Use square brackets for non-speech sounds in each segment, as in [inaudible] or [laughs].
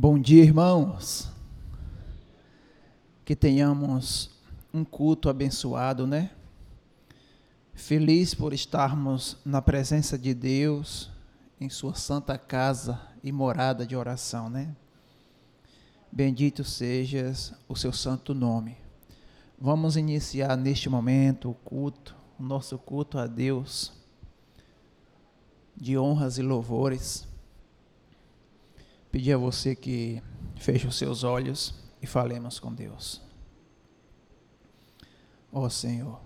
Bom dia, irmãos. Que tenhamos um culto abençoado, né? Feliz por estarmos na presença de Deus, em Sua santa casa e morada de oração, né? Bendito sejas o Seu santo nome. Vamos iniciar neste momento o culto, o nosso culto a Deus, de honras e louvores pedir a você que feche os seus olhos e falemos com Deus. Ó oh, Senhor,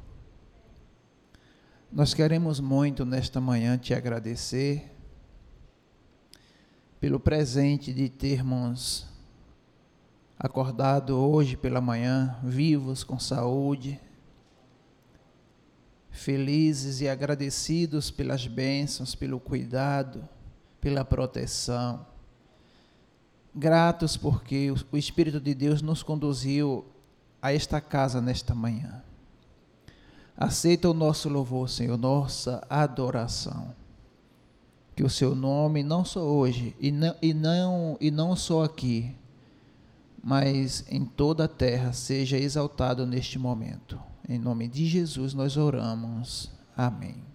nós queremos muito nesta manhã te agradecer pelo presente de termos acordado hoje pela manhã, vivos, com saúde, felizes e agradecidos pelas bênçãos, pelo cuidado, pela proteção gratos porque o Espírito de Deus nos conduziu a esta casa nesta manhã. Aceita o nosso louvor, Senhor, nossa adoração. Que o seu nome, não só hoje, e não, e não, e não só aqui, mas em toda a terra, seja exaltado neste momento. Em nome de Jesus nós oramos. Amém.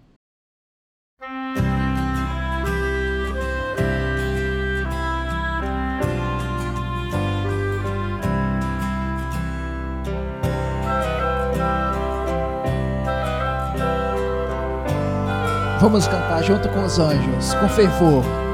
Vamos cantar junto com os anjos, com fervor.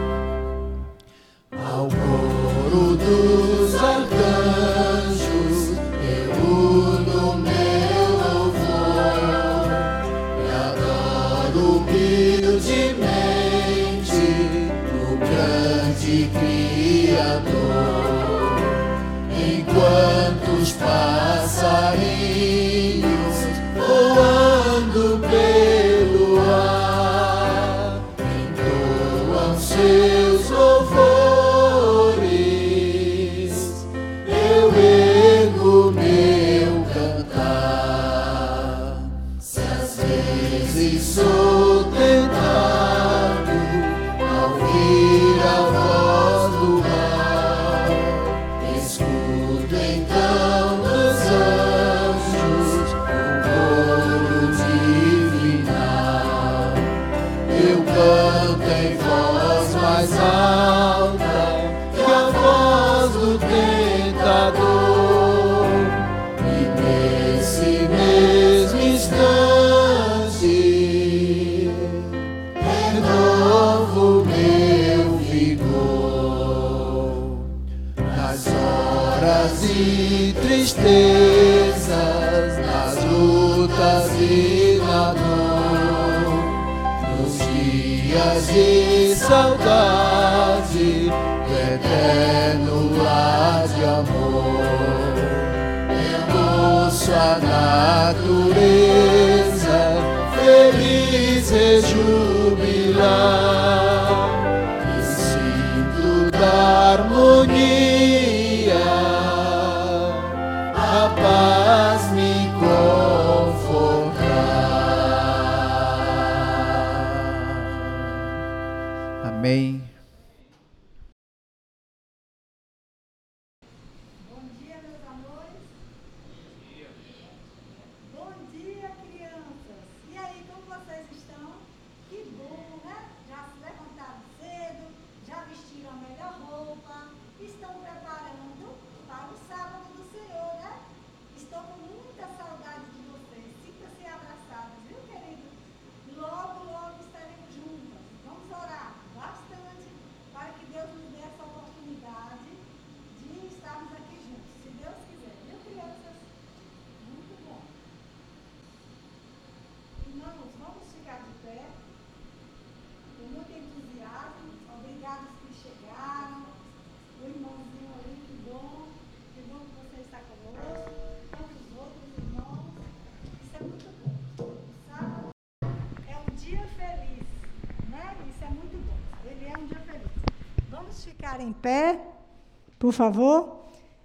Por favor,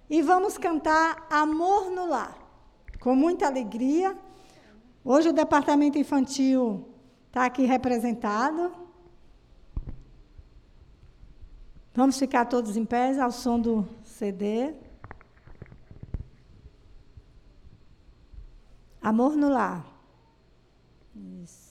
e vamos cantar Amor no Lar, com muita alegria. Hoje o departamento infantil está aqui representado. Vamos ficar todos em pé ao som do CD. Amor no lar. Isso.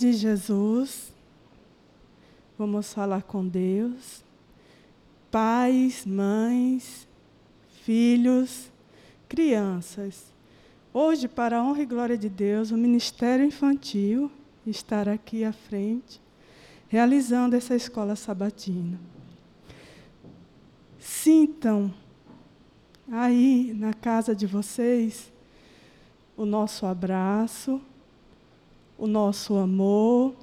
De Jesus, vamos falar com Deus. Pais, mães, filhos, crianças. Hoje, para a honra e glória de Deus, o Ministério Infantil estará aqui à frente, realizando essa escola sabatina. Sintam aí na casa de vocês o nosso abraço, o nosso amor,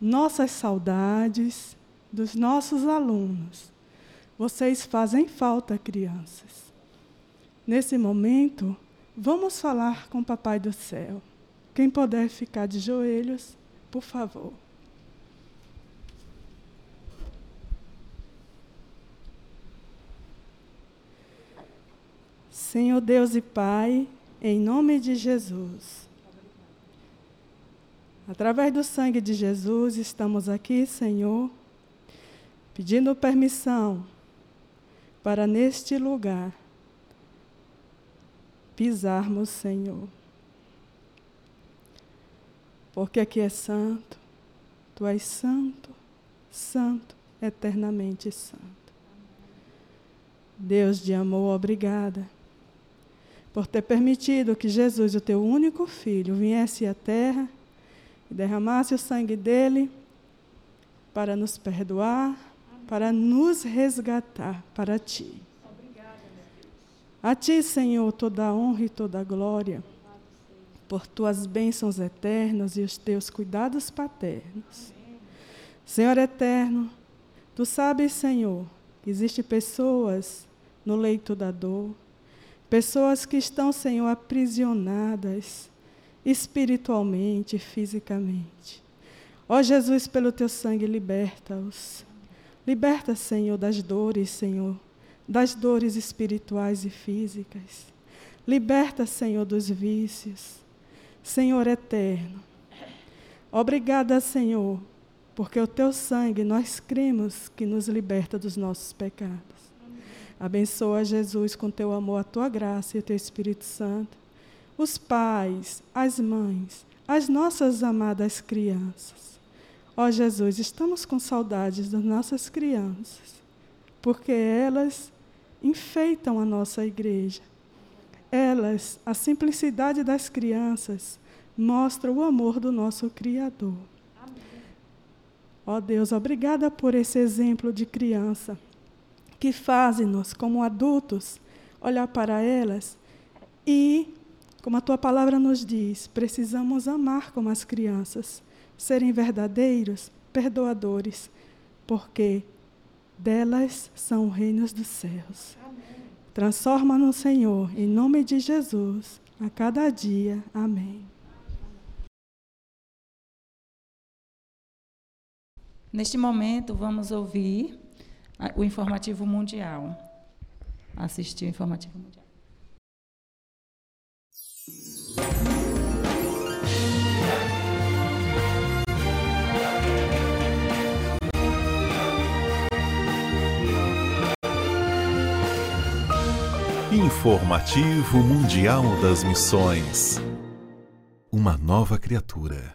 nossas saudades dos nossos alunos. Vocês fazem falta, crianças. Nesse momento, vamos falar com o Papai do Céu. Quem puder ficar de joelhos, por favor. Senhor Deus e Pai, em nome de Jesus, Através do sangue de Jesus, estamos aqui, Senhor, pedindo permissão para neste lugar pisarmos, Senhor. Porque aqui é santo, tu és santo, santo, eternamente santo. Deus de amor, obrigada por ter permitido que Jesus, o teu único filho, viesse à terra e derramasse o sangue dele para nos perdoar, para nos resgatar para ti. A ti, Senhor, toda a honra e toda a glória, por tuas bênçãos eternas e os teus cuidados paternos. Senhor eterno, tu sabes, Senhor, que existem pessoas no leito da dor, pessoas que estão, Senhor, aprisionadas espiritualmente, fisicamente. Ó Jesus, pelo teu sangue, liberta-os. Liberta, Senhor, das dores, Senhor, das dores espirituais e físicas. Liberta, Senhor, dos vícios. Senhor eterno. Obrigada, Senhor, porque o teu sangue nós cremos que nos liberta dos nossos pecados. Abençoa, Jesus, com teu amor, a tua graça e o teu Espírito Santo. Os pais, as mães, as nossas amadas crianças. Ó Jesus, estamos com saudades das nossas crianças, porque elas enfeitam a nossa igreja. Elas, a simplicidade das crianças, mostra o amor do nosso Criador. Ó oh Deus, obrigada por esse exemplo de criança que fazem-nos, como adultos, olhar para elas e, como a tua palavra nos diz, precisamos amar como as crianças, serem verdadeiros, perdoadores, porque delas são reinos dos céus. Transforma-nos, Senhor, em nome de Jesus, a cada dia. Amém. Neste momento, vamos ouvir o informativo mundial. Assistir o informativo mundial. Informativo Mundial das Missões. Uma nova criatura.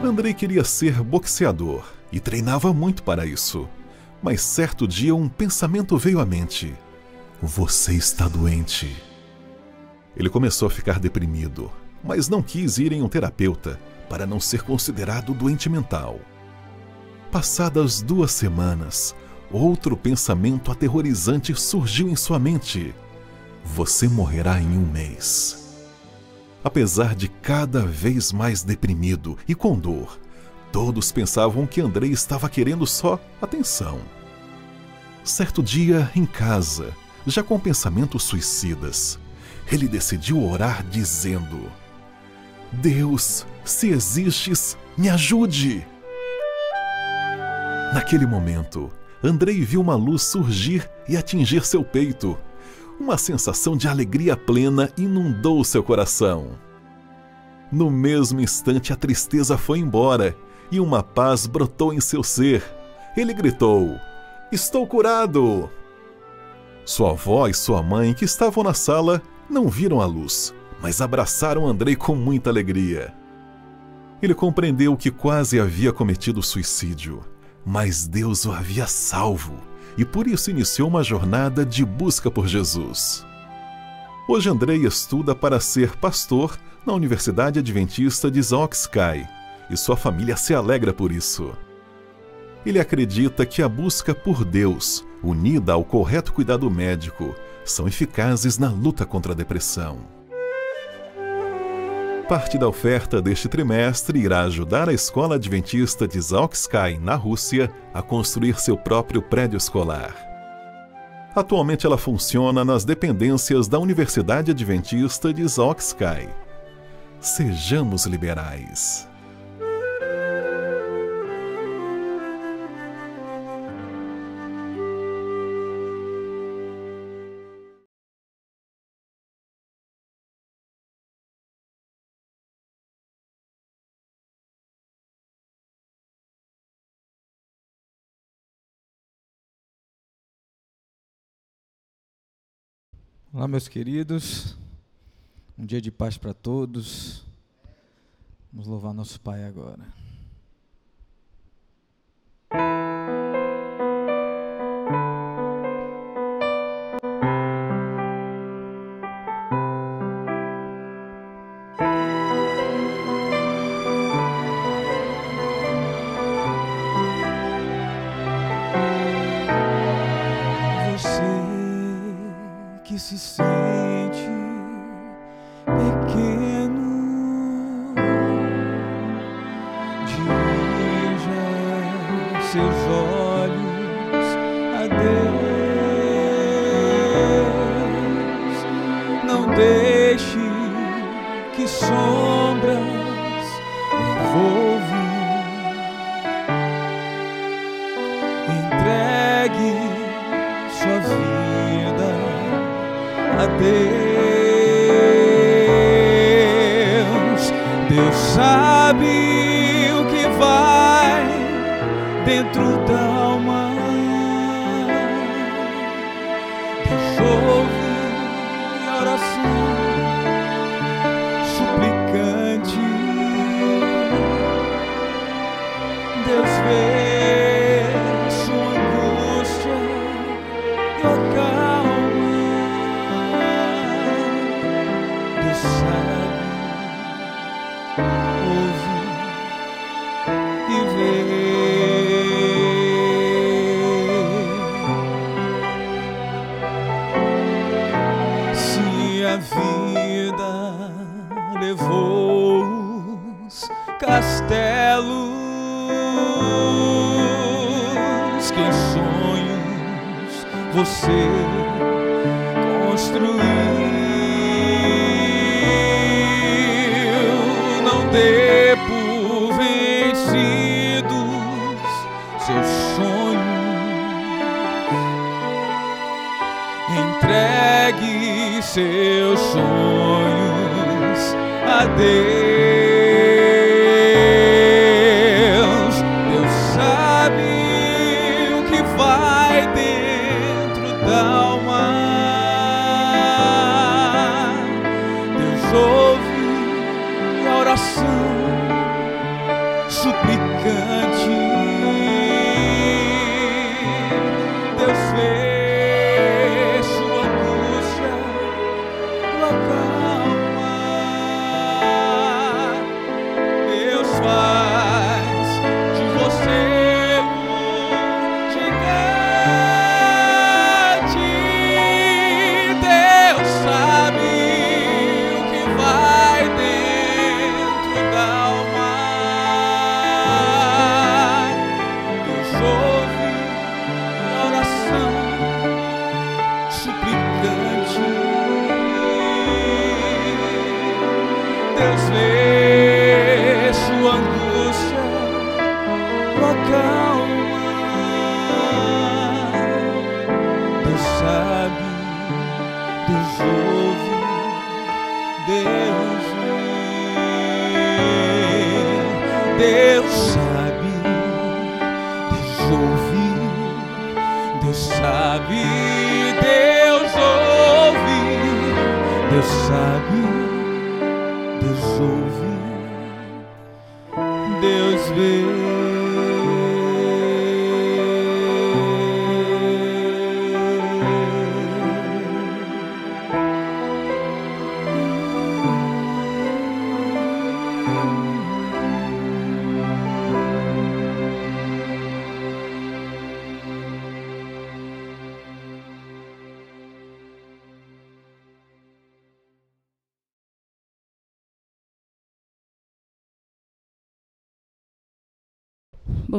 Andrei queria ser boxeador e treinava muito para isso. Mas certo dia um pensamento veio à mente: Você está doente. Ele começou a ficar deprimido, mas não quis ir em um terapeuta para não ser considerado doente mental. Passadas duas semanas, outro pensamento aterrorizante surgiu em sua mente: Você morrerá em um mês. Apesar de cada vez mais deprimido e com dor, todos pensavam que Andrei estava querendo só atenção. Certo dia, em casa, já com pensamentos suicidas, ele decidiu orar dizendo: Deus, se existes, me ajude! Naquele momento, Andrei viu uma luz surgir e atingir seu peito uma sensação de alegria plena inundou seu coração. No mesmo instante, a tristeza foi embora e uma paz brotou em seu ser. Ele gritou: Estou curado! Sua avó e sua mãe, que estavam na sala, não viram a luz, mas abraçaram Andrei com muita alegria. Ele compreendeu que quase havia cometido suicídio, mas Deus o havia salvo e por isso iniciou uma jornada de busca por Jesus. Hoje Andrei estuda para ser pastor na Universidade Adventista de Zoxcai e sua família se alegra por isso. Ele acredita que a busca por Deus, unida ao correto cuidado médico, são eficazes na luta contra a depressão. Parte da oferta deste trimestre irá ajudar a Escola Adventista de Zalksky, na Rússia, a construir seu próprio prédio escolar. Atualmente ela funciona nas dependências da Universidade Adventista de Zalksky. Sejamos liberais. Olá, meus queridos. Um dia de paz para todos. Vamos louvar nosso Pai agora. Se sente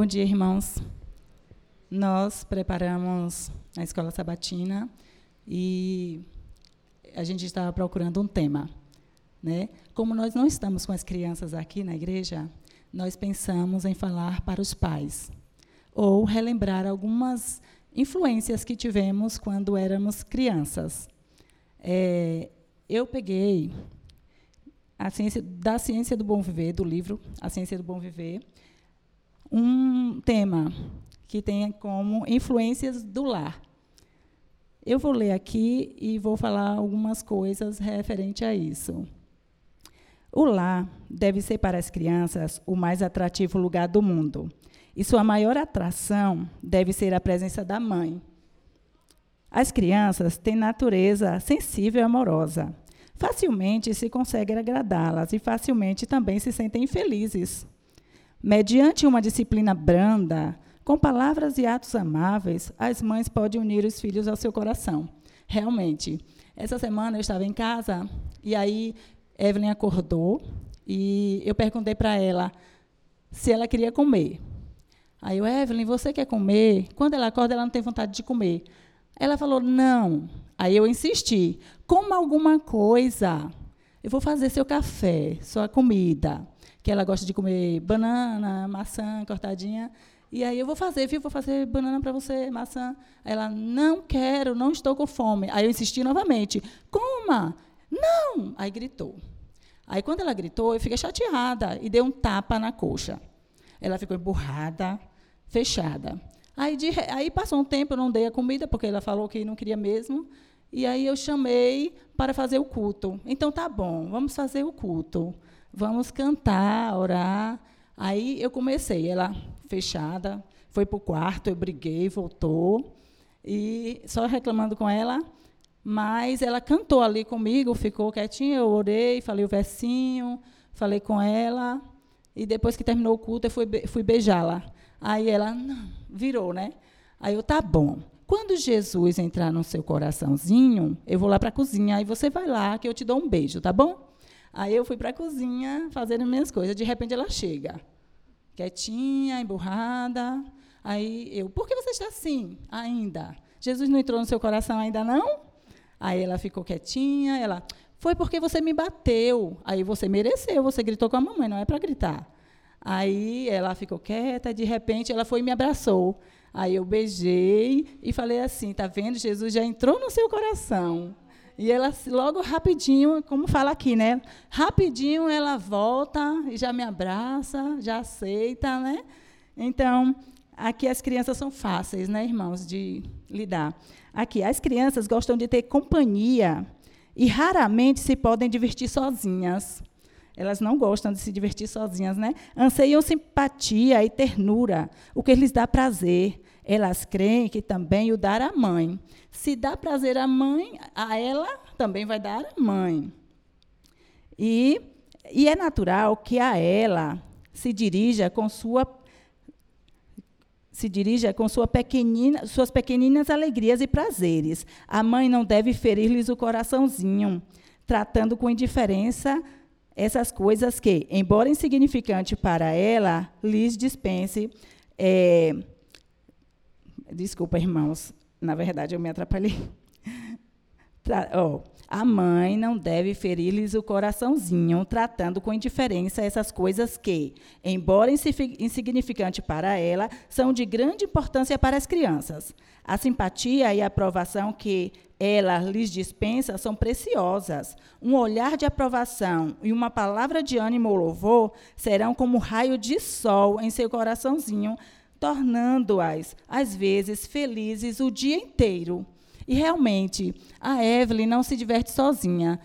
Bom dia, irmãos. Nós preparamos a escola sabatina e a gente estava procurando um tema, né? Como nós não estamos com as crianças aqui na igreja, nós pensamos em falar para os pais ou relembrar algumas influências que tivemos quando éramos crianças. É, eu peguei a ciência, da ciência do bom viver, do livro A Ciência do Bom Viver, um tema que tem como influências do lar. Eu vou ler aqui e vou falar algumas coisas referente a isso. O lar deve ser para as crianças o mais atrativo lugar do mundo. E sua maior atração deve ser a presença da mãe. As crianças têm natureza sensível e amorosa. Facilmente se consegue agradá-las e facilmente também se sentem infelizes. Mediante uma disciplina branda, com palavras e atos amáveis, as mães podem unir os filhos ao seu coração. Realmente. Essa semana eu estava em casa e aí Evelyn acordou e eu perguntei para ela se ela queria comer. Aí eu, Evelyn, você quer comer? Quando ela acorda, ela não tem vontade de comer. Ela falou, não. Aí eu insisti, coma alguma coisa. Eu vou fazer seu café, sua comida. Que ela gosta de comer banana, maçã cortadinha. E aí eu vou fazer, viu? Vou fazer banana para você, maçã. Aí ela, não quero, não estou com fome. Aí eu insisti novamente, coma. Não! Aí gritou. Aí quando ela gritou, eu fiquei chateada e dei um tapa na coxa. Ela ficou emburrada, fechada. Aí, de, aí passou um tempo, eu não dei a comida, porque ela falou que não queria mesmo. E aí eu chamei para fazer o culto. Então tá bom, vamos fazer o culto. Vamos cantar, orar. Aí eu comecei, ela fechada, foi para o quarto, eu briguei, voltou. E só reclamando com ela, mas ela cantou ali comigo, ficou quietinha, eu orei, falei o versinho, falei com ela. E depois que terminou o culto, eu fui, fui beijá-la. Aí ela virou, né? Aí eu, tá bom. Quando Jesus entrar no seu coraçãozinho, eu vou lá para a cozinha, aí você vai lá que eu te dou um beijo, tá bom? Aí eu fui para a cozinha fazendo as minhas coisas. De repente ela chega, quietinha, emburrada. Aí eu, por que você está assim ainda? Jesus não entrou no seu coração ainda não? Aí ela ficou quietinha, ela, foi porque você me bateu. Aí você mereceu, você gritou com a mamãe, não é para gritar. Aí ela ficou quieta, de repente ela foi e me abraçou. Aí eu beijei e falei assim: tá vendo? Jesus já entrou no seu coração. E ela, logo rapidinho, como fala aqui, né? Rapidinho ela volta e já me abraça, já aceita, né? Então, aqui as crianças são fáceis, né, irmãos, de lidar. Aqui, as crianças gostam de ter companhia e raramente se podem divertir sozinhas. Elas não gostam de se divertir sozinhas, né? Anseiam simpatia e ternura, o que lhes dá prazer. Elas creem que também o dar à mãe. Se dá prazer à mãe, a ela também vai dar à mãe. E, e é natural que a ela se dirija com sua se dirija com sua pequenina, suas pequeninas alegrias e prazeres. A mãe não deve ferir-lhes o coraçãozinho, tratando com indiferença essas coisas que, embora insignificante para ela, lhes dispense. É, desculpa, irmãos, na verdade eu me atrapalhei. [laughs] Tra, oh, a mãe não deve ferir-lhes o coraçãozinho, tratando com indiferença essas coisas que, embora insignificante para ela, são de grande importância para as crianças. A simpatia e a aprovação que ela lhes dispensa são preciosas. Um olhar de aprovação e uma palavra de ânimo ou louvor serão como um raio de sol em seu coraçãozinho, tornando-as, às vezes, felizes o dia inteiro. E realmente, a Evelyn não se diverte sozinha.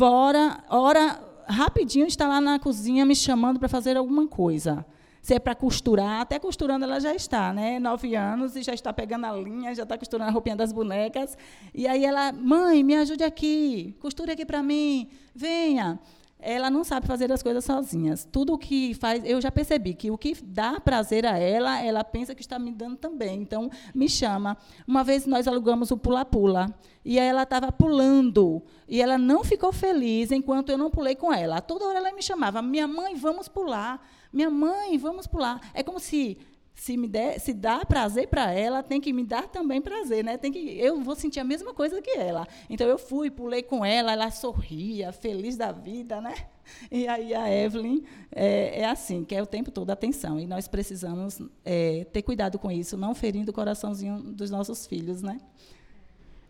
Ora, ora rapidinho está lá na cozinha me chamando para fazer alguma coisa. Se é para costurar, até costurando ela já está, né? Nove anos e já está pegando a linha, já está costurando a roupinha das bonecas. E aí ela, mãe, me ajude aqui, costure aqui para mim, venha ela não sabe fazer as coisas sozinhas. Tudo o que faz, eu já percebi que o que dá prazer a ela, ela pensa que está me dando também. Então, me chama. Uma vez nós alugamos o pula-pula e ela estava pulando e ela não ficou feliz enquanto eu não pulei com ela. Toda hora ela me chamava: "Minha mãe, vamos pular. Minha mãe, vamos pular". É como se se me der, se dá prazer para ela, tem que me dar também prazer, né? Tem que eu vou sentir a mesma coisa que ela. Então eu fui, pulei com ela, ela sorria, feliz da vida, né? [laughs] E aí a Evelyn é, é assim, quer o tempo todo atenção. E nós precisamos é, ter cuidado com isso, não ferindo o coraçãozinho dos nossos filhos, né?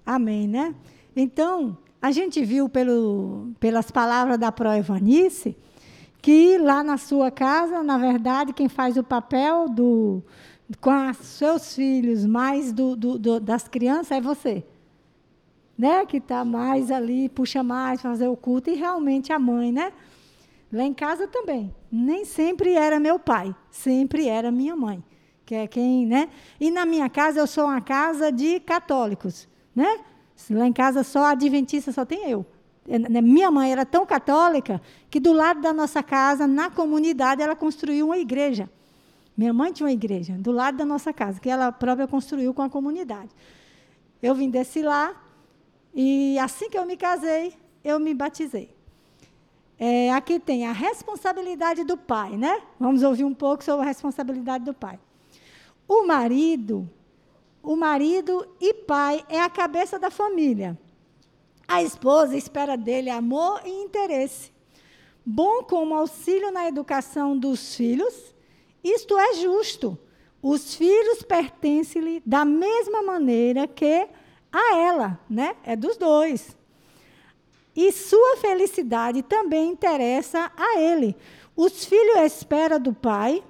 Amém, né? Então, a gente viu pelo, pelas palavras da Pro Evanice, que lá na sua casa, na verdade, quem faz o papel do com os seus filhos, mais do, do, do, das crianças, é você. Né? Que está mais ali, puxa mais, fazer o culto, e realmente a mãe, né? Lá em casa também. Nem sempre era meu pai, sempre era minha mãe. Que é quem, né? E na minha casa, eu sou uma casa de católicos, né? Lá em casa só adventista só tem eu. Né, minha mãe era tão católica que do lado da nossa casa, na comunidade, ela construiu uma igreja. Minha mãe tinha uma igreja do lado da nossa casa, que ela própria construiu com a comunidade. Eu vim desse lá E assim que eu me casei, eu me batizei. É, aqui tem a responsabilidade do pai, né? Vamos ouvir um pouco sobre a responsabilidade do pai. O marido, o marido e pai é a cabeça da família. A esposa espera dele amor e interesse. Bom como auxílio na educação dos filhos, isto é justo. Os filhos pertencem-lhe da mesma maneira que a ela, né? É dos dois. E sua felicidade também interessa a ele. Os filhos esperam do pai.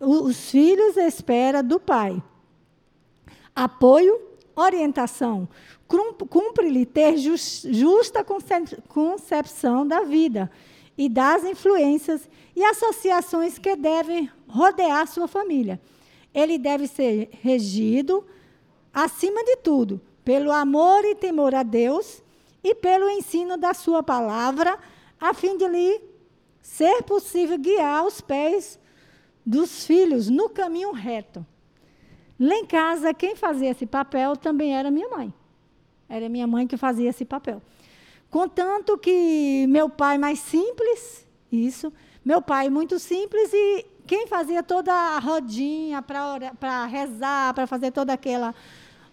Os filhos esperam do pai. Apoio, orientação. Cumpre-lhe ter justa concepção da vida e das influências e associações que devem rodear sua família. Ele deve ser regido, acima de tudo, pelo amor e temor a Deus e pelo ensino da sua palavra, a fim de lhe ser possível guiar os pés dos filhos no caminho reto. Lá em casa, quem fazia esse papel também era minha mãe. Era minha mãe que fazia esse papel. Contanto que meu pai mais simples, isso, meu pai muito simples e quem fazia toda a rodinha para rezar, para fazer toda aquela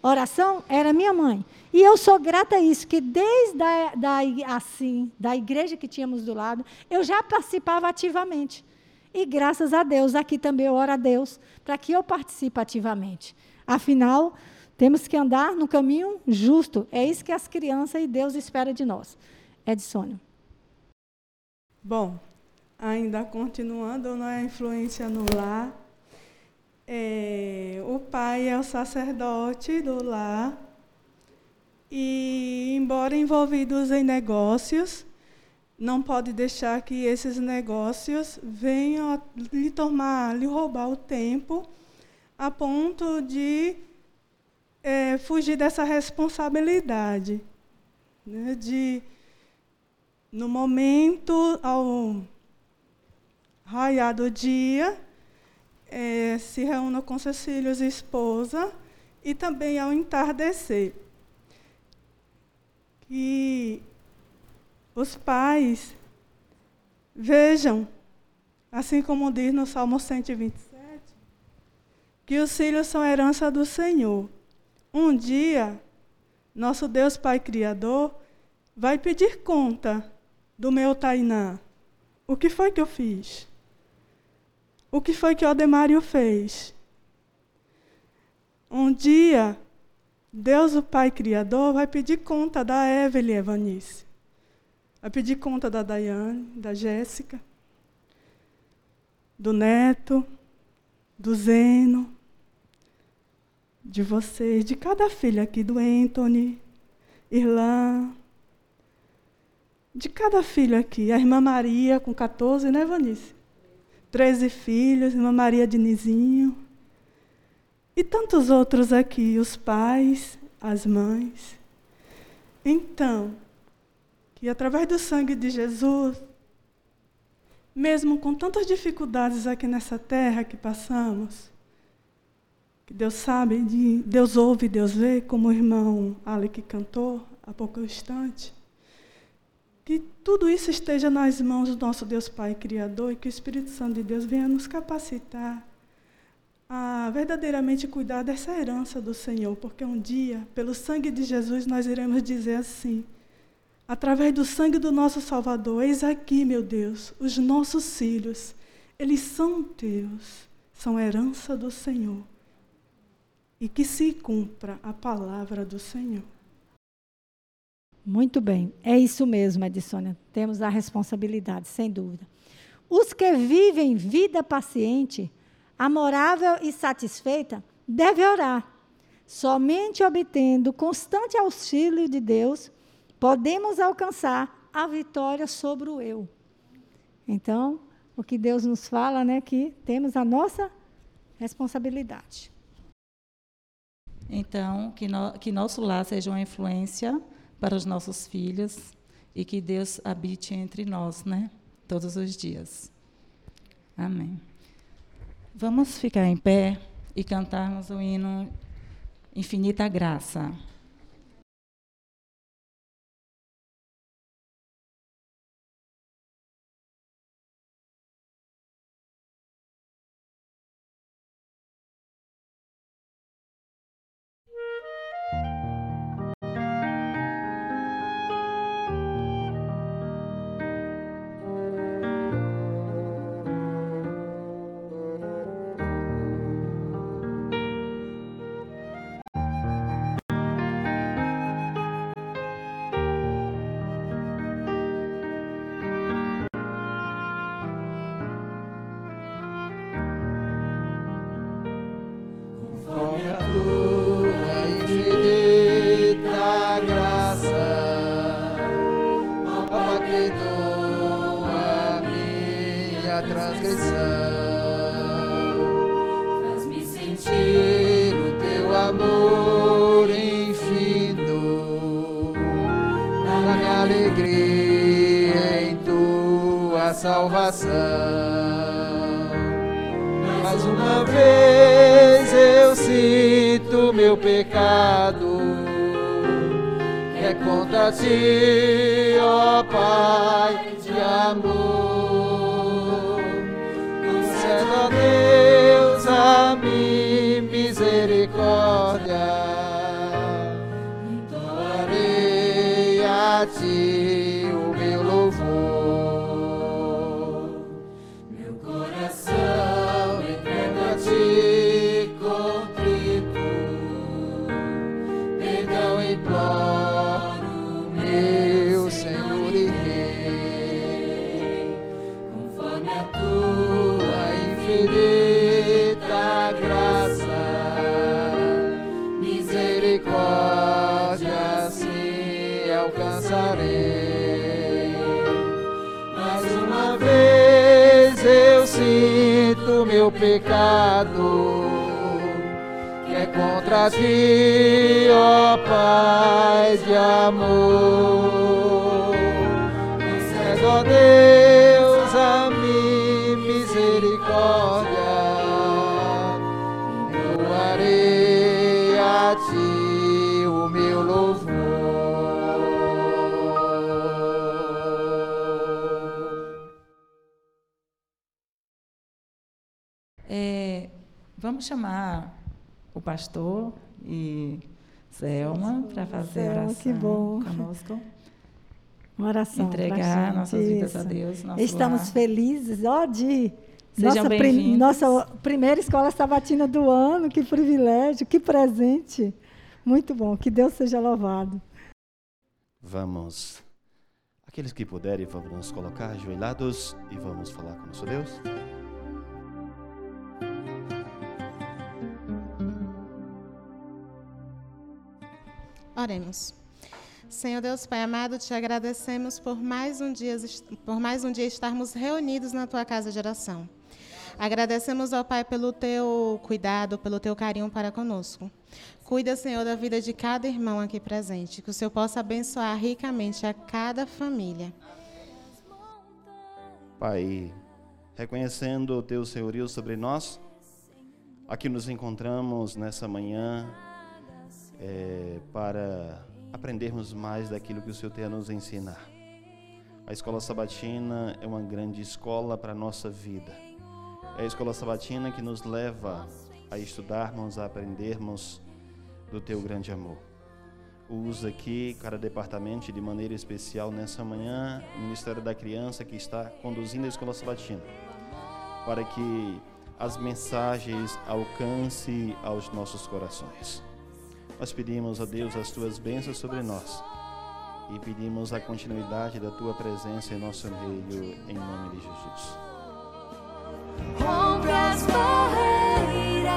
oração era minha mãe. E eu sou grata a isso, que desde a, da, assim, da igreja que tínhamos do lado, eu já participava ativamente. E graças a Deus, aqui também eu oro a Deus para que eu participe ativamente. Afinal, temos que andar no caminho justo. É isso que as crianças e Deus espera de nós. Edson. Bom, ainda continuando na é influência no lar, é, o pai é o sacerdote do lar e, embora envolvidos em negócios, não pode deixar que esses negócios venham lhe tomar, lhe roubar o tempo, a ponto de é, fugir dessa responsabilidade, né, de no momento ao raiar do dia é, se reúna com seus filhos e esposa, e também ao entardecer. Que os pais vejam, assim como diz no Salmo 127, que os filhos são herança do Senhor. Um dia, nosso Deus Pai Criador vai pedir conta do meu Tainã. O que foi que eu fiz? O que foi que Odemário fez? Um dia, Deus, o Pai Criador, vai pedir conta da Evelyn Evanice. Vai pedir conta da Daiane, da Jéssica, do Neto, do Zeno, de vocês, de cada filha aqui, do Anthony, Irlã, de cada filho aqui. A irmã Maria, com 14, né, Evanice? 13 filhos, irmã Maria Dinizinho. E tantos outros aqui, os pais, as mães. Então, que através do sangue de Jesus, mesmo com tantas dificuldades aqui nessa terra que passamos, que Deus sabe, Deus ouve, Deus vê, como o irmão Alec cantou há pouco instante, que tudo isso esteja nas mãos do nosso Deus Pai Criador e que o Espírito Santo de Deus venha nos capacitar a verdadeiramente cuidar dessa herança do Senhor, porque um dia, pelo sangue de Jesus, nós iremos dizer assim: através do sangue do nosso Salvador, eis aqui, meu Deus, os nossos filhos, eles são teus, são herança do Senhor. E que se cumpra a palavra do Senhor. Muito bem, é isso mesmo, Edisônia. Temos a responsabilidade, sem dúvida. Os que vivem vida paciente, amorável e satisfeita, devem orar. Somente obtendo constante auxílio de Deus, podemos alcançar a vitória sobre o eu. Então, o que Deus nos fala, né, que temos a nossa responsabilidade. Então, que, no, que nosso lar seja uma influência para os nossos filhos e que Deus habite entre nós, né? Todos os dias. Amém. Vamos ficar em pé e cantarmos o hino Infinita Graça. Pastor e Selma para fazer a Selma, oração que bom. conosco. Uma oração. Entregar gente, nossas vidas a isso. Deus. Nosso Estamos lar. felizes, ó, de Sejam nossa, prim- bem-vindos. nossa primeira escola sabatina do ano. Que privilégio, que presente. Muito bom. Que Deus seja louvado. Vamos, aqueles que puderem, vamos nos colocar ajoelhados e vamos falar com nosso Deus. Oremos. Senhor Deus Pai amado, te agradecemos por mais um dia, por mais um dia estarmos reunidos na tua casa de oração. Agradecemos ao Pai pelo teu cuidado, pelo teu carinho para conosco. Cuida, Senhor, da vida de cada irmão aqui presente, que o Senhor possa abençoar ricamente a cada família. Pai, reconhecendo o teu senhorio sobre nós, aqui nos encontramos nessa manhã é, para aprendermos mais daquilo que o Senhor tem a nos ensinar. A escola sabatina é uma grande escola para a nossa vida. É a escola sabatina que nos leva a estudarmos, a aprendermos do teu grande amor. Usa aqui cada departamento de maneira especial nessa manhã o Ministério da Criança que está conduzindo a escola sabatina, para que as mensagens alcancem aos nossos corações. Nós pedimos a Deus as tuas bênçãos sobre nós e pedimos a continuidade da tua presença em nosso meio, em nome de Jesus. Rompe as barreiras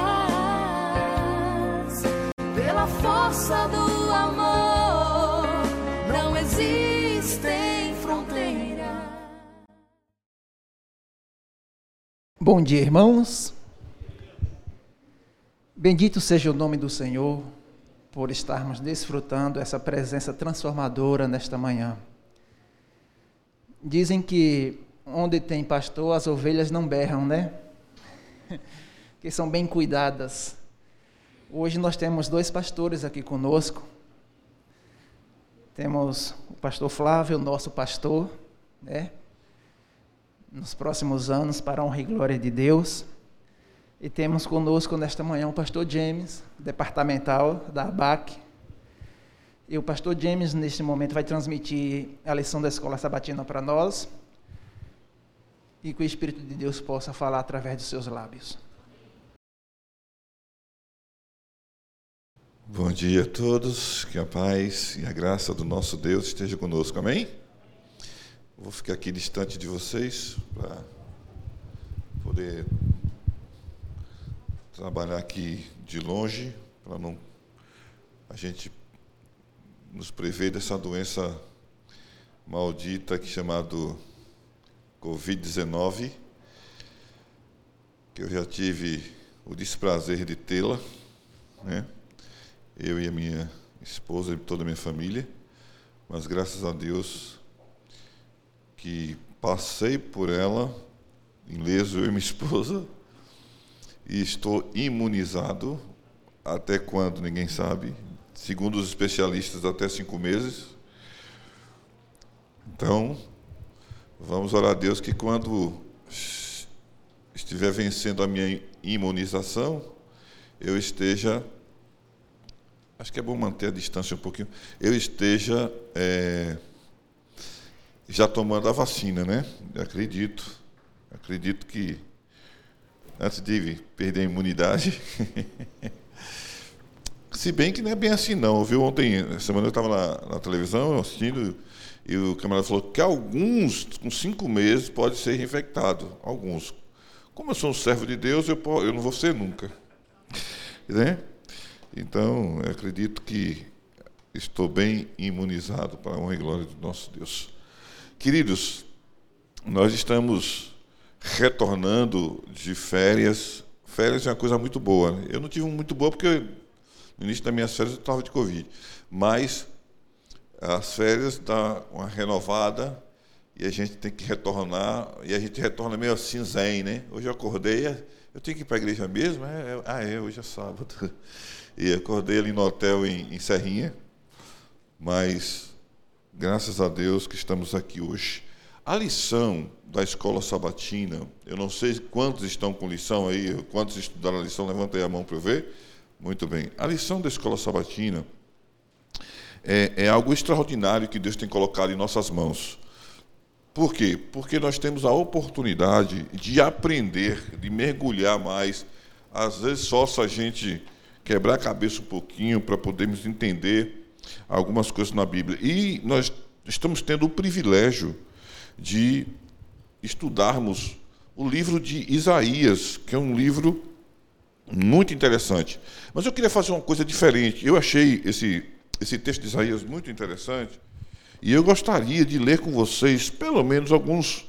pela força do amor. Não existem fronteiras. Bom dia, irmãos. Bendito seja o nome do Senhor por estarmos desfrutando essa presença transformadora nesta manhã. Dizem que onde tem pastor, as ovelhas não berram, né? [laughs] Que são bem cuidadas. Hoje nós temos dois pastores aqui conosco. Temos o pastor Flávio, nosso pastor, né? Nos próximos anos, para a honra e glória de Deus. E temos conosco nesta manhã o pastor James, departamental da ABAC. E o pastor James, neste momento, vai transmitir a lição da escola sabatina para nós. E que o Espírito de Deus possa falar através dos seus lábios. Bom dia a todos, que a paz e a graça do nosso Deus esteja conosco, amém? Vou ficar aqui distante de vocês para poder trabalhar aqui de longe, para não a gente nos prever dessa doença maldita que é chamado Covid-19, que eu já tive o desprazer de tê-la, né? eu e a minha esposa e toda a minha família, mas graças a Deus que passei por ela, ileso eu e minha [laughs] esposa, e estou imunizado, até quando ninguém sabe, segundo os especialistas, até cinco meses. Então, vamos orar a Deus que quando estiver vencendo a minha imunização, eu esteja. Acho que é bom manter a distância um pouquinho. Eu esteja é, já tomando a vacina, né? Acredito. Acredito que antes de perder a imunidade. [laughs] Se bem que não é bem assim, não. Viu? Ontem, semana eu estava na, na, televisão assistindo e o camarada falou que alguns, com cinco meses, pode ser reinfectado. Alguns. Como eu sou um servo de Deus, eu, eu não vou ser nunca. Né? Então, eu acredito que estou bem imunizado para a honra e glória do nosso Deus. Queridos, nós estamos retornando de férias. Férias é uma coisa muito boa. Né? Eu não tive muito boa porque no início das minhas férias eu estava de Covid. Mas as férias dão uma renovada e a gente tem que retornar. E a gente retorna meio assim, zen, né? Hoje eu acordei, eu tenho que ir para a igreja mesmo? É, é, ah, é, hoje é sábado. [laughs] E acordei ali no hotel em, em Serrinha. Mas graças a Deus que estamos aqui hoje. A lição da escola sabatina, eu não sei quantos estão com lição aí, quantos estudaram a lição, levanta aí a mão para eu ver. Muito bem. A lição da escola sabatina é, é algo extraordinário que Deus tem colocado em nossas mãos. Por quê? Porque nós temos a oportunidade de aprender, de mergulhar mais. Às vezes, só se a gente quebrar a cabeça um pouquinho para podermos entender algumas coisas na Bíblia. E nós estamos tendo o privilégio de estudarmos o livro de Isaías, que é um livro muito interessante. Mas eu queria fazer uma coisa diferente. Eu achei esse, esse texto de Isaías muito interessante e eu gostaria de ler com vocês pelo menos alguns,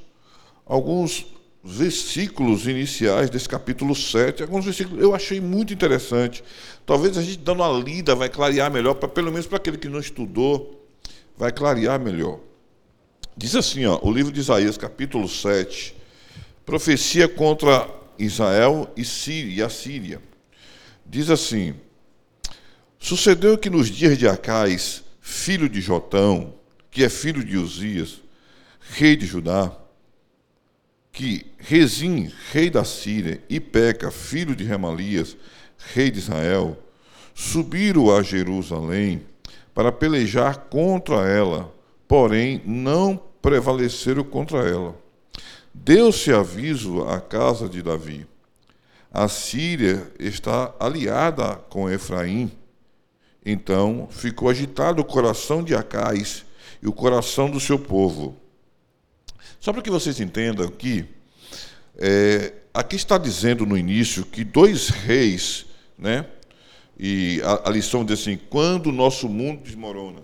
alguns versículos iniciais desse capítulo 7. Alguns versículos eu achei muito interessante. Talvez a gente dando uma lida vai clarear melhor, para pelo menos para aquele que não estudou, vai clarear melhor. Diz assim, ó, o livro de Isaías, capítulo 7, profecia contra Israel e, Síria, a Síria. Diz assim: Sucedeu que nos dias de Acais, filho de Jotão, que é filho de Uzias, rei de Judá, que Rezim, rei da Síria, e Peca, filho de Remalias, rei de Israel, subiram a Jerusalém para pelejar contra ela, porém não prevaleceram contra ela. Deu-se aviso à casa de Davi. A Síria está aliada com Efraim. Então ficou agitado o coração de Acais e o coração do seu povo. Só para que vocês entendam que é, aqui está dizendo no início que dois reis, né? E a, a lição diz assim: quando o nosso mundo desmorona.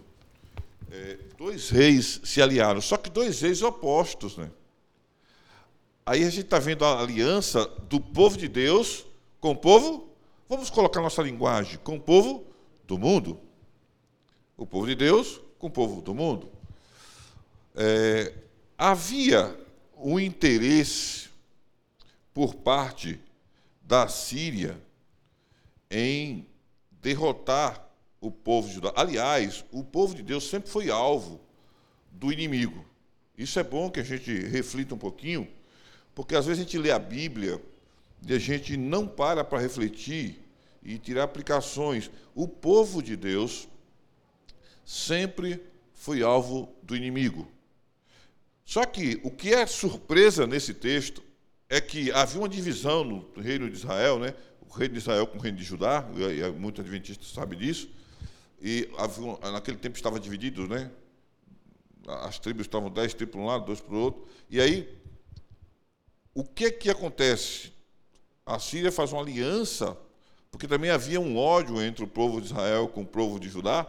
É, dois reis se aliaram, só que dois reis opostos, né? Aí a gente está vendo a aliança do povo de Deus com o povo, vamos colocar nossa linguagem, com o povo do mundo. O povo de Deus com o povo do mundo. É, havia um interesse por parte da Síria em derrotar o povo de Judá. Aliás, o povo de Deus sempre foi alvo do inimigo. Isso é bom que a gente reflita um pouquinho, porque às vezes a gente lê a Bíblia e a gente não para para refletir e tirar aplicações. O povo de Deus sempre foi alvo do inimigo. Só que o que é surpresa nesse texto é que havia uma divisão no reino de Israel, né? o reino de Israel com o reino de Judá, e muitos adventistas sabem disso, e havia, naquele tempo estava dividido, né? as tribos estavam dez tribos para um lado, dois para o outro, e aí, o que que acontece? A Síria faz uma aliança, porque também havia um ódio entre o povo de Israel com o povo de Judá,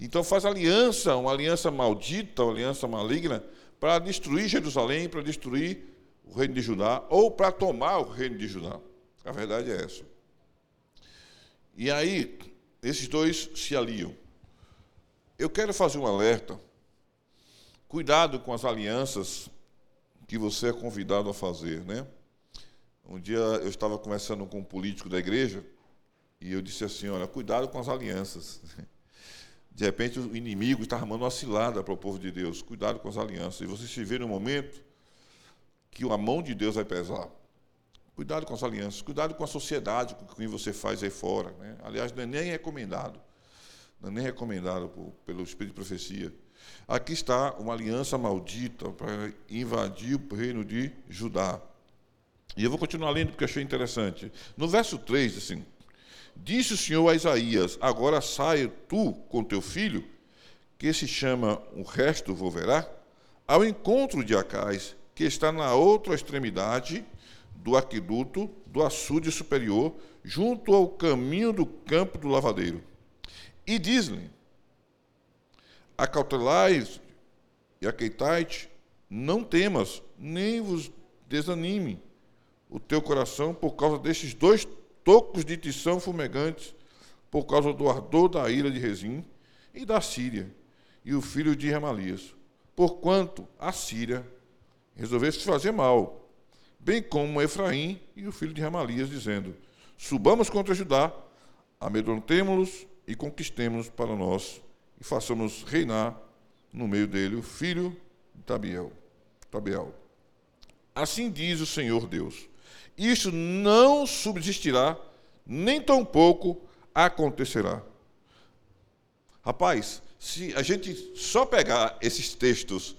então faz aliança, uma aliança maldita, uma aliança maligna, para destruir Jerusalém, para destruir o reino de Judá, ou para tomar o reino de Judá. A verdade é essa. E aí, esses dois se aliam. Eu quero fazer um alerta. Cuidado com as alianças que você é convidado a fazer, né? Um dia eu estava conversando com um político da igreja e eu disse assim, olha, cuidado com as alianças. De repente o inimigo está armando uma cilada para o povo de Deus. Cuidado com as alianças. E você se vê no momento que a mão de Deus vai pesar. Cuidado com as alianças, cuidado com a sociedade com quem você faz aí fora. Né? Aliás, não é nem recomendado. Não é nem recomendado por, pelo Espírito de Profecia. Aqui está uma aliança maldita para invadir o reino de Judá. E eu vou continuar lendo porque achei interessante. No verso 3, assim, Disse o Senhor a Isaías: Agora saia tu com teu filho, que se chama o resto volverá, ao encontro de Acais, que está na outra extremidade do aqueduto do açude superior, junto ao caminho do campo do lavadeiro. E diz-lhe: Acautelais e aqueitai-te, não temas, nem vos desanime o teu coração por causa destes dois tocos de tição fumegantes, por causa do ardor da ira de Rezim e da Síria, e o filho de Remalias, porquanto a Síria resolveu se fazer mal, bem como Efraim e o filho de Remalias, dizendo: Subamos contra Judá, amedrontemo-los e conquistemos para nós, e façamos reinar no meio dele o filho de Tabiel. Tabiel. Assim diz o Senhor Deus: isso não subsistirá, nem tampouco acontecerá. Rapaz, se a gente só pegar esses textos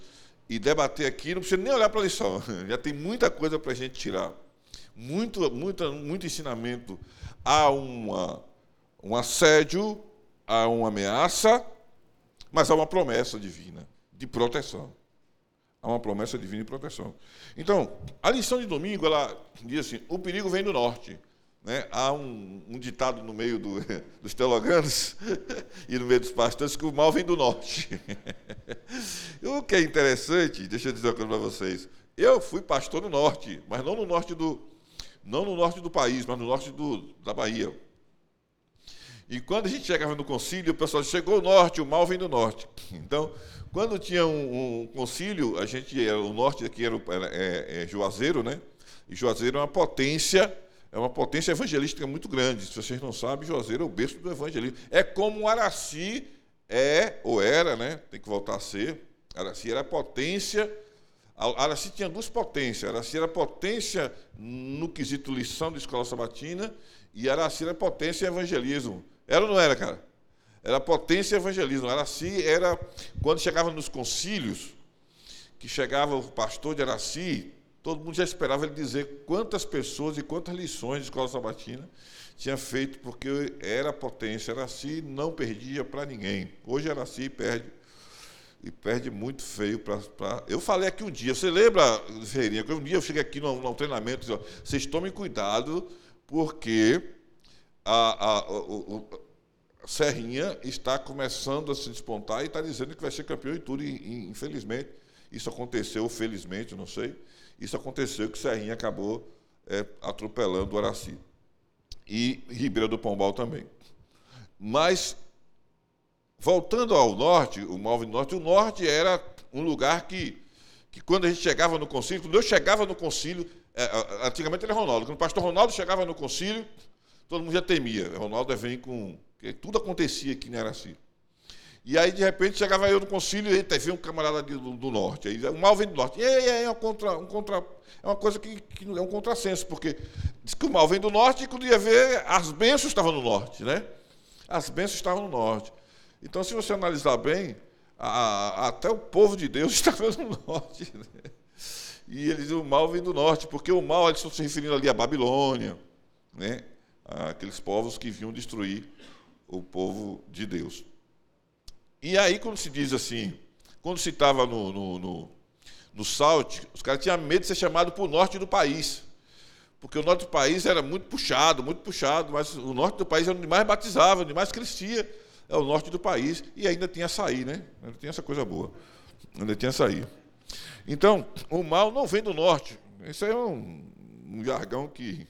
e debater aqui, não precisa nem olhar para a lição, [laughs] já tem muita coisa para a gente tirar. Muito, muito, muito ensinamento. Há uma, um assédio, há uma ameaça, mas há uma promessa divina de proteção. Há uma promessa divina de proteção. Então, a lição de domingo, ela diz assim, o perigo vem do norte. Né? Há um, um, ditado no meio do, [laughs] dos teologanos [laughs] e no meio dos pastores que o mal vem do norte. [laughs] o que é interessante, deixa eu dizer uma coisa para vocês. Eu fui pastor no norte, mas não no norte do, não no norte do país, mas no norte do, da Bahia. E quando a gente chegava no concílio, o pessoal chegou o norte, o mal vem do norte. Então, quando tinha um, um concílio, a gente era o norte aqui era, era é, é, Juazeiro, né? E Juazeiro é uma potência, é uma potência evangelística muito grande. Se vocês não sabem, Juazeiro é o berço do evangelismo. É como Araci é ou era, né? Tem que voltar a ser. Araci era a potência. Araci tinha duas potências. Araci era potência no quesito lição de escola sabatina e Araci era potência em evangelismo. Era ou não era, cara? Era potência e evangelismo. Araci era, quando chegava nos concílios, que chegava o pastor de Araci, todo mundo já esperava ele dizer quantas pessoas e quantas lições de escola sabatina tinha feito, porque era potência. Araci não perdia para ninguém. Hoje Araci perde, e perde muito feio para. Pra... Eu falei aqui um dia, você lembra, Ferreirinha, que um dia eu cheguei aqui no, no treinamento e disse, vocês tomem cuidado, porque a, a, o, o, Serrinha está começando a se despontar e está dizendo que vai ser campeão em tudo. E, infelizmente, isso aconteceu, felizmente, não sei. Isso aconteceu que Serrinha acabou é, atropelando o Araci. E Ribeira do Pombal também. Mas, voltando ao norte, o Malvin Norte, o norte era um lugar que, que quando a gente chegava no concílio, quando eu chegava no concílio, é, antigamente era Ronaldo, quando o pastor Ronaldo chegava no concílio, todo mundo já temia. Ronaldo vem com. Tudo acontecia aqui em Araci. E aí, de repente, chegava eu no concílio e veio um camarada do, do, norte. Aí, o mal vem do norte. E aí, é, uma contra, um contra, é uma coisa que, que é um contrassenso, porque diz que o mal vem do norte e quando ia ver, as bênçãos estavam no norte, né? As bênçãos estavam no norte. Então, se você analisar bem, a, a, até o povo de Deus [laughs] estava no norte. Né? E eles o mal vem do norte, porque o mal, eles estão se referindo ali à Babilônia, né? aqueles povos que vinham destruir o povo de Deus. E aí, quando se diz assim, quando se estava no, no, no, no Salt, os caras tinham medo de ser chamado para o norte do país. Porque o norte do país era muito puxado, muito puxado, mas o norte do país era onde mais batizava, onde mais crescia, é o norte do país, e ainda tinha açaí, né? Ainda tinha essa coisa boa. Ainda tinha açaí. Então, o mal não vem do norte. Isso é um, um jargão que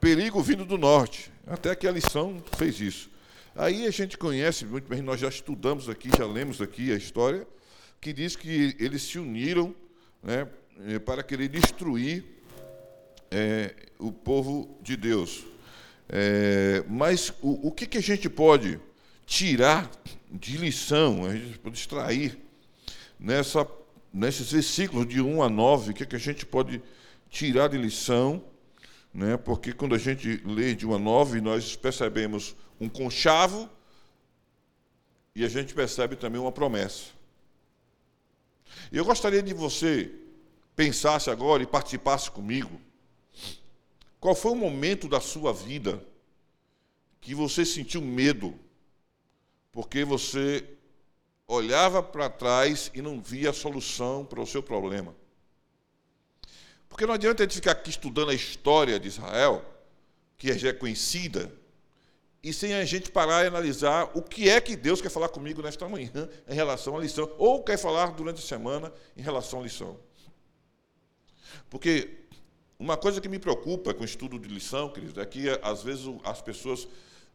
perigo vindo do norte. Até que a lição fez isso. Aí a gente conhece muito bem, nós já estudamos aqui, já lemos aqui a história, que diz que eles se uniram, né, eh, para querer destruir é, o povo de Deus. É, mas o, o que, que a gente pode tirar de lição, a gente pode extrair nessa, nesses versículos de 1 a 9, o que, que a gente pode tirar de lição? Né? Porque quando a gente lê de 1 a 9, nós percebemos um conchavo e a gente percebe também uma promessa. Eu gostaria de você pensasse agora e participasse comigo. Qual foi o momento da sua vida que você sentiu medo? Porque você olhava para trás e não via a solução para o seu problema. Porque não adianta a gente ficar aqui estudando a história de Israel, que já é conhecida, e sem a gente parar e analisar o que é que Deus quer falar comigo nesta manhã em relação à lição, ou quer falar durante a semana em relação à lição. Porque uma coisa que me preocupa com o estudo de lição, queridos, é que às vezes as pessoas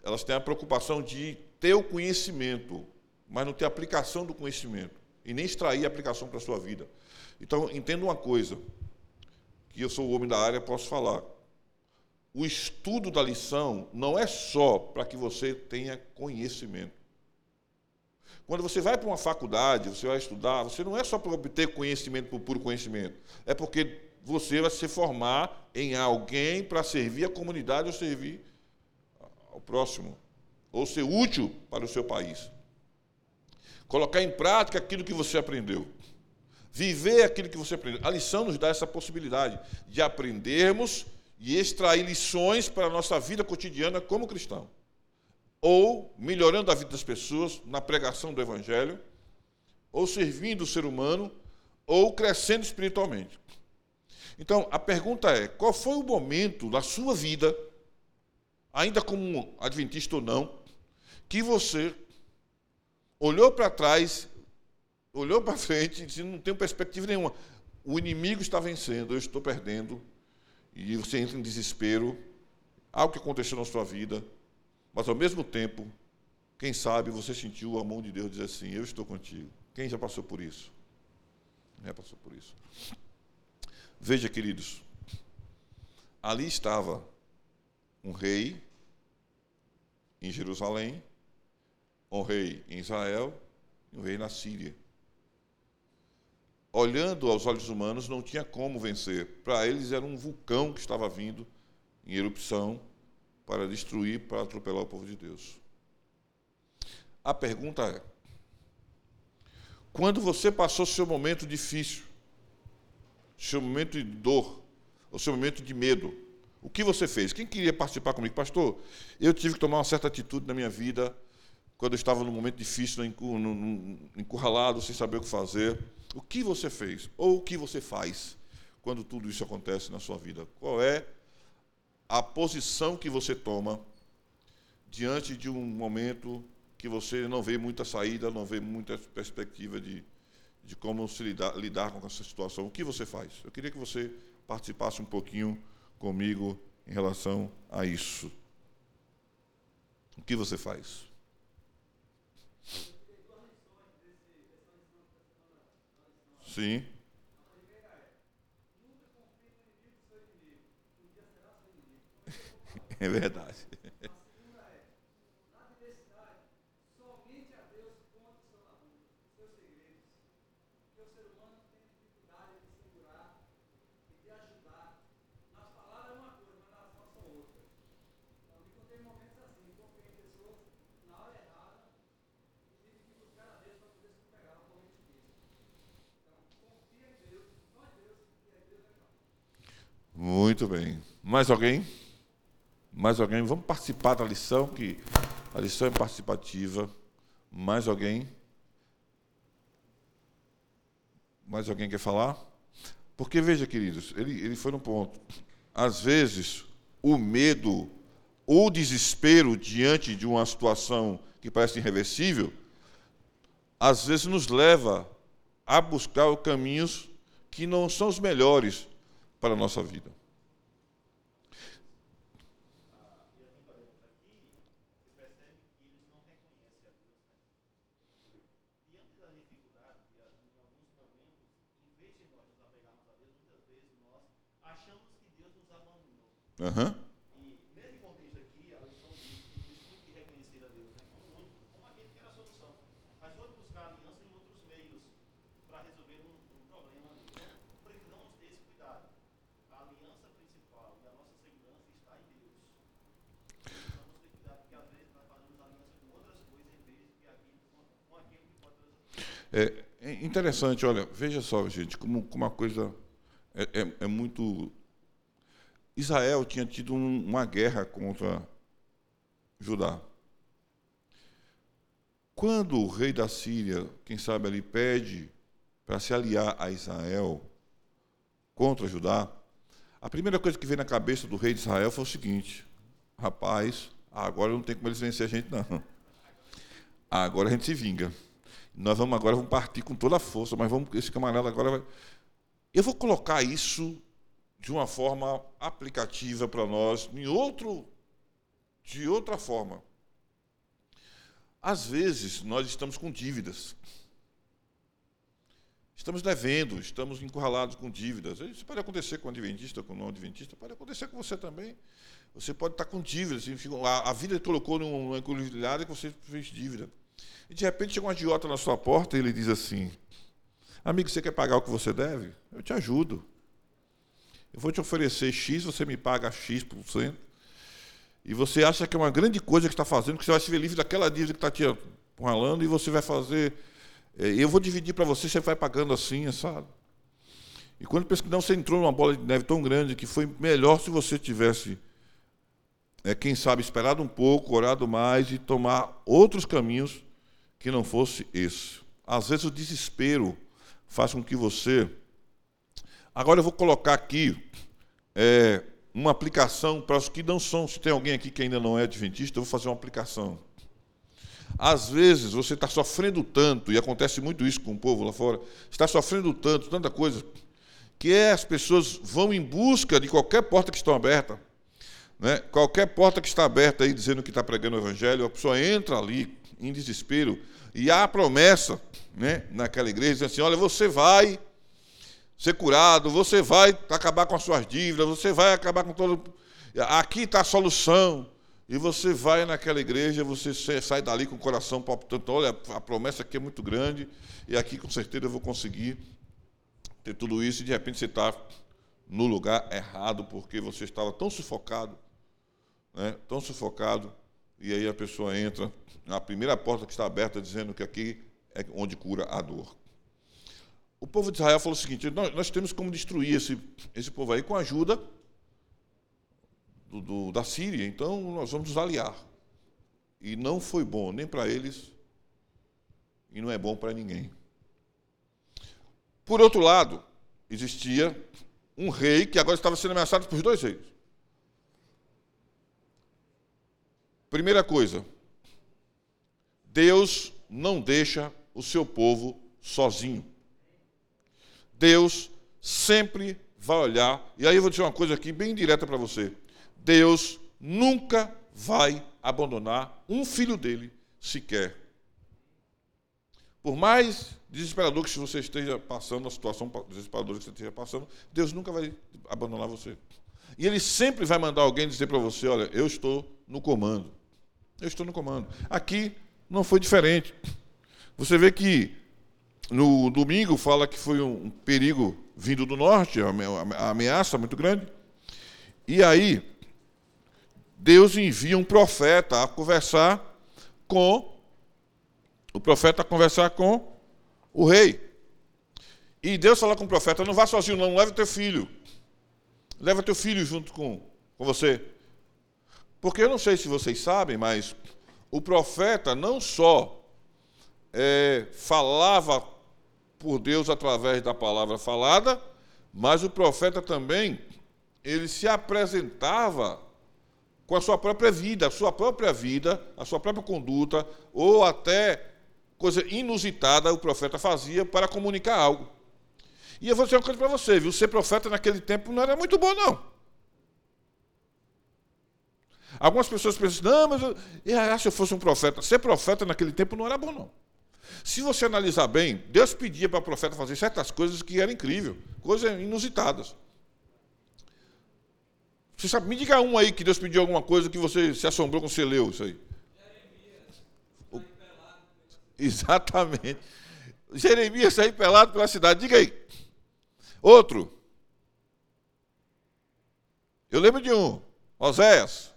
elas têm a preocupação de ter o conhecimento, mas não ter aplicação do conhecimento e nem extrair a aplicação para a sua vida. Então, entenda uma coisa, que eu sou o homem da área, posso falar. O estudo da lição não é só para que você tenha conhecimento. Quando você vai para uma faculdade, você vai estudar, você não é só para obter conhecimento por puro conhecimento. É porque você vai se formar em alguém para servir a comunidade ou servir ao próximo, ou ser útil para o seu país. Colocar em prática aquilo que você aprendeu. Viver aquilo que você aprendeu. A lição nos dá essa possibilidade de aprendermos e extrair lições para a nossa vida cotidiana como cristão. Ou melhorando a vida das pessoas na pregação do Evangelho, ou servindo o ser humano, ou crescendo espiritualmente. Então, a pergunta é: qual foi o momento da sua vida, ainda como adventista ou não, que você olhou para trás, olhou para frente e disse: não tenho perspectiva nenhuma. O inimigo está vencendo, eu estou perdendo, e você entra em desespero, algo que aconteceu na sua vida, mas ao mesmo tempo, quem sabe você sentiu a mão de Deus dizer assim: Eu estou contigo. Quem já passou por isso? Já passou por isso. Veja, queridos, ali estava um rei em Jerusalém, um rei em Israel e um rei na Síria. Olhando aos olhos humanos, não tinha como vencer. Para eles era um vulcão que estava vindo em erupção para destruir, para atropelar o povo de Deus. A pergunta é: quando você passou seu momento difícil, seu momento de dor, o seu momento de medo. O que você fez? Quem queria participar comigo? Pastor, eu tive que tomar uma certa atitude na minha vida quando eu estava num momento difícil, encurralado, sem saber o que fazer. O que você fez? Ou o que você faz quando tudo isso acontece na sua vida? Qual é a posição que você toma diante de um momento que você não vê muita saída, não vê muita perspectiva de, de como se lidar, lidar com essa situação. O que você faz? Eu queria que você participasse um pouquinho comigo em relação a isso. O que você faz? Sim. É verdade. Muito bem. Mais alguém? Mais alguém? Vamos participar da lição, que a lição é participativa. Mais alguém? Mais alguém quer falar? Porque, veja, queridos, ele, ele foi no ponto. Às vezes, o medo, o desespero diante de uma situação que parece irreversível, às vezes nos leva a buscar caminhos que não são os melhores para a nossa vida. Aham. É, é interessante, olha, veja só, gente, como, como uma coisa é, é, é muito. Israel tinha tido um- uma guerra contra Judá. Quando o rei da Síria, quem sabe ali, pede para se aliar a Israel contra Judá, a primeira coisa que veio na cabeça do rei de Israel foi o seguinte: rapaz, agora não tem como eles vencer a gente, não. Agora a gente se vinga. Nós vamos agora vamos partir com toda a força, mas vamos esse camarada agora vai. Eu vou colocar isso de uma forma aplicativa para nós, em outro, de outra forma. Às vezes nós estamos com dívidas. Estamos devendo, estamos encurralados com dívidas. Isso pode acontecer com o adventista, com o não adventista, pode acontecer com você também. Você pode estar com dívidas. A, vida colocou numa encruzilhada que você fez dívida. E de repente chega um agiota na sua porta e ele diz assim: Amigo, você quer pagar o que você deve? Eu te ajudo. Eu vou te oferecer X, você me paga X por cento. E você acha que é uma grande coisa que está fazendo, que você vai se ver livre daquela dívida que está te ralando e você vai fazer. eh, Eu vou dividir para você, você vai pagando assim, sabe? E quando pensa que não, você entrou numa bola de neve tão grande que foi melhor se você tivesse, é, quem sabe, esperado um pouco, orado mais e tomar outros caminhos que não fosse esse. Às vezes o desespero faz com que você. Agora eu vou colocar aqui é, uma aplicação para os que não são. Se tem alguém aqui que ainda não é adventista, eu vou fazer uma aplicação. Às vezes você está sofrendo tanto, e acontece muito isso com o povo lá fora, está sofrendo tanto, tanta coisa, que é, as pessoas vão em busca de qualquer porta que está aberta. Né? Qualquer porta que está aberta aí dizendo que está pregando o evangelho, a pessoa entra ali em desespero, e há a promessa né, naquela igreja, assim, olha, você vai ser curado, você vai acabar com as suas dívidas, você vai acabar com todo. Aqui está a solução. E você vai naquela igreja, você sai dali com o coração palpitando. Olha, a promessa aqui é muito grande, e aqui com certeza eu vou conseguir ter tudo isso, e de repente você está no lugar errado, porque você estava tão sufocado, né, tão sufocado, e aí a pessoa entra na primeira porta que está aberta, dizendo que aqui é onde cura a dor. O povo de Israel falou o seguinte: nós, nós temos como destruir esse, esse povo aí com a ajuda do, do, da Síria, então nós vamos nos aliar. E não foi bom nem para eles, e não é bom para ninguém. Por outro lado, existia um rei que agora estava sendo ameaçado por dois reis. Primeira coisa, Deus não deixa o seu povo sozinho. Deus sempre vai olhar, e aí eu vou dizer uma coisa aqui bem direta para você. Deus nunca vai abandonar um filho dele sequer. Por mais desesperador que você esteja passando, a situação desesperadora que você esteja passando, Deus nunca vai abandonar você. E Ele sempre vai mandar alguém dizer para você: olha, eu estou no comando. Eu estou no comando. Aqui não foi diferente. Você vê que no domingo fala que foi um perigo vindo do norte, a ameaça muito grande. E aí, Deus envia um profeta a conversar com o profeta a conversar com o rei. E Deus fala com o profeta: não vá sozinho, não, leva teu filho. Leva teu filho junto com, com você. Porque eu não sei se vocês sabem, mas o profeta não só é, falava por Deus através da palavra falada, mas o profeta também ele se apresentava com a sua própria vida, a sua própria vida, a sua própria conduta, ou até coisa inusitada o profeta fazia para comunicar algo. E eu vou dizer uma coisa para você, viu? Ser profeta naquele tempo não era muito bom, não. Algumas pessoas pensam, não, mas eu, eu, se eu fosse um profeta. Ser profeta naquele tempo não era bom, não. Se você analisar bem, Deus pedia para o profeta fazer certas coisas que eram incríveis, coisas inusitadas. Você sabe, me diga um aí que Deus pediu alguma coisa que você se assombrou quando você leu isso aí. O- [laughs] Exatamente. Jeremias sair pelado pela cidade. Diga aí. Outro. Eu lembro de um. Oséias.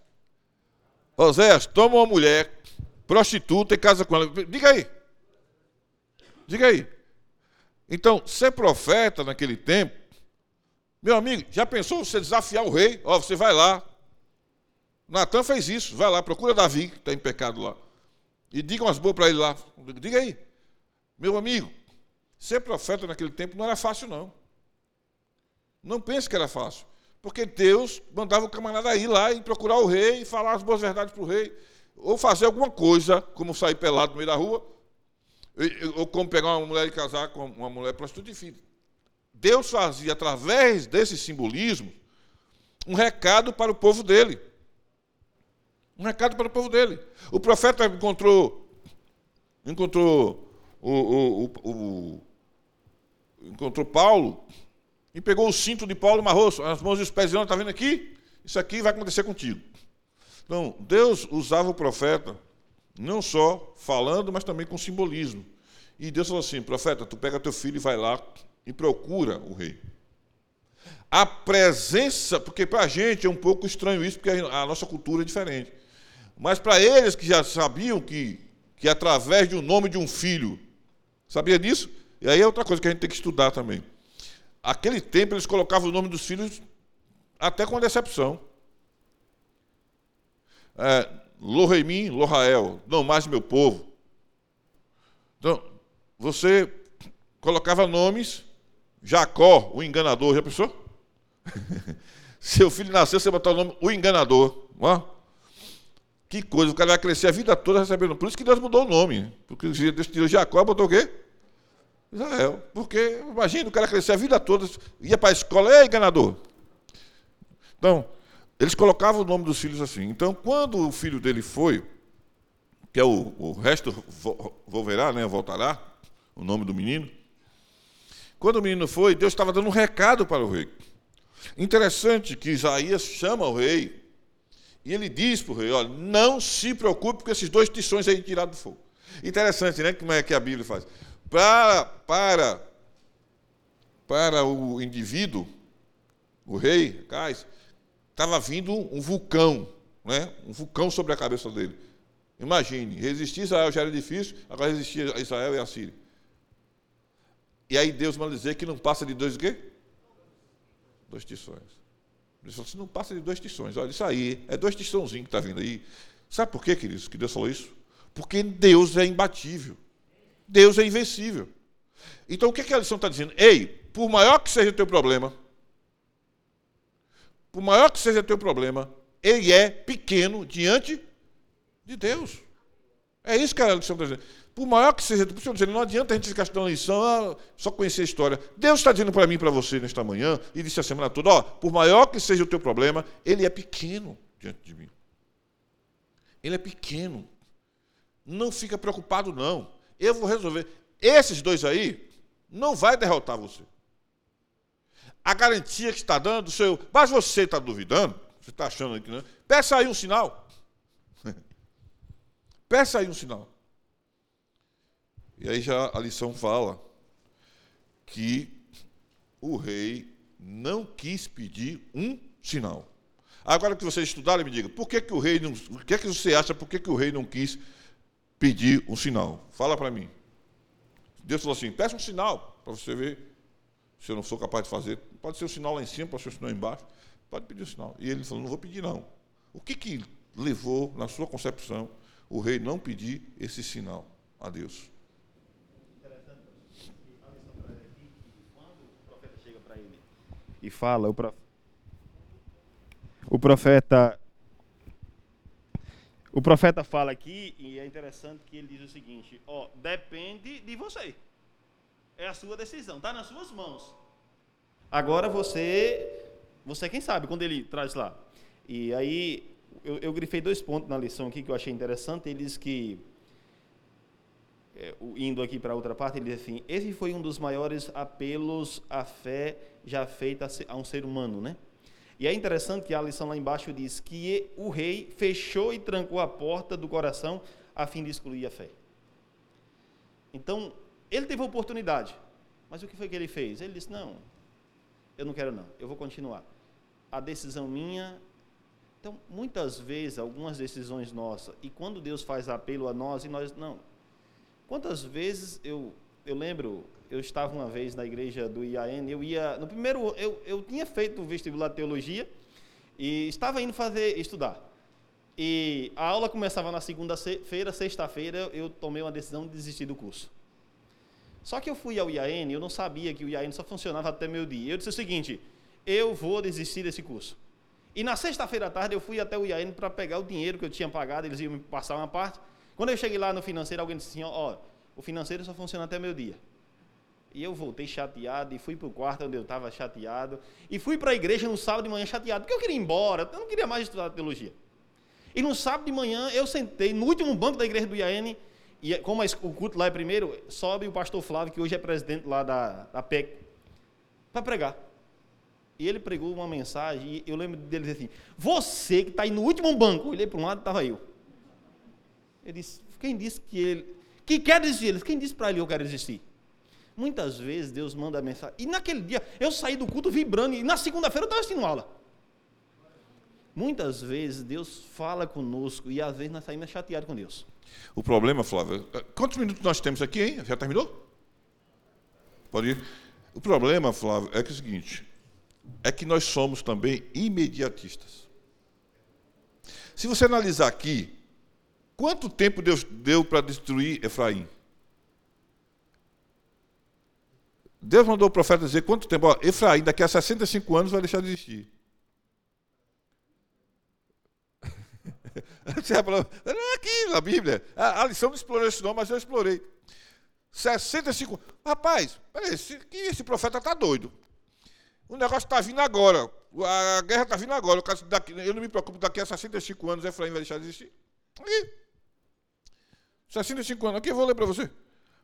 Oséias toma uma mulher prostituta e casa com ela. Diga aí. Diga aí. Então, ser profeta naquele tempo, meu amigo, já pensou você desafiar o rei? Ó, você vai lá. Natan fez isso. Vai lá, procura Davi, que está em pecado lá. E diga umas boas para ele lá. Diga aí. Meu amigo, ser profeta naquele tempo não era fácil, não. Não pense que era fácil. Porque Deus mandava o camarada ir lá e procurar o rei e falar as boas verdades para o rei. Ou fazer alguma coisa, como sair pelado no meio da rua, ou como pegar uma mulher e casar com uma mulher prostituta, enfim. Deus fazia, através desse simbolismo, um recado para o povo dele. Um recado para o povo dele. O profeta encontrou, encontrou o, o- o- o- encontrou Paulo e pegou o cinto de Paulo amarrou as mãos e os pés dizendo, está vendo aqui? Isso aqui vai acontecer contigo. Então, Deus usava o profeta não só falando, mas também com simbolismo. E Deus falou assim, profeta, tu pega teu filho e vai lá e procura o rei. A presença, porque para a gente é um pouco estranho isso, porque a nossa cultura é diferente. Mas para eles que já sabiam que, que através do nome de um filho, sabia disso? E aí é outra coisa que a gente tem que estudar também. Aquele tempo eles colocavam o nome dos filhos até com decepção. É, Lohemim, Lohael, não mais meu povo. Então, você colocava nomes, Jacó, o enganador, já pensou? [laughs] Seu filho nasceu, você botar o nome, o enganador. Ó. Que coisa, o cara vai crescer a vida toda recebendo. Por isso que Deus mudou o nome. Porque Deus tirou Jacó e botou o quê? Israel. Porque, imagina, o cara crescer a vida toda, ia para a escola, é enganador. Então, eles colocavam o nome dos filhos assim. Então, quando o filho dele foi, que é o, o resto vo- volverá, né, voltará, o nome do menino. Quando o menino foi, Deus estava dando um recado para o rei. Interessante que Isaías chama o rei e ele diz para o rei: olha, não se preocupe com esses dois tições aí tirados do fogo. Interessante, né? Como é que a Bíblia faz? Para, para, para o indivíduo, o rei, Cais, estava vindo um vulcão, né? um vulcão sobre a cabeça dele. Imagine, resistir a Israel já era difícil, agora resistir a Israel e a Síria. E aí Deus manda dizer que não passa de dois o quê? Dois tições. Ele falou assim, não passa de dois tições. Olha, isso aí é dois tiçãozinhos que está vindo aí. Sabe por quê, queridos, que Deus falou isso? Porque Deus é imbatível. Deus é invencível. Então, o que, que a lição está dizendo? Ei, por maior que seja o teu problema, por maior que seja o teu problema, ele é pequeno diante de Deus. É isso que a lição está dizendo. Por maior que seja, por dizendo, não adianta a gente ficar estudando a lição, ah, só conhecer a história. Deus está dizendo para mim e para você nesta manhã, e disse a semana toda, ó, por maior que seja o teu problema, ele é pequeno diante de mim. Ele é pequeno. Não fica preocupado, não. Eu vou resolver. Esses dois aí não vai derrotar você. A garantia que está dando, seu, mas você está duvidando, você está achando que não. Peça aí um sinal. [laughs] Peça aí um sinal. E aí já a lição fala que o rei não quis pedir um sinal. Agora que vocês estudaram, me diga, por que, que o rei não. O que é que você acha por que, que o rei não quis pedir um sinal? Fala para mim. Deus falou assim: peça um sinal para você ver se eu não sou capaz de fazer. Pode ser um sinal lá em cima, pode ser um sinal embaixo. Pode pedir um sinal. E ele falou: não vou pedir, não. O que, que levou, na sua concepção, o rei não pedir esse sinal a Deus? e fala, o, pro... o profeta. O profeta fala aqui, e é interessante que ele diz o seguinte: ó, depende de você. É a sua decisão, está nas suas mãos. Agora você. Você quem sabe quando ele traz lá. E aí, eu, eu grifei dois pontos na lição aqui que eu achei interessante. Ele diz que é, indo aqui para outra parte, ele diz assim: esse foi um dos maiores apelos à fé já feita a um ser humano, né? E é interessante que a lição lá embaixo diz que o rei fechou e trancou a porta do coração a fim de excluir a fé. Então, ele teve a oportunidade. Mas o que foi que ele fez? Ele disse: Não, eu não quero, não, eu vou continuar. A decisão minha. Então, muitas vezes, algumas decisões nossas, e quando Deus faz apelo a nós, e nós não. Quantas vezes eu, eu lembro, eu estava uma vez na igreja do IAN, eu ia, no primeiro, eu, eu tinha feito o vestibular de teologia e estava indo fazer, estudar. E a aula começava na segunda-feira, sexta-feira eu tomei uma decisão de desistir do curso. Só que eu fui ao IAN, eu não sabia que o IAN só funcionava até meio dia. Eu disse o seguinte, eu vou desistir desse curso. E na sexta-feira à tarde eu fui até o IAN para pegar o dinheiro que eu tinha pagado, eles iam me passar uma parte. Quando eu cheguei lá no financeiro, alguém disse assim, ó, o financeiro só funciona até meio dia. E eu voltei chateado e fui para o quarto onde eu estava chateado. E fui para a igreja no sábado de manhã chateado, porque eu queria ir embora, eu não queria mais estudar teologia. E no sábado de manhã eu sentei no último banco da igreja do IAN e é, como o culto lá é primeiro, sobe o pastor Flávio, que hoje é presidente lá da, da PEC, para pregar. E ele pregou uma mensagem, e eu lembro dele dizer assim: Você que está aí no último banco, olhei para um lado estava eu. Ele disse: Quem disse que ele. Que quer desistir? Ele Quem disse para ele eu quero desistir? Muitas vezes Deus manda mensagem. E naquele dia eu saí do culto vibrando, e na segunda-feira eu estava assistindo aula. Muitas vezes Deus fala conosco e às vezes nós saímos chateados com Deus. O problema, Flávio, eh, quantos minutos nós temos aqui, hein? Já terminou? Pode ir? O problema, Flávio, é que é o seguinte: é que nós somos também imediatistas. Se você analisar aqui, quanto tempo Deus deu para destruir Efraim? Deus mandou o profeta dizer quanto tempo? Ó, Efraim, daqui a 65 anos, vai deixar de existir. [laughs] Você falou, aqui na Bíblia. A, a lição não explorou esse nome, mas eu explorei. 65. Rapaz, peraí, esse, esse profeta está doido. O negócio está vindo agora. A guerra está vindo agora. Eu não me preocupo, daqui a 65 anos Efraim vai deixar de existir. Aqui. 65 anos. Aqui eu vou ler para você.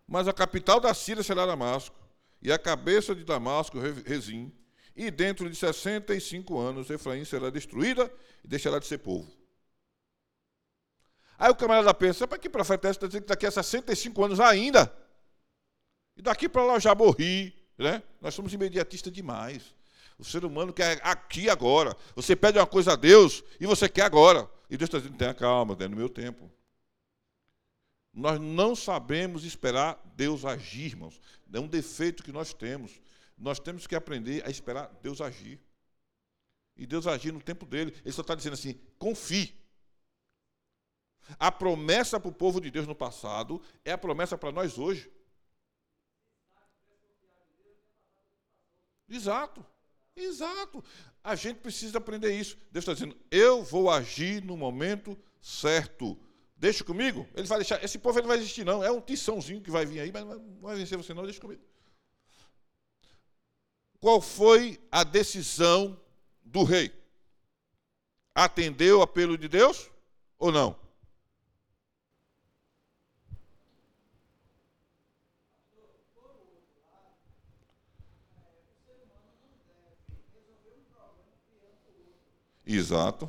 Mas a capital da Síria será Damasco, e a cabeça de Damasco, Rezim. E dentro de 65 anos Efraim será destruída e deixará de ser povo. Aí o camarada pensa, para que profeta é? Está dizendo que daqui a 65 anos ainda. E daqui para lá eu já morri. Né? Nós somos imediatistas demais. O ser humano quer aqui agora. Você pede uma coisa a Deus e você quer agora. E Deus está dizendo, tenha calma, é no meu tempo. Nós não sabemos esperar Deus agir, irmãos. É um defeito que nós temos. Nós temos que aprender a esperar Deus agir. E Deus agir no tempo dele. Ele só está dizendo assim: confie. A promessa para o povo de Deus no passado é a promessa para nós hoje. Exato, exato. A gente precisa aprender isso. Deus está dizendo: eu vou agir no momento certo. Deixa comigo. Ele vai deixar. Esse povo não vai existir, não. É um tiçãozinho que vai vir aí, mas não vai vencer você, não. Deixa comigo. Qual foi a decisão do rei? Atendeu o apelo de Deus ou não? Exato.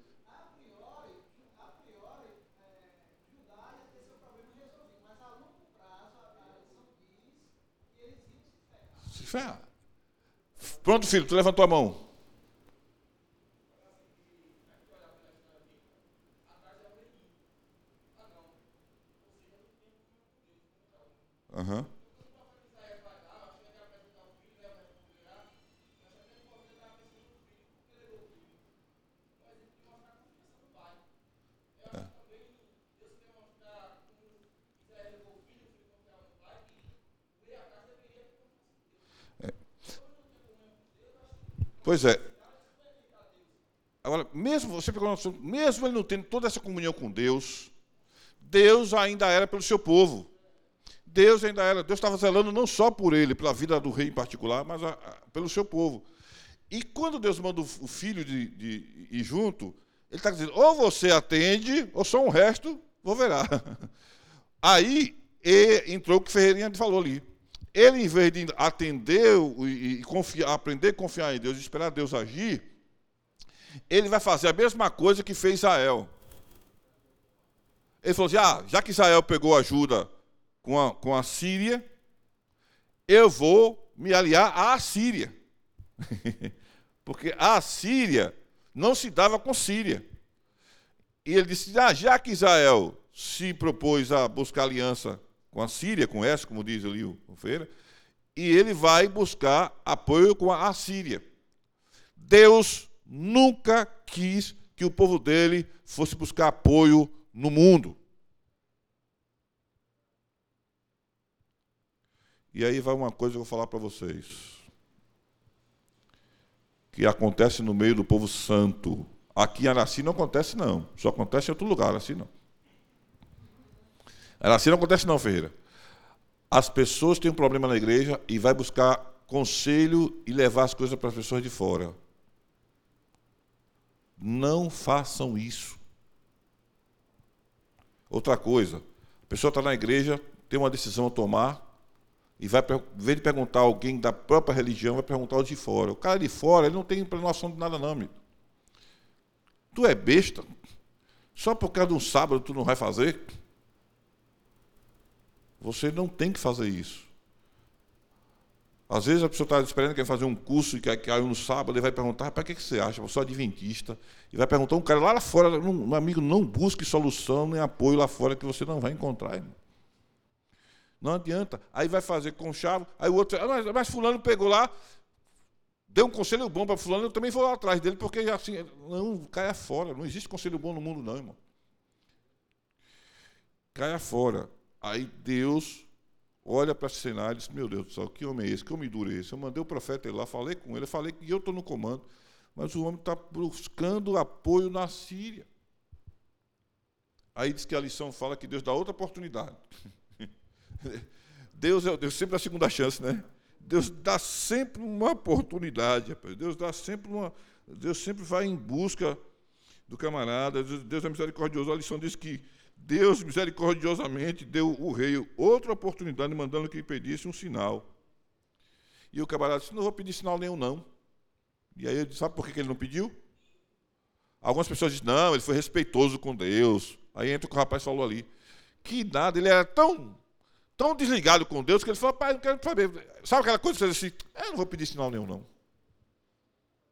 Ferrar. Pronto, filho, tu levantou a mão. Aham. Uhum. Pois é. Agora, mesmo você pegou mesmo ele não tendo toda essa comunhão com Deus, Deus ainda era pelo seu povo. Deus ainda era, Deus estava zelando não só por ele, pela vida do rei em particular, mas a, a, pelo seu povo. E quando Deus manda o filho de, de ir junto, ele está dizendo: ou você atende, ou só um resto vou verá. [laughs] Aí entrou o que Ferreirinha falou ali. Ele, em vez de atender e confiar, aprender a confiar em Deus e esperar Deus agir, ele vai fazer a mesma coisa que fez Israel. Ele falou assim: ah, já que Israel pegou ajuda com a, com a Síria, eu vou me aliar à Síria. [laughs] Porque a Síria não se dava com Síria. E ele disse: ah, já que Israel se propôs a buscar aliança com a Síria, com essa, como diz ali o Feira, e ele vai buscar apoio com a Síria. Deus nunca quis que o povo dele fosse buscar apoio no mundo. E aí vai uma coisa que eu vou falar para vocês. Que acontece no meio do povo santo. Aqui em Araci não acontece, não. Só acontece em outro lugar, Araci não. Araci não acontece, não, Ferreira. As pessoas têm um problema na igreja e vai buscar conselho e levar as coisas para as pessoas de fora. Não façam isso. Outra coisa, a pessoa está na igreja, tem uma decisão a tomar, e vai, em vez de perguntar alguém da própria religião, vai perguntar o de fora. O cara de fora, ele não tem noção de nada, não, amigo. Tu é besta? Só por causa de um sábado tu não vai fazer? Você não tem que fazer isso. Às vezes a pessoa está esperando que vai fazer um curso e caiu no sábado e vai perguntar, para que, que você acha? Eu sou adventista. E vai perguntar um cara lá fora, um amigo, não busque solução nem apoio lá fora que você não vai encontrar. Não adianta. Aí vai fazer com chave, aí o outro, ah, mas, mas fulano pegou lá, deu um conselho bom para fulano, eu também vou lá atrás dele, porque assim, não, caia fora. Não existe conselho bom no mundo, não, irmão. Caia fora. Aí Deus olha para esse cenário e diz, meu Deus do céu, que homem é esse? Que homem duro é esse? Eu mandei o profeta ir lá, falei com ele, falei que eu estou no comando, mas o homem está buscando apoio na Síria. Aí diz que a lição fala que Deus dá outra oportunidade. [laughs] Deus é Deus sempre a segunda chance, né? Deus dá sempre uma oportunidade, rapaz. Deus dá sempre uma. Deus sempre vai em busca do camarada. Deus é misericordioso. A lição diz que Deus misericordiosamente deu o rei outra oportunidade, mandando que ele pedisse um sinal. E o camarada disse: Não vou pedir sinal nenhum, não. E aí ele disse: Sabe por que ele não pediu? Algumas pessoas dizem: Não, ele foi respeitoso com Deus. Aí entra o que o rapaz falou ali. Que nada, ele era tão tão desligado com Deus que ele falou, pai, não quero saber. Sabe aquela coisa que você diz assim, eu não vou pedir sinal nenhum, não.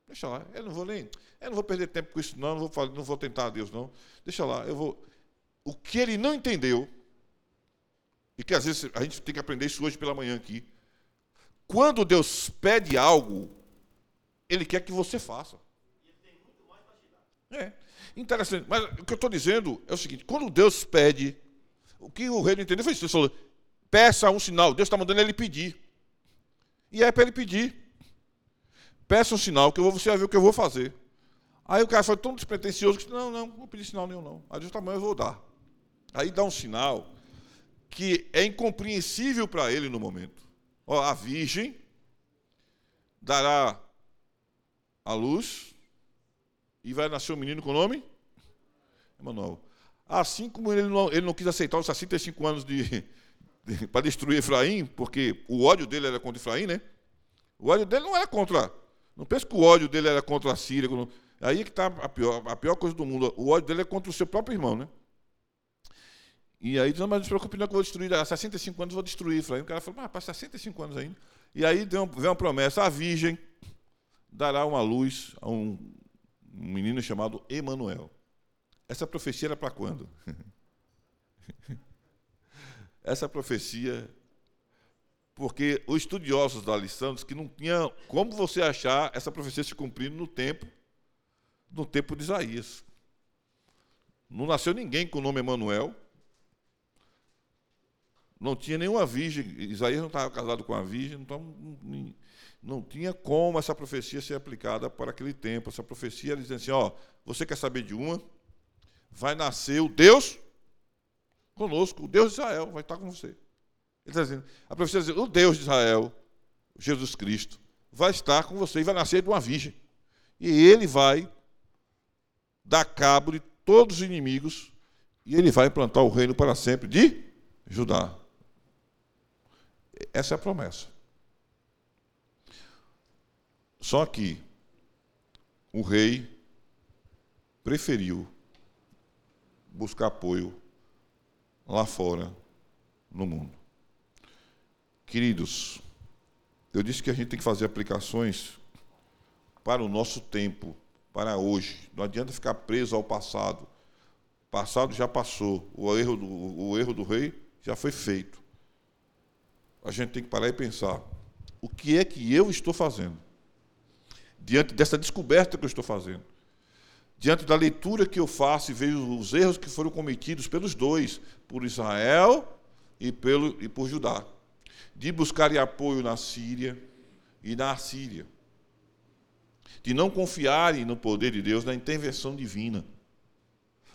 Deixa lá, eu não vou nem, eu não vou perder tempo com isso, não, não vou, não vou tentar a Deus, não. Deixa lá, eu vou. O que ele não entendeu, e que às vezes a gente tem que aprender isso hoje pela manhã aqui. Quando Deus pede algo, Ele quer que você faça. É, interessante. Mas o que eu estou dizendo é o seguinte: quando Deus pede, o que o rei não entendeu foi isso. Ele falou: Peça um sinal. Deus está mandando ele pedir. E é para ele pedir. Peça um sinal que eu vou, você vai ver o que eu vou fazer. Aí o cara foi tão despretensioso que disse, não, não, não vou pedir sinal nenhum, não. Aí Deus está eu vou dar. Aí dá um sinal que é incompreensível para ele no momento. Ó, a virgem dará a luz e vai nascer um menino com o nome? Emanuel. Assim como ele não, ele não quis aceitar os 65 anos de, para destruir Efraim, porque o ódio dele era contra Efraim, né? O ódio dele não era contra. Não pense que o ódio dele era contra a Síria. Aí é que está a pior, a pior coisa do mundo. O ódio dele é contra o seu próprio irmão, né? E aí, não, mas não se preocupe, não, que eu vou destruir. Há 65 anos eu vou destruir Efraim. O cara falou, mas para 65 anos ainda. E aí vem uma promessa: a virgem dará uma luz a um, um menino chamado Emanuel. Essa profecia era para quando? [laughs] essa profecia, porque os estudiosos da lição dizem que não tinha como você achar essa profecia se cumprindo no tempo, no tempo de Isaías. Não nasceu ninguém com o nome Emanuel. Não tinha nenhuma virgem. Isaías não estava casado com a virgem. Então, Não tinha como essa profecia ser aplicada para aquele tempo. Essa profecia era dizendo assim: ó, você quer saber de uma? Vai nascer o Deus conosco, o Deus de Israel vai estar com você. Ele está dizendo, a profecia diz, o Deus de Israel, Jesus Cristo, vai estar com você e vai nascer de uma virgem. E ele vai dar cabo de todos os inimigos e ele vai implantar o reino para sempre de Judá. Essa é a promessa. Só que o rei preferiu buscar apoio lá fora no mundo. Queridos, eu disse que a gente tem que fazer aplicações para o nosso tempo, para hoje. Não adianta ficar preso ao passado. O passado já passou. O erro do, o erro do rei já foi feito. A gente tem que parar e pensar: o que é que eu estou fazendo? Diante dessa descoberta que eu estou fazendo. Diante da leitura que eu faço e vejo os erros que foram cometidos pelos dois, por Israel e, pelo, e por Judá de buscar apoio na Síria e na Assíria, de não confiarem no poder de Deus, na intervenção divina.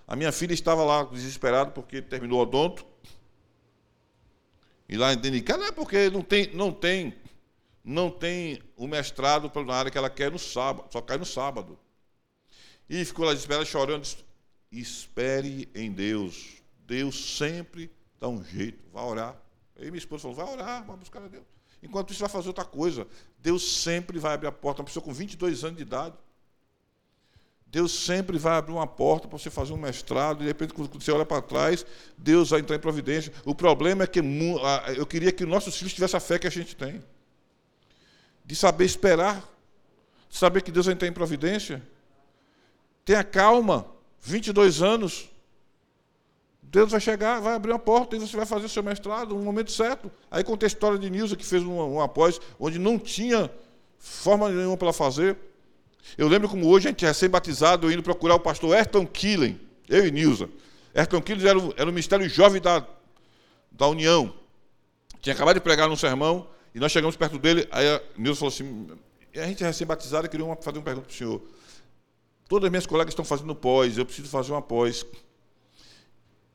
A minha filha estava lá desesperada porque terminou o odonto. E lá em não é porque não tem, não tem, não tem o mestrado na área que ela quer no sábado, só cai no sábado. E ficou lá desesperada, chorando. Espere em Deus. Deus sempre dá um jeito. Vai orar. Aí minha esposa falou, vai orar, vai buscar a Deus. Enquanto isso, vai fazer outra coisa. Deus sempre vai abrir a porta. Uma pessoa com 22 anos de idade. Deus sempre vai abrir uma porta para você fazer um mestrado, e de repente, quando você olha para trás, Deus vai entrar em providência. O problema é que eu queria que nossos filhos tivessem a fé que a gente tem. De saber esperar, saber que Deus vai entrar em providência. Tenha calma, 22 anos, Deus vai chegar, vai abrir uma porta e você vai fazer o seu mestrado no momento certo. Aí contei a história de Nilza, que fez um, um após, onde não tinha forma nenhuma para fazer. Eu lembro como hoje a gente é recém-batizado, indo procurar o pastor Ayrton Killen, eu e Nilza. Ayrton Killen era, era o ministério jovem da, da União. Tinha acabado de pregar num sermão, e nós chegamos perto dele, aí a Nilza falou assim, a gente é recém-batizado, queria uma, fazer uma pergunta para o senhor. Todas as minhas colegas estão fazendo pós, eu preciso fazer uma pós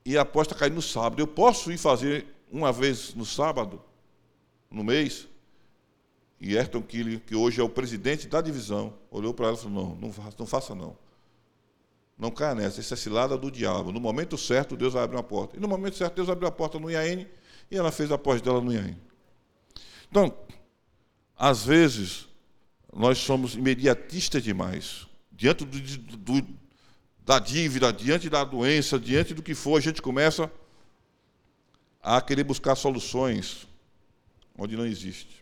e a aposta cai no sábado. Eu posso ir fazer uma vez no sábado, no mês? E Ayrton Kille, que hoje é o presidente da divisão, olhou para ela e falou: não, não faça, não faça não. Não caia nessa, isso é cilada do diabo. No momento certo, Deus vai abrir uma porta. E no momento certo, Deus abriu a porta no IAN e ela fez a pós dela no IAN. Então, às vezes, nós somos imediatistas demais. Diante do, do, da dívida, diante da doença, diante do que for, a gente começa a querer buscar soluções onde não existe.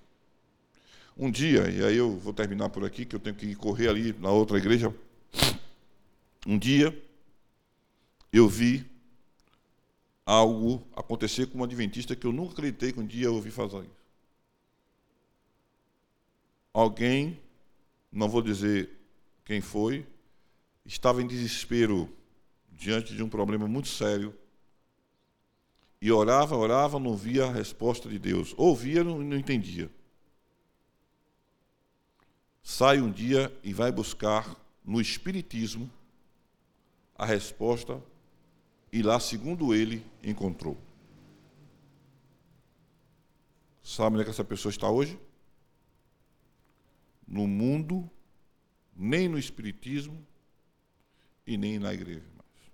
Um dia, e aí eu vou terminar por aqui, que eu tenho que correr ali na outra igreja. Um dia, eu vi algo acontecer com um adventista que eu nunca acreditei que um dia eu ouvi fazer isso. Alguém, não vou dizer quem foi, estava em desespero diante de um problema muito sério e orava, orava, não via a resposta de Deus. Ouvia, não, não entendia. Sai um dia e vai buscar no Espiritismo a resposta e lá, segundo ele, encontrou. Sabe onde é que essa pessoa está hoje? No mundo, nem no Espiritismo, e nem na igreja mais.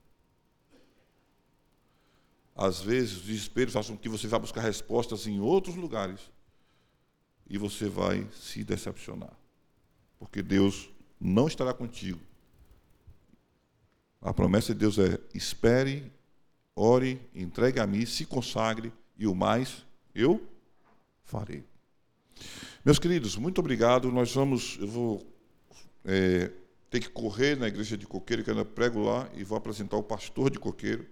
Às vezes, o desespero faz com que você vá buscar respostas em outros lugares e você vai se decepcionar. Porque Deus não estará contigo. A promessa de Deus é: espere, ore, entregue a mim, se consagre e o mais eu farei. Meus queridos, muito obrigado. Nós vamos, eu vou é, tem que correr na igreja de Coqueiro, que eu prego lá, e vou apresentar o pastor de Coqueiro.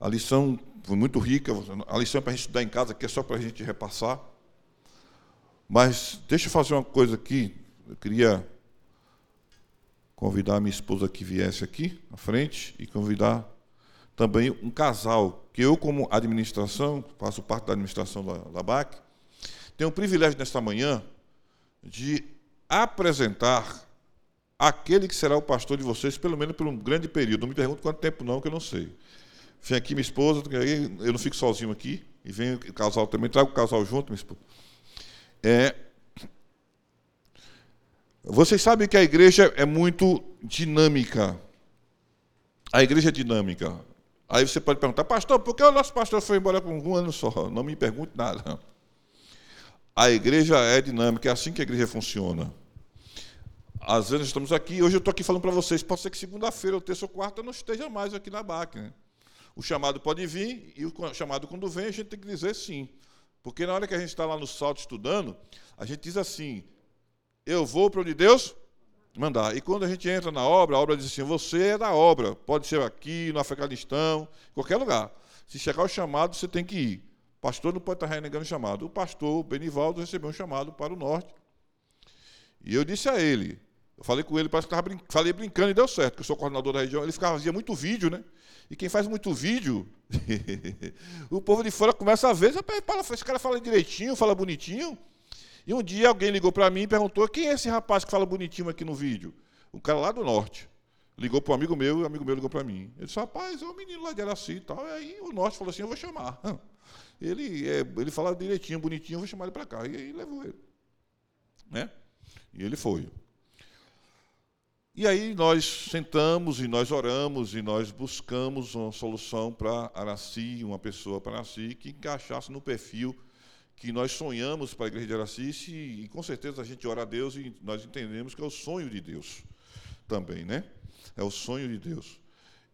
A lição foi muito rica, a lição é para a gente estudar em casa, que é só para a gente repassar. Mas deixa eu fazer uma coisa aqui. Eu queria convidar a minha esposa que viesse aqui à frente e convidar também um casal, que eu, como administração, faço parte da administração da, da BAC, tenho o privilégio nesta manhã de apresentar aquele que será o pastor de vocês, pelo menos por um grande período. Não me pergunte quanto tempo não, que eu não sei. Vem aqui minha esposa, eu não fico sozinho aqui, e vem o casal também, trago o casal junto, minha esposa. É, vocês sabem que a igreja é muito dinâmica. A igreja é dinâmica. Aí você pode perguntar, pastor, por que o nosso pastor foi embora com um ano só? Não me pergunte nada. A igreja é dinâmica, é assim que a igreja funciona. Às vezes estamos aqui, hoje eu estou aqui falando para vocês, pode ser que segunda-feira, ou terça ou quarta, eu não esteja mais aqui na BAC. Né? O chamado pode vir, e o chamado quando vem, a gente tem que dizer sim. Porque na hora que a gente está lá no salto estudando, a gente diz assim, eu vou para onde Deus mandar. E quando a gente entra na obra, a obra diz assim: você é da obra. Pode ser aqui, no Afeganistão, qualquer lugar. Se chegar o chamado, você tem que ir. O pastor não pode estar renegando o chamado. O pastor Benivaldo recebeu um chamado para o norte. E eu disse a ele, eu falei com ele, parece que estava brin falei brincando e deu certo, porque eu sou coordenador da região, ele ficava, fazia muito vídeo, né? E quem faz muito vídeo, [laughs] o povo de fora começa a ver, esse cara fala direitinho, fala bonitinho. E um dia alguém ligou para mim e perguntou: quem é esse rapaz que fala bonitinho aqui no vídeo? Um cara lá do norte. Ligou para um amigo meu e o amigo meu ligou para mim. Ele disse: rapaz, é um menino lá de Araci e tal. E aí o norte falou assim: eu vou chamar. [laughs] Ele, é, ele fala direitinho, bonitinho, eu vou chamar ele para cá. E aí levou ele. Né? E ele foi. E aí nós sentamos e nós oramos e nós buscamos uma solução para Araci, uma pessoa para Araci que encaixasse no perfil que nós sonhamos para a igreja de Aracice e com certeza a gente ora a Deus e nós entendemos que é o sonho de Deus também, né? É o sonho de Deus.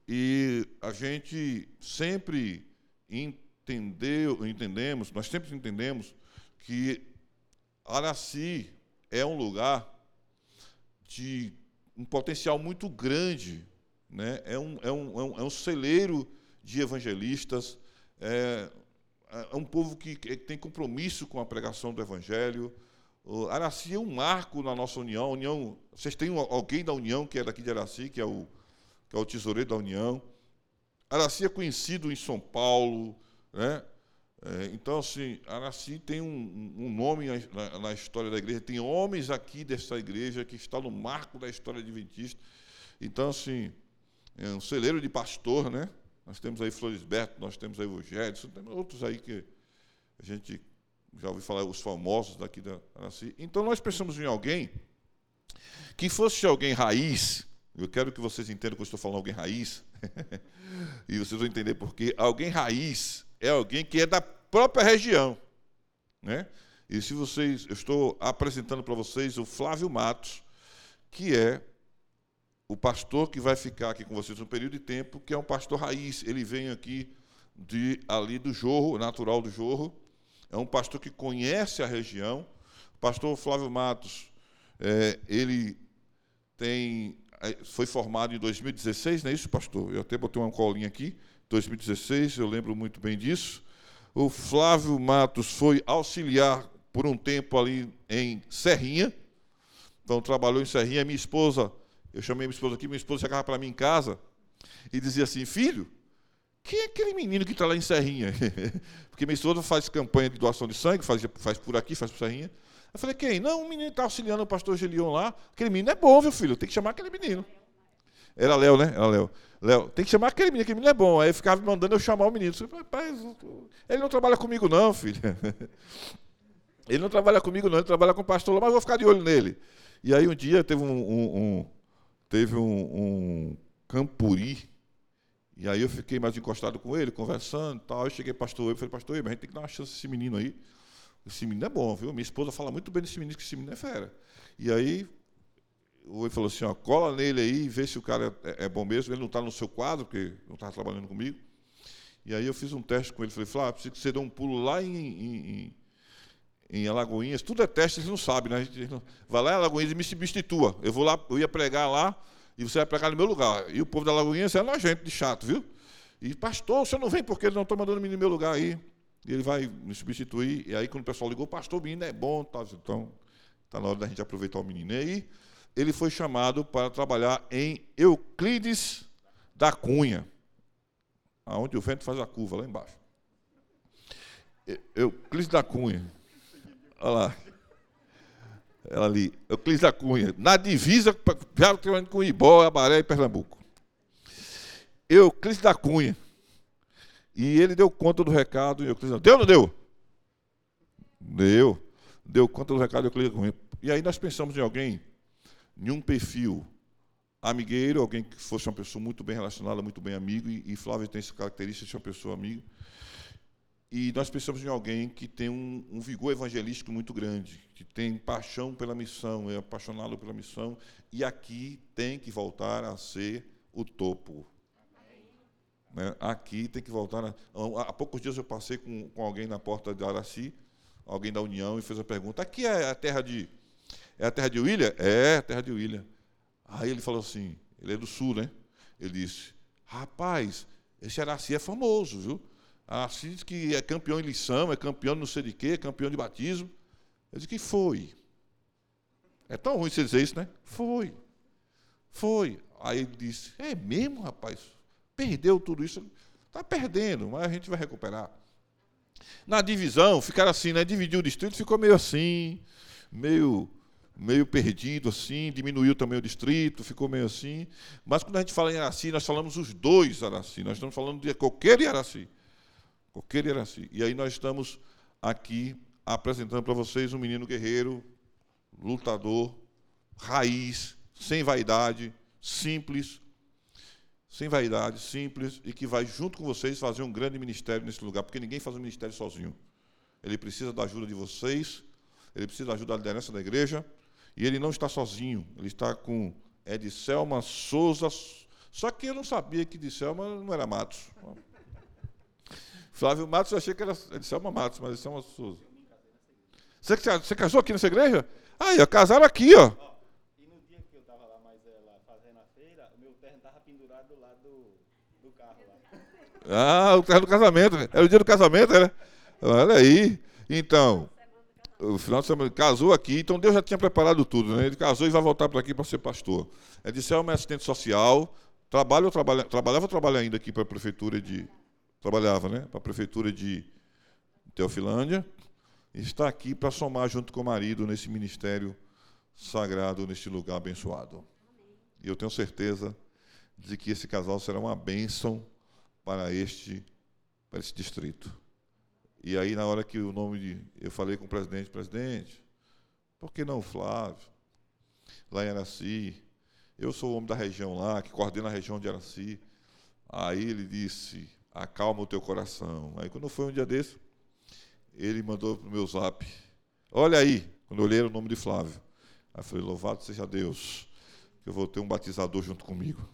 E a gente sempre entendeu, entendemos, nós sempre entendemos que Araci é um lugar de um potencial muito grande, né? é, um, é, um, é um, é um celeiro de evangelistas, é, é um povo que tem compromisso com a pregação do Evangelho. O Araci é um marco na nossa união. união vocês têm alguém da União que é daqui de Araci, que é o, que é o tesoureiro da União. Araci é conhecido em São Paulo. Né? É, então, assim, Araci tem um, um nome na, na, história da igreja. Tem homens aqui dessa igreja que estão no marco da história adventista. Então, assim, é um celeiro de pastor, né? Nós temos aí Florisberto, nós temos aí o Gedson, temos outros aí que a gente já ouviu falar, os famosos daqui da Araci. Então nós pensamos em alguém que fosse alguém raiz, eu quero que vocês entendam que eu estou falando alguém raiz, [laughs] e vocês vão entender porque alguém raiz é alguém que é da própria região. Né? E se vocês, eu estou apresentando para vocês o Flávio Matos, que é o pastor que vai ficar aqui com vocês um período de tempo, que é um pastor raiz. Ele vem aqui de ali do Jorro, natural do Jorro. É um pastor que conhece a região. O pastor Flávio Matos, é, ele tem, é, foi formado em 2016, não é isso, pastor? Eu até botei uma colinha aqui. 2016, eu lembro muito bem disso. O Flávio Matos foi auxiliar por um tempo ali em Serrinha. Então trabalhou em Serrinha. Minha esposa eu chamei minha esposa aqui, minha esposa chegava para mim em casa e dizia assim: Filho, quem é aquele menino que está lá em Serrinha? [laughs] Porque minha esposa faz campanha de doação de sangue, faz, faz por aqui, faz por Serrinha. Eu falei: Quem? Não, um menino está auxiliando o pastor Gelion lá. Aquele menino é bom, viu, filho? Tem que chamar aquele menino. Era Léo, né? Era Léo. Léo, tem que chamar aquele menino, aquele menino é bom. Aí eu ficava me mandando eu chamar o menino. Eu ele não trabalha comigo, não, filho. [laughs] Ele não trabalha comigo, não, ele trabalha com o pastor mas eu vou ficar de olho nele. E aí um dia teve um, um, um teve um, um campuri, e aí eu fiquei mais encostado com ele, conversando e tal. Eu cheguei pastor eu falei, pastor mas a gente tem que dar uma chance esse menino aí. Esse menino é bom, viu? Minha esposa fala muito bem desse menino, que esse menino é fera. E aí, ele falou assim, ó, cola nele aí, vê se o cara é, é bom mesmo. Ele não está no seu quadro, porque não estava trabalhando comigo. E aí eu fiz um teste com ele, falei, Flávio, preciso que você dê um pulo lá em, em, em Alagoinhas, tudo é teste, eles não sabem, né? vai lá em Alagoinhas e me substitua. Eu vou lá, eu ia pregar lá e você vai pregar no meu lugar. E o povo da Alagoinhas é nojento, de chato, viu? E, pastor, você não vem porque ele não está mandando no meu lugar aí. E ele vai me substituir. E aí, quando o pessoal ligou, pastor, o menino é bom. Tá, então, está na hora da gente aproveitar o menino. E aí, ele foi chamado para trabalhar em Euclides da Cunha, aonde o vento faz a curva, lá embaixo. Euclides da Cunha Olha lá. Ela ali, Euclides da Cunha, na divisa com Ibó, Abaré e Pernambuco. Euclides da Cunha. E ele deu conta do recado, Euclides deu ou não deu? Deu. Deu conta do recado, Euclides da Cunha. E aí nós pensamos em alguém, em um perfil amigueiro, alguém que fosse uma pessoa muito bem relacionada, muito bem amigo, e, e Flávio tem essa característica de ser uma pessoa amiga. E nós pensamos em alguém que tem um, um, vigor evangelístico muito grande, que tem paixão pela missão, é apaixonado pela missão, e aqui tem que voltar a ser o topo. Né? Aqui tem que voltar. A, há poucos dias eu passei com, com alguém na porta de Araci, alguém da União, e fez a pergunta: aqui é a terra de. É a terra de William? É, a terra de William. Aí ele falou assim, ele é do sul, né? Ele disse, rapaz, esse Araci é famoso, viu? Araci diz que é campeão em lição, é campeão não sei de quê, é campeão de batismo. Eu disse que foi. É tão ruim você dizer isso, né? Foi. Foi. Aí ele disse, é mesmo, rapaz? Perdeu tudo isso. Está perdendo, mas a gente vai recuperar. Na divisão, ficaram assim, né? Dividiu o distrito, ficou meio assim, meio meio perdido assim, diminuiu também o distrito, ficou meio assim. Mas quando a gente fala em Araci, nós falamos os dois Araci, nós estamos falando de e Araci. Coqueiro e Araci. E aí nós estamos aqui apresentando para vocês um menino guerreiro, lutador, raiz, sem vaidade, simples, sem vaidade, simples, e que vai junto com vocês fazer um grande ministério nesse lugar, porque ninguém faz um ministério sozinho. Ele precisa da ajuda de vocês, ele precisa da ajuda da liderança da igreja, e ele não está sozinho, ele está com Edselma Souza. Só que eu não sabia que Edselma não era Matos. Flávio Matos, eu achei que era Edselma Matos, mas Edselma Souza. Você, você casou aqui nessa igreja? Aí, ó, casaram aqui, ó. E no dia que eu estava lá, mas lá fazendo a feira, o meu terno estava pendurado do lado do, do carro lá. Ah, o terno do casamento. Era o dia do casamento, era? Olha aí. Então, o final de semana, casou aqui, então Deus já tinha preparado tudo, né? Ele casou e vai voltar para aqui para ser pastor. É disse, é uma assistente social, trabalho, trabalha, trabalhava, trabalha ainda aqui para a prefeitura de, trabalhava, né? Para a prefeitura de Teofilândia, está aqui para somar junto com o marido nesse ministério sagrado, neste lugar abençoado. E eu tenho certeza de que esse casal será uma bênção para este, para este distrito. E aí, na hora que o nome de. Eu falei com o presidente, presidente, por que não o Flávio? Lá em Araci. Eu sou o homem da região lá, que coordena a região de Araci. Aí ele disse: acalma o teu coração. Aí, quando foi um dia desse, ele mandou para o meu zap: olha aí, quando eu olhei o nome de Flávio. Aí eu falei: louvado seja Deus, que eu vou ter um batizador junto comigo.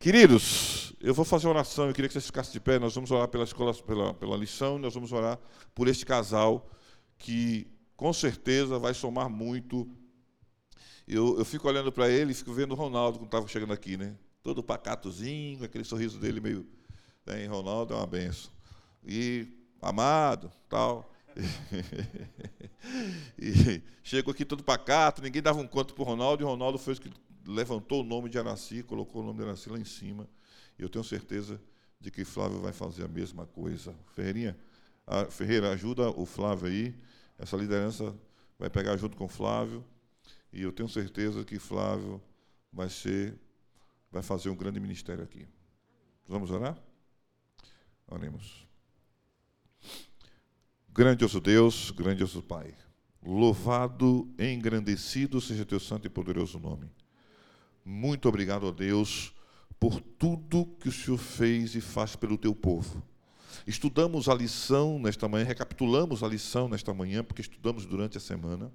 Queridos, eu vou fazer oração, eu queria que vocês ficassem de pé, nós vamos orar pela escola, pela, pela lição, nós vamos orar por este casal que com certeza vai somar muito. Eu, eu fico olhando para ele e fico vendo o Ronaldo quando estava chegando aqui, né? Todo pacatozinho, aquele sorriso dele meio. Né? Ronaldo é uma benção. E amado, tal. [laughs] e chegou aqui todo pacato, ninguém dava um conto para o Ronaldo, e o Ronaldo fez o que levantou o nome de Araci, colocou o nome de Araci lá em cima. E eu tenho certeza de que Flávio vai fazer a mesma coisa. Ferreirinha, Ferreira, ajuda o Flávio aí. Essa liderança vai pegar junto com o Flávio. E eu tenho certeza que Flávio vai ser, vai fazer um grande ministério aqui. Vamos orar? Oremos. Grandioso Deus, grandioso Pai, louvado e engrandecido seja teu santo e poderoso nome. Muito obrigado a Deus por tudo que o Senhor fez e faz pelo teu povo. Estudamos a lição nesta manhã, recapitulamos a lição nesta manhã, porque estudamos durante a semana.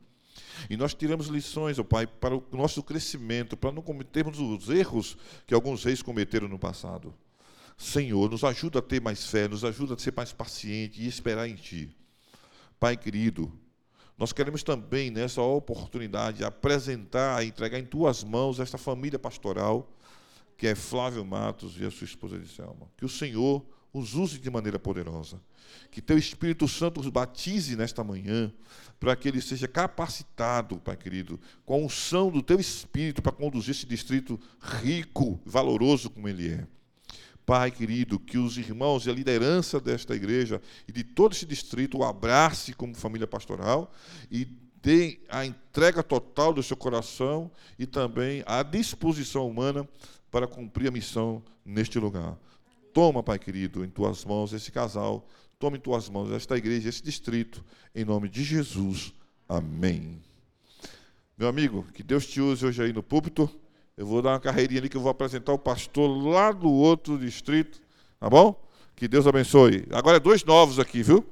E nós tiramos lições, ó Pai, para o nosso crescimento, para não cometermos os erros que alguns reis cometeram no passado. Senhor, nos ajuda a ter mais fé, nos ajuda a ser mais paciente e esperar em Ti. Pai querido, nós queremos também, nessa oportunidade, apresentar, entregar em tuas mãos esta família pastoral, que é Flávio Matos e a sua esposa de Selma. Que o Senhor os use de maneira poderosa. Que teu Espírito Santo os batize nesta manhã, para que ele seja capacitado, Pai querido, com a unção do teu Espírito para conduzir esse distrito rico, valoroso como ele é. Pai querido, que os irmãos e a liderança desta igreja e de todo esse distrito o abrace como família pastoral e dê a entrega total do seu coração e também a disposição humana para cumprir a missão neste lugar. Toma, Pai querido, em tuas mãos esse casal, toma em tuas mãos esta igreja, esse distrito, em nome de Jesus. Amém. Meu amigo, que Deus te use hoje aí no púlpito. Eu vou dar uma carreirinha ali que eu vou apresentar o pastor lá do outro distrito, tá bom? Que Deus abençoe. Agora é dois novos aqui, viu?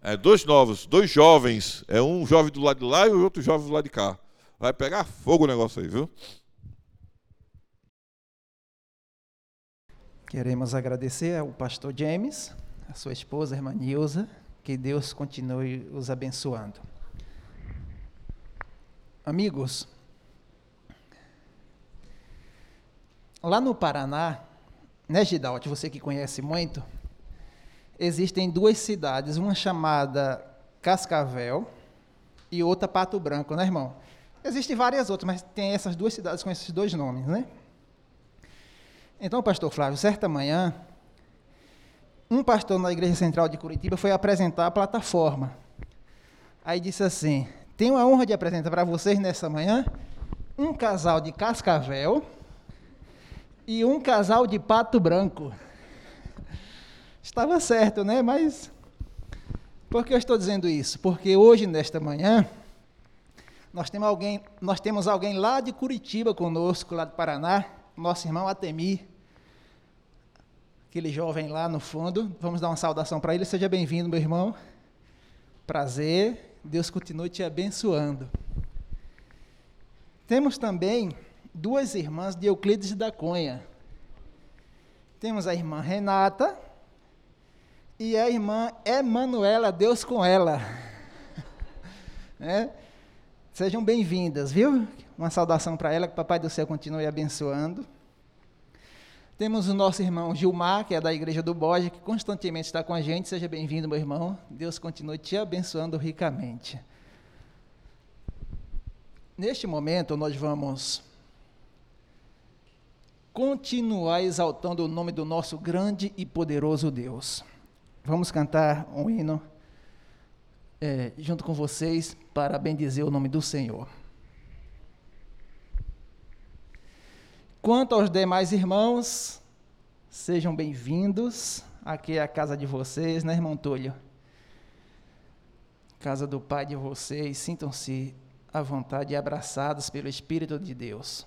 É, dois novos, dois jovens. É um jovem do lado de lá e o outro jovem do lado de cá. Vai pegar fogo o negócio aí, viu? Queremos agradecer ao pastor James, a sua esposa, a irmã Nilza, que Deus continue os abençoando. Amigos, lá no Paraná, né, Gidalt, você que conhece muito, existem duas cidades, uma chamada Cascavel e outra Pato Branco, né, irmão? Existem várias outras, mas tem essas duas cidades com esses dois nomes, né? Então, pastor Flávio, certa manhã, um pastor na Igreja Central de Curitiba foi apresentar a plataforma. Aí disse assim: Tenho a honra de apresentar para vocês nessa manhã um casal de Cascavel e um casal de Pato Branco. Estava certo, né? Mas por que eu estou dizendo isso? Porque hoje, nesta manhã, nós temos alguém, nós temos alguém lá de Curitiba conosco, lá do Paraná, nosso irmão Atemi, aquele jovem lá no fundo. Vamos dar uma saudação para ele. Seja bem-vindo, meu irmão. Prazer. Deus continue te abençoando. Temos também duas irmãs de Euclides da Cunha. Temos a irmã Renata, e a irmã Emanuela, Deus com ela. [laughs] É? Sejam bem-vindas, viu? Uma saudação para ela, que o Papai do Céu continue abençoando. Temos o nosso irmão Gilmar, que é da Igreja do Borges, que constantemente está com a gente. Seja bem-vindo, meu irmão. Deus continue te abençoando ricamente. Neste momento, nós vamos continuar exaltando o nome do nosso grande e poderoso Deus. Vamos cantar um hino é, junto com vocês para bendizer o nome do Senhor. Quanto aos demais irmãos, sejam bem-vindos. Aqui é a casa de vocês, né, irmão Túlio? Casa do Pai de vocês, sintam-se à vontade e abraçados pelo Espírito de Deus.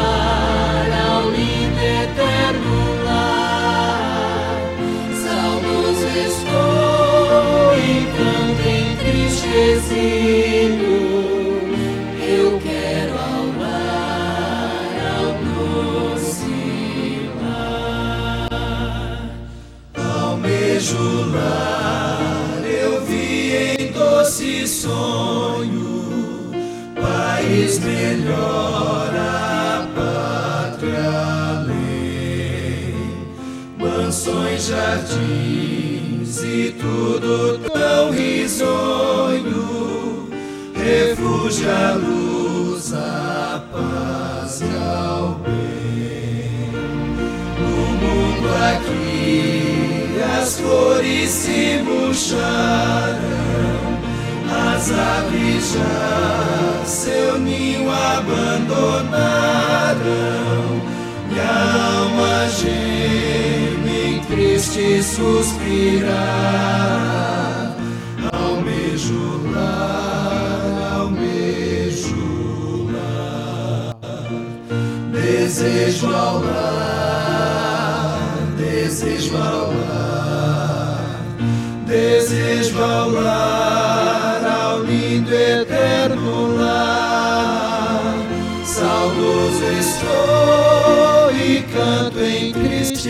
jardins e tudo tão risonho, refúgio, a luz, a paz e ao bem. No mundo aqui as flores se murcharam as aves já seu ninho abandonaram e a alma triste suspirar. Almejo lar, almejo lar, desejo ao lar, desejo ao lar, desejo ao lar, ao lindo eterno lar. Saudoso estou e canto em triste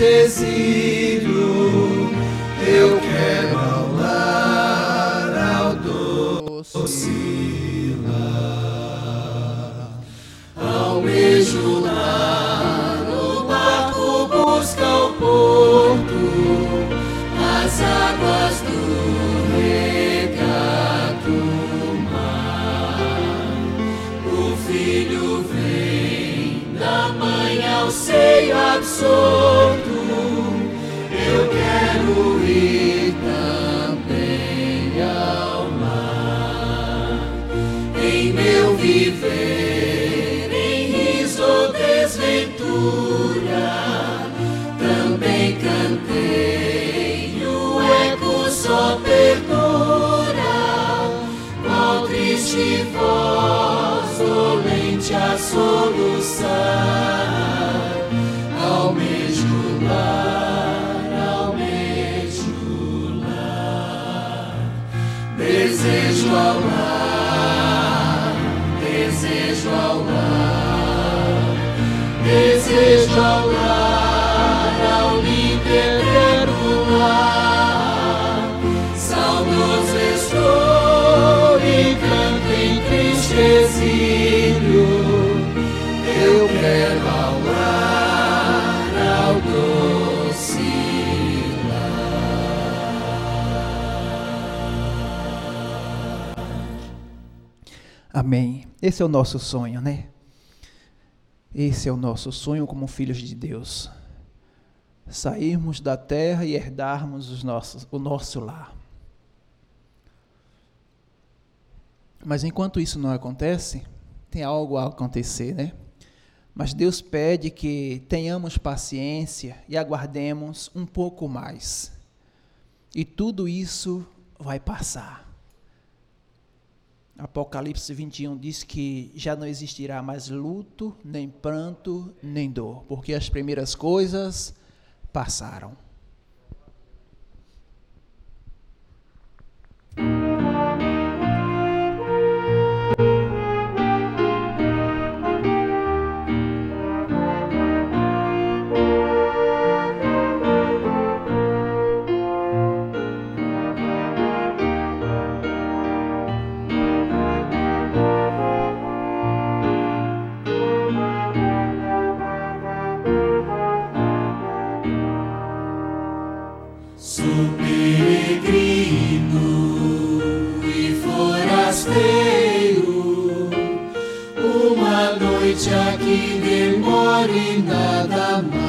desejo ao lar, ao lindo eterno lar. Saudoso estou e canto em triste exílio. Eu quero ao lar, ao doce Amém. Esse é o nosso sonho, né? Esse é o nosso sonho como filhos de Deus. Sairmos da terra e herdarmos os nossos, o nosso lar. Mas enquanto isso não acontece, tem algo a acontecer, né? Mas Deus pede que tenhamos paciência e aguardemos um pouco mais. E tudo isso vai passar. Apocalipse 21 diz que já não existirá mais luto, nem pranto, nem dor, porque as primeiras coisas passaram. Demora e nada mais.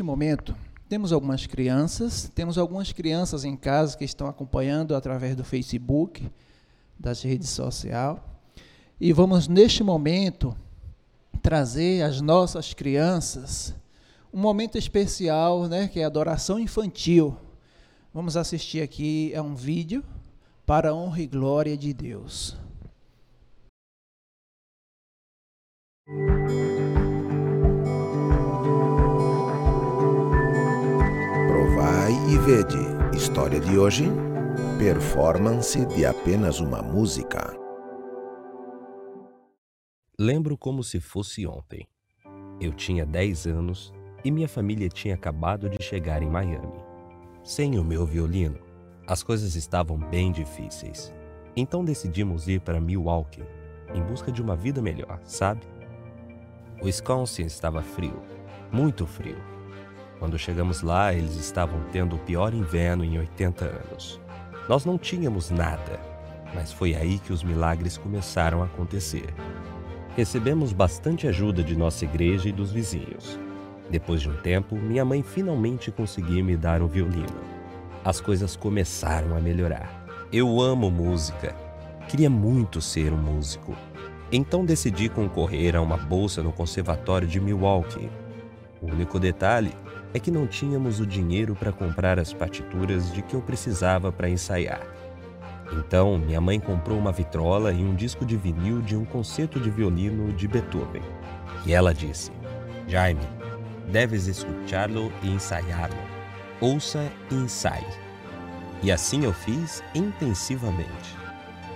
Neste momento, temos algumas crianças, temos algumas crianças em casa que estão acompanhando através do Facebook, das redes sociais. E vamos, neste momento, trazer às nossas crianças um momento especial, né, que é a adoração infantil. Vamos assistir aqui a um vídeo para a honra e glória de Deus. Provai e vede. História de hoje: performance de apenas uma música. Lembro como se fosse ontem. Eu tinha 10 anos e minha família tinha acabado de chegar em Miami. Sem o meu violino, as coisas estavam bem difíceis. Então decidimos ir para Milwaukee em busca de uma vida melhor, sabe? O Wisconsin estava frio, muito frio. Quando chegamos lá, eles estavam tendo o pior inverno em 80 anos. Nós não tínhamos nada, mas foi aí que os milagres começaram a acontecer. Recebemos bastante ajuda de nossa igreja e dos vizinhos. Depois de um tempo, minha mãe finalmente conseguiu me dar um violino. As coisas começaram a melhorar. Eu amo música. Queria muito ser um músico. Então decidi concorrer a uma bolsa no Conservatório de Milwaukee. O único detalhe é que não tínhamos o dinheiro para comprar as partituras de que eu precisava para ensaiar. Então, minha mãe comprou uma vitrola e um disco de vinil de um concerto de violino de Beethoven. E ela disse: Jaime, deves escutá-lo e ensaiá-lo. Ouça e ensaie. E assim eu fiz intensivamente.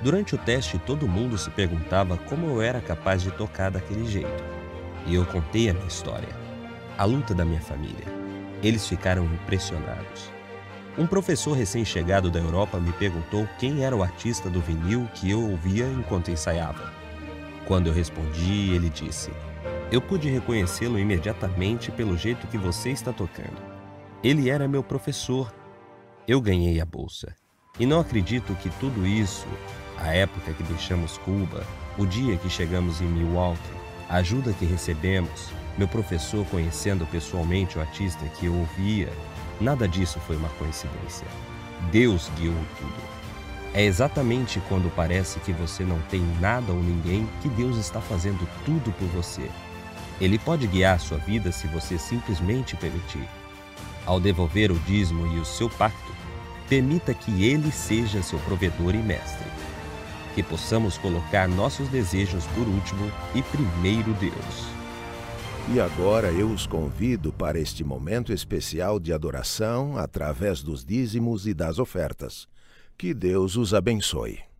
Durante o teste, todo mundo se perguntava como eu era capaz de tocar daquele jeito. E eu contei a minha história, a luta da minha família. Eles ficaram impressionados. Um professor recém-chegado da Europa me perguntou quem era o artista do vinil que eu ouvia enquanto ensaiava. Quando eu respondi, ele disse: Eu pude reconhecê-lo imediatamente pelo jeito que você está tocando. Ele era meu professor. Eu ganhei a bolsa. E não acredito que tudo isso, a época que deixamos Cuba, o dia que chegamos em Milwaukee, a ajuda que recebemos, meu professor conhecendo pessoalmente o artista que eu ouvia, nada disso foi uma coincidência. Deus guiou tudo. É exatamente quando parece que você não tem nada ou ninguém que Deus está fazendo tudo por você. Ele pode guiar sua vida se você simplesmente permitir. Ao devolver o dízimo e o seu pacto, permita que Ele seja seu provedor e mestre. Que possamos colocar nossos desejos por último e primeiro Deus. E agora eu os convido para este momento especial de adoração através dos dízimos e das ofertas. Que Deus os abençoe.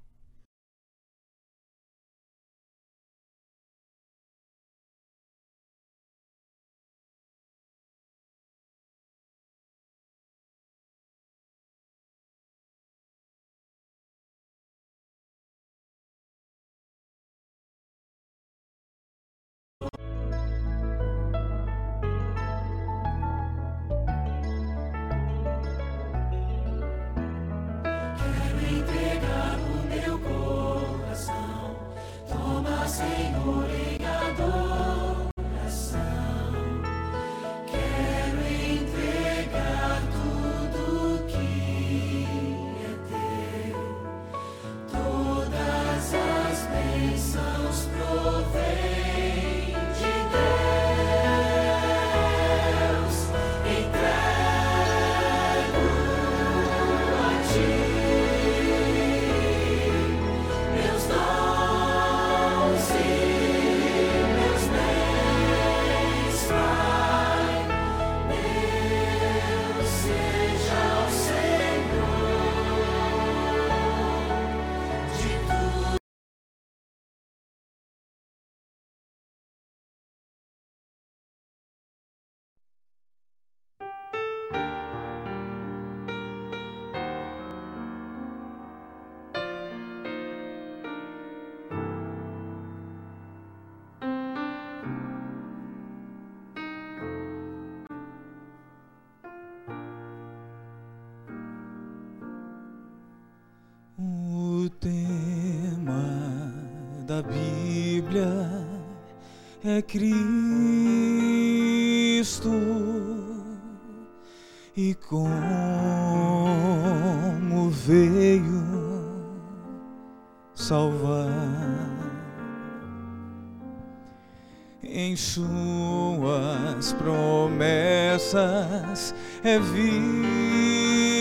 É visto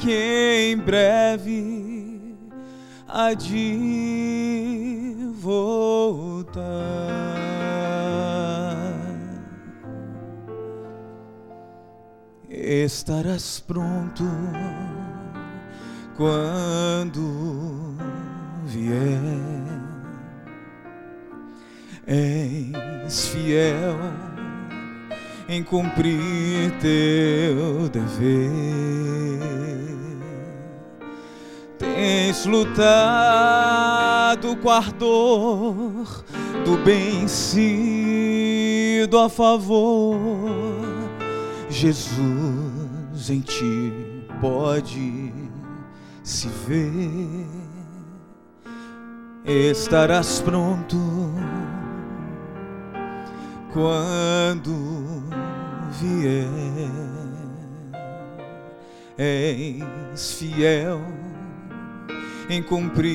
que em breve há de voltar. Estarás pronto quando vier és fiel em cumprir teu dever. Tens lutado com ardor do bem sido a favor. Jesus em ti pode se ver. Estarás pronto quando vier. Fiel em cumprir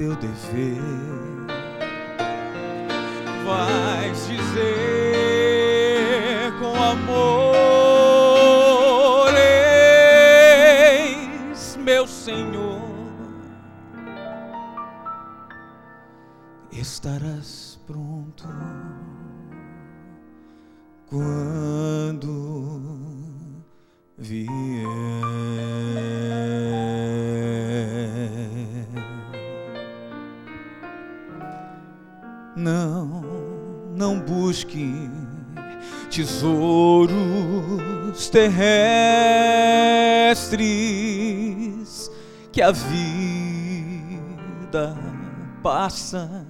teu dever. Vais dizer com amor: Eis meu Senhor. Estarás pronto quando vier. Não, não busque tesouros terrestres que a vida passa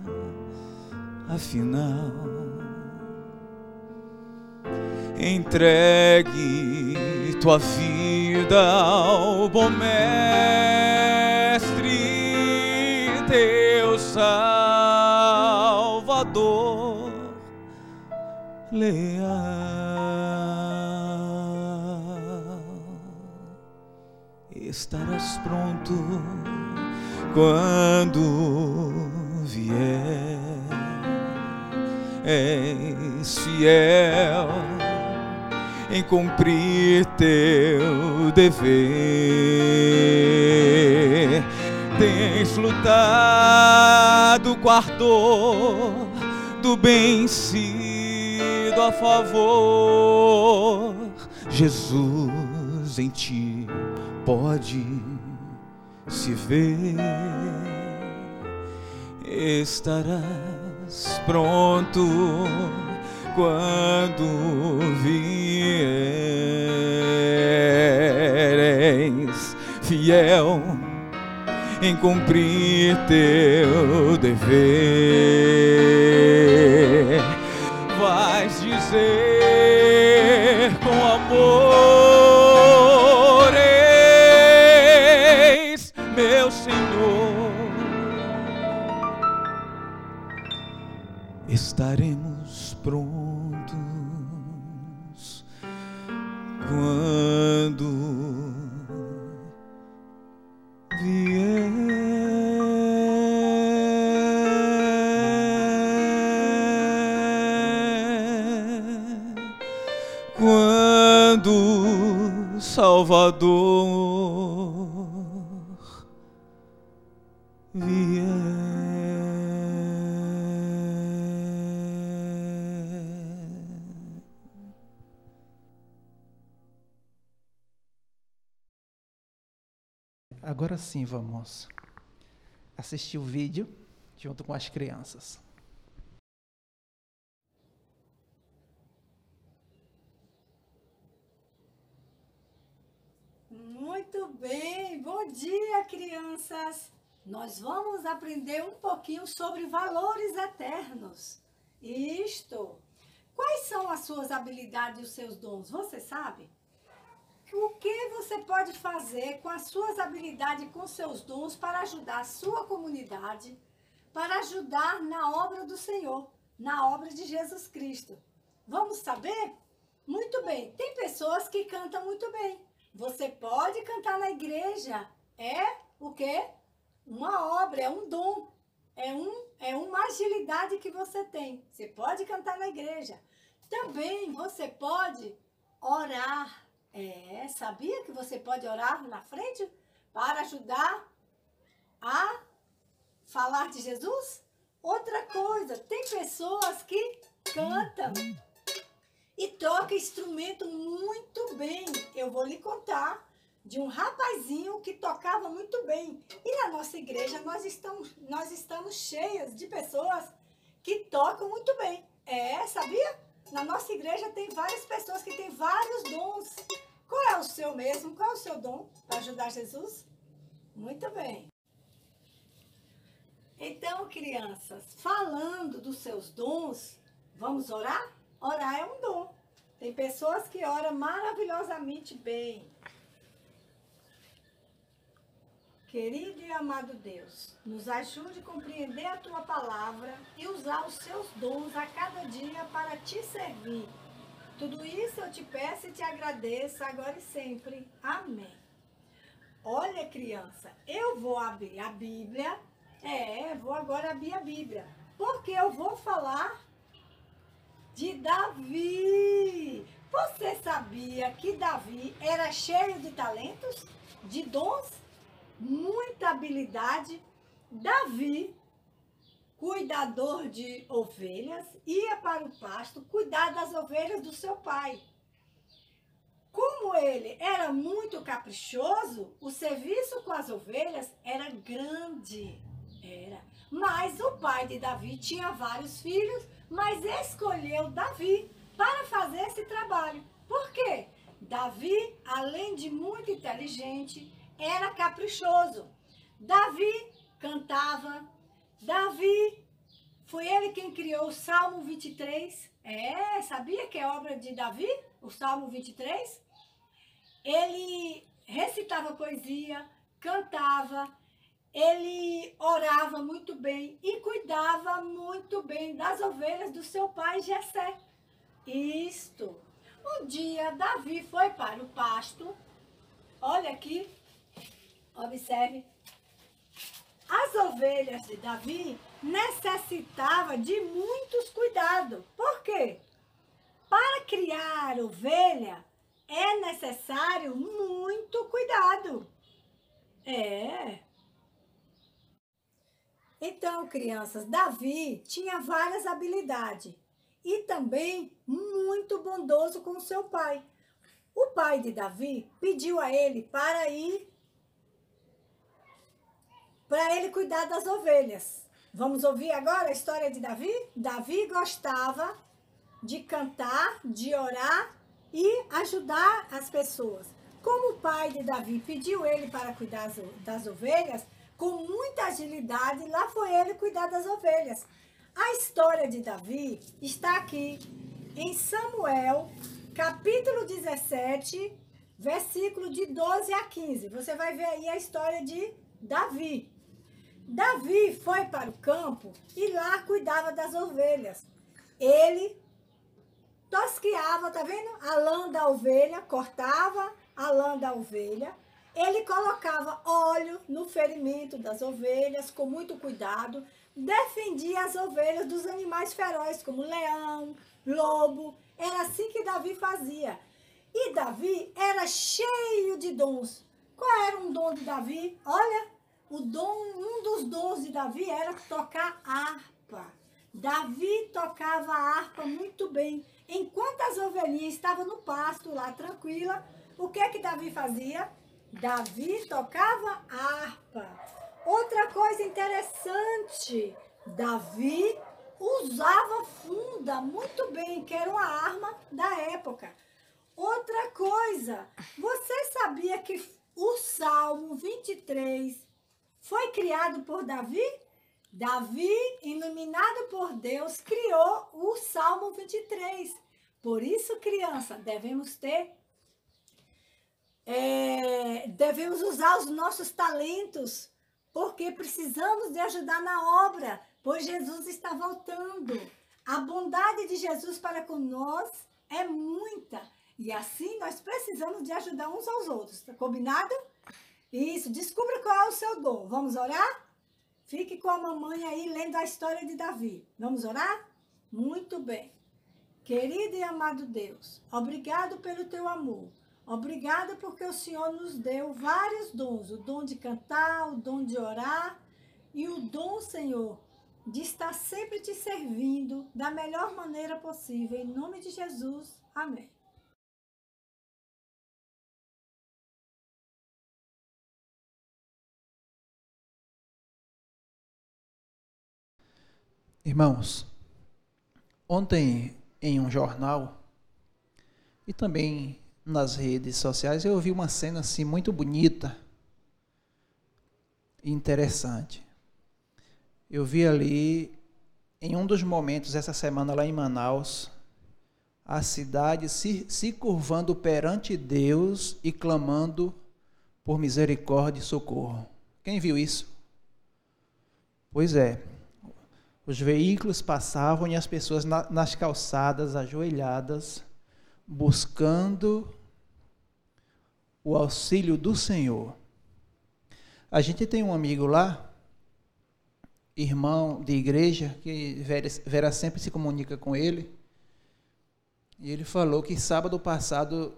afinal. Entregue tua vida ao bom mestre, teu Salvador. Leal. Estarás pronto quando vier. És fiel em cumprir teu dever. Tens lutado com ardor do bem sido a favor. Jesus em ti pode se ver. Estarás pronto quando vieres fiel em cumprir teu dever. Vais dizer com amor: Eis meu Senhor. Estaremos Agora sim, vamos assistir o vídeo junto com as crianças. Muito bem, bom dia, crianças. Nós vamos aprender um pouquinho sobre valores eternos. Isto. Quais são as suas habilidades e os seus dons? Você sabe? O que você pode fazer com as suas habilidades com seus dons para ajudar a sua comunidade, para ajudar na obra do Senhor, na obra de Jesus Cristo. Vamos saber? Muito bem. Tem pessoas que cantam muito bem. Você pode cantar na igreja. É o quê? Uma obra, é um dom. É, um, é uma agilidade que você tem. Você pode cantar na igreja. Também você pode orar. É, sabia que você pode orar na frente para ajudar a falar de Jesus? Outra coisa, tem pessoas que cantam e tocam instrumento muito bem. Eu vou lhe contar de um rapazinho que tocava muito bem. E na nossa igreja nós estamos, nós estamos cheias de pessoas que tocam muito bem. É, sabia? Na nossa igreja tem várias pessoas que têm vários dons. Qual é o seu mesmo? Qual é o seu dom para ajudar Jesus? Muito bem. Então, crianças, falando dos seus dons, vamos orar? Orar é um dom. Tem pessoas que oram maravilhosamente bem. Querido e amado Deus, nos ajude a compreender a tua palavra e usar os seus dons a cada dia para te servir. Tudo isso eu te peço e te agradeço agora e sempre. Amém. Olha, criança, eu vou abrir a Bíblia. É, vou agora abrir a Bíblia. Porque eu vou falar de Davi. Você sabia que Davi era cheio de talentos, de dons? Muita habilidade. Davi, cuidador de ovelhas, ia para o pasto cuidar das ovelhas do seu pai. Como ele era muito caprichoso, o serviço com as ovelhas era grande. Era. Mas o pai de Davi tinha vários filhos, mas escolheu Davi para fazer esse trabalho. Por quê? Davi, além de muito inteligente, era caprichoso. Davi cantava. Davi foi ele quem criou o Salmo 23. É, sabia que é obra de Davi, o Salmo 23? Ele recitava poesia, cantava, ele orava muito bem e cuidava muito bem das ovelhas do seu pai Jessé. Isto. Um dia Davi foi para o pasto. Olha aqui, Observe. As ovelhas de Davi necessitavam de muitos cuidados. Por quê? Para criar ovelha é necessário muito cuidado. É. Então, crianças, Davi tinha várias habilidades e também muito bondoso com seu pai. O pai de Davi pediu a ele para ir para ele cuidar das ovelhas. Vamos ouvir agora a história de Davi? Davi gostava de cantar, de orar e ajudar as pessoas. Como o pai de Davi pediu ele para cuidar das ovelhas, com muita agilidade, lá foi ele cuidar das ovelhas. A história de Davi está aqui em Samuel, capítulo 17, versículo de 12 a 15. Você vai ver aí a história de Davi. Davi foi para o campo e lá cuidava das ovelhas. Ele tosqueava, tá vendo? A lã da ovelha, cortava a lã da ovelha. Ele colocava óleo no ferimento das ovelhas com muito cuidado. Defendia as ovelhas dos animais ferozes, como leão, lobo. Era assim que Davi fazia. E Davi era cheio de dons. Qual era um dom de Davi? Olha, o dom, um dos dons de Davi era tocar harpa. Davi tocava a harpa muito bem. Enquanto as ovelhinhas estavam no pasto lá tranquila, o que é que Davi fazia? Davi tocava harpa. Outra coisa interessante, Davi usava funda muito bem, que era uma arma da época. Outra coisa, você sabia que o Salmo 23 foi criado por Davi? Davi, iluminado por Deus, criou o Salmo 23. Por isso, criança, devemos ter é, devemos usar os nossos talentos, porque precisamos de ajudar na obra, pois Jesus está voltando. A bondade de Jesus para nós é muita. E assim nós precisamos de ajudar uns aos outros. Tá combinado? Isso. Descubra qual é o seu dom. Vamos orar? Fique com a mamãe aí lendo a história de Davi. Vamos orar? Muito bem. Querido e amado Deus, obrigado pelo teu amor. Obrigado porque o Senhor nos deu vários dons: o dom de cantar, o dom de orar e o dom, Senhor, de estar sempre te servindo da melhor maneira possível. Em nome de Jesus. Amém. Irmãos, ontem em um jornal e também nas redes sociais eu vi uma cena assim muito bonita e interessante. Eu vi ali em um dos momentos essa semana lá em Manaus a cidade se, se curvando perante Deus e clamando por misericórdia e socorro. Quem viu isso? Pois é, os veículos passavam e as pessoas na, nas calçadas, ajoelhadas, buscando o auxílio do Senhor. A gente tem um amigo lá, irmão de igreja, que Vera, Vera sempre se comunica com ele, e ele falou que sábado passado,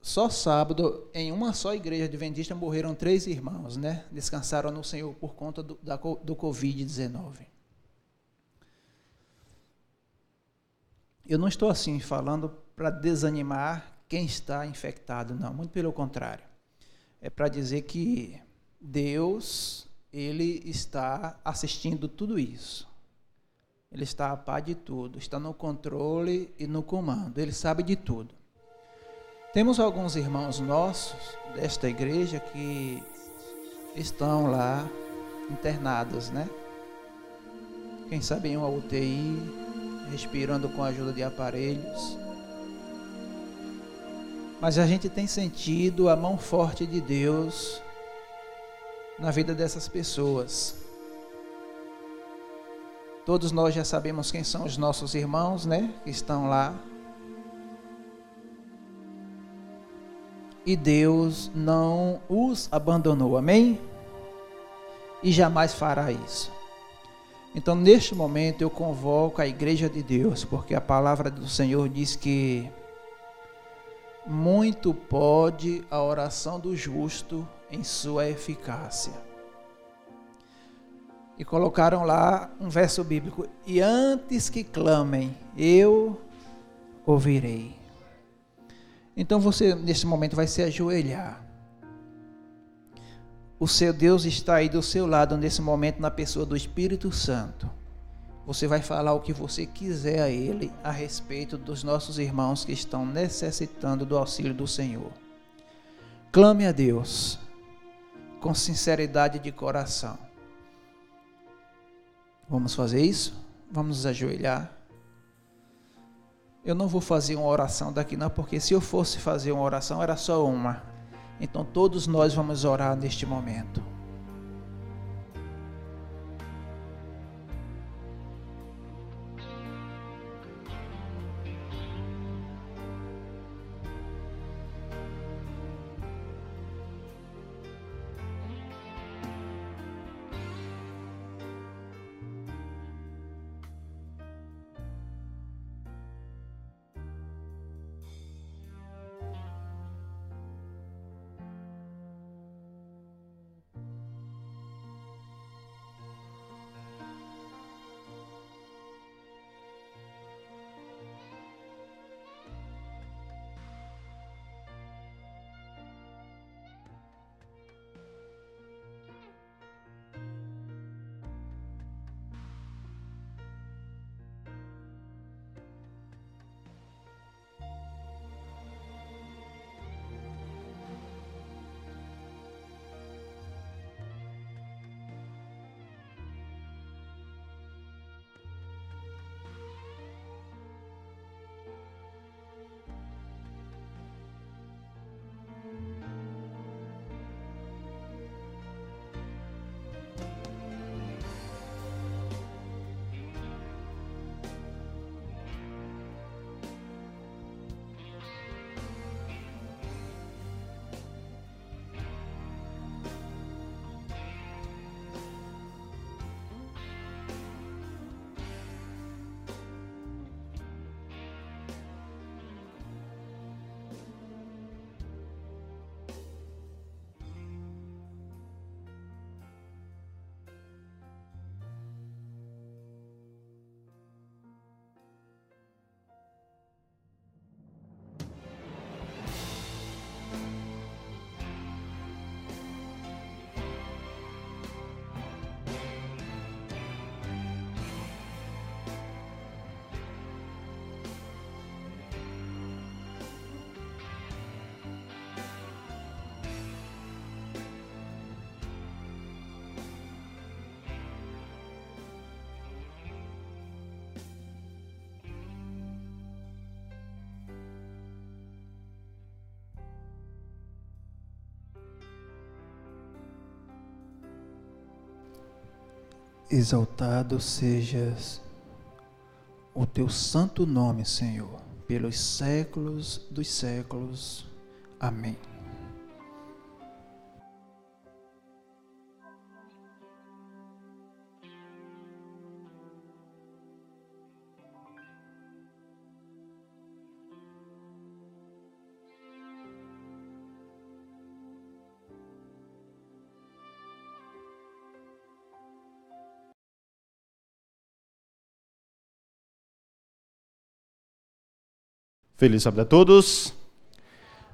só sábado, em uma só igreja adventista morreram três irmãos, né? Descansaram no Senhor por conta do, do Covid-19. Eu não estou assim falando para desanimar quem está infectado, não, muito pelo contrário. É para dizer que Deus, ele está assistindo tudo isso. Ele está a par de tudo, está no controle e no comando, ele sabe de tudo. Temos alguns irmãos nossos desta igreja que estão lá internados, né? Quem sabe em uma UTI, respirando com a ajuda de aparelhos. Mas a gente tem sentido a mão forte de Deus na vida dessas pessoas. Todos nós já sabemos quem são os nossos irmãos, né? Que estão lá. E Deus não os abandonou, amém? E jamais fará isso. Então, neste momento, eu convoco a igreja de Deus, porque a palavra do Senhor diz que muito pode a oração do justo em sua eficácia. E colocaram lá um verso bíblico: E antes que clamem, eu ouvirei. Então você, nesse momento, vai se ajoelhar. O seu Deus está aí do seu lado nesse momento, na pessoa do Espírito Santo. Você vai falar o que você quiser a Ele a respeito dos nossos irmãos que estão necessitando do auxílio do Senhor. Clame a Deus com sinceridade de coração. Vamos fazer isso? Vamos nos ajoelhar. Eu não vou fazer uma oração daqui não, porque se eu fosse fazer uma oração era só uma. Então todos nós vamos orar neste momento. Exaltado sejas o teu santo nome, Senhor, pelos séculos dos séculos. Amém. Feliz sábado a todos.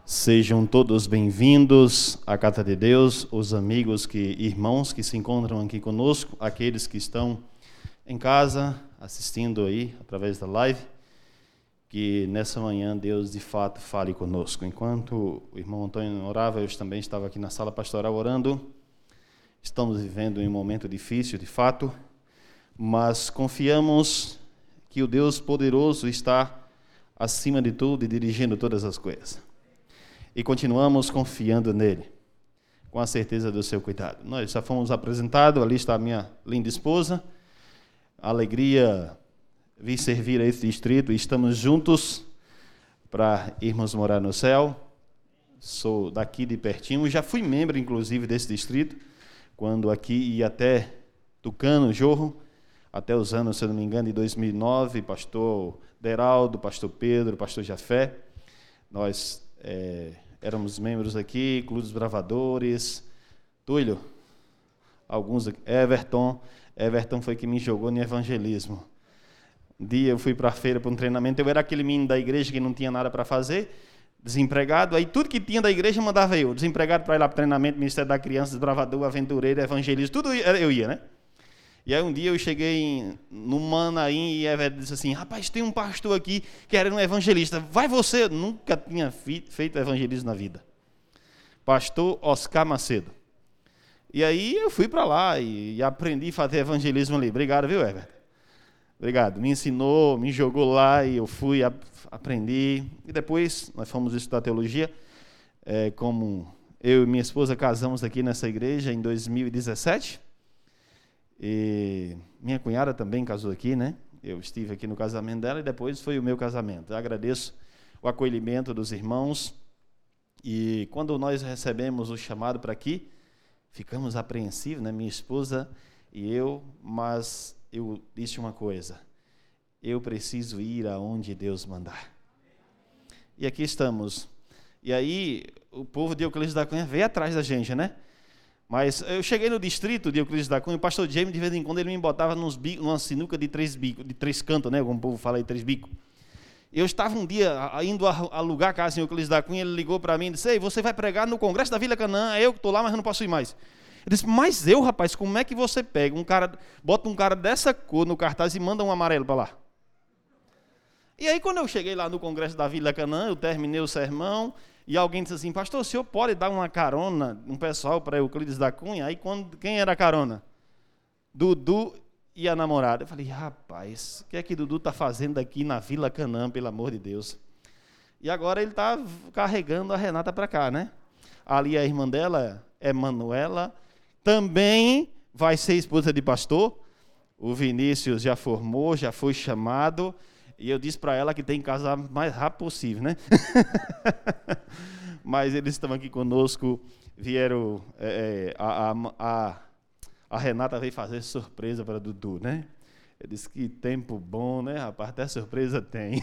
Sejam todos bem-vindos à Casa de Deus, os amigos que irmãos que se encontram aqui conosco, aqueles que estão em casa assistindo aí através da live. Que nessa manhã Deus de fato fale conosco. Enquanto o irmão Antônio orava, eu também estava aqui na sala pastoral orando. Estamos vivendo um momento difícil, de fato, mas confiamos que o Deus poderoso está acima de tudo e dirigindo todas as coisas. E continuamos confiando nele, com a certeza do seu cuidado. Nós já fomos apresentados, ali está a minha linda esposa. Alegria vir servir a esse distrito estamos juntos para irmos morar no céu. Sou daqui de pertinho, já fui membro inclusive desse distrito, quando aqui ia até Tucano, Jorro, até os anos, se não me engano, de 2009, pastor Deraldo, pastor Pedro, pastor Jafé. Nós é, éramos membros aqui, Clube dos Bravadores, Túlio, alguns, Everton. Everton foi que me jogou no evangelismo. Um dia eu fui para a feira para um treinamento, eu era aquele menino da igreja que não tinha nada para fazer, desempregado, aí tudo que tinha da igreja mandava eu, desempregado para ir lá para treinamento, Ministério da Criança, Desbravador, Aventureiro, Evangelista, tudo eu ia, né? E aí um dia eu cheguei em, no Manaim e Everton disse assim, rapaz, tem um pastor aqui que era um evangelista. Vai você? Nunca tinha feito evangelismo na vida. Pastor Oscar Macedo. E aí eu fui para lá e, e, aprendi a fazer evangelismo ali. Obrigado, viu, Everton? Obrigado. Me ensinou, me jogou lá e eu fui, a, aprendi. E depois nós fomos estudar teologia. É, como eu e minha esposa casamos aqui nessa igreja em 2017. E minha cunhada também casou aqui, né? Eu estive aqui no casamento dela e depois foi o meu casamento. Eu agradeço o acolhimento dos irmãos. E quando nós recebemos o chamado para aqui, ficamos apreensivos, né? Minha esposa e eu, mas eu disse uma coisa: eu preciso ir aonde Deus mandar. E aqui estamos. E aí, o povo de Euclides da Cunha veio atrás da gente, né? Mas eu cheguei no distrito de Euclides da Cunha, o pastor James, de vez em quando, ele me botava nos bicos, numa sinuca de três bicos, de três cantos, né? Como o povo fala aí, três bicos. Eu estava um dia indo alugar casa em Euclides da Cunha, ele ligou para mim e disse: Ei, você vai pregar no Congresso da Vila Canaã, é eu que estou lá, mas eu não posso ir mais. Eu disse: Mas eu, rapaz, como é que você pega um cara, bota um cara dessa cor no cartaz e manda um amarelo para lá? E aí, quando eu cheguei lá no Congresso da Vila Canaã, eu terminei o sermão, e alguém disse assim, pastor, o senhor pode dar uma carona, um pessoal para Euclides da Cunha? Aí quando, quem era a carona? Dudu e a namorada. Eu falei, rapaz, o que é que Dudu está fazendo aqui na Vila Canã, pelo amor de Deus? E agora ele está carregando a Renata para cá, né? Ali a irmã dela, Emanuela, também vai ser esposa de pastor. O Vinícius já formou, já foi chamado. E eu disse para ela que tem que casar o mais rápido possível, né? [laughs] Mas eles estão aqui conosco, vieram. É, a, a, a, Renata veio fazer surpresa para Dudu, né? Eu disse que tempo bom, né, rapaz? Até surpresa tem.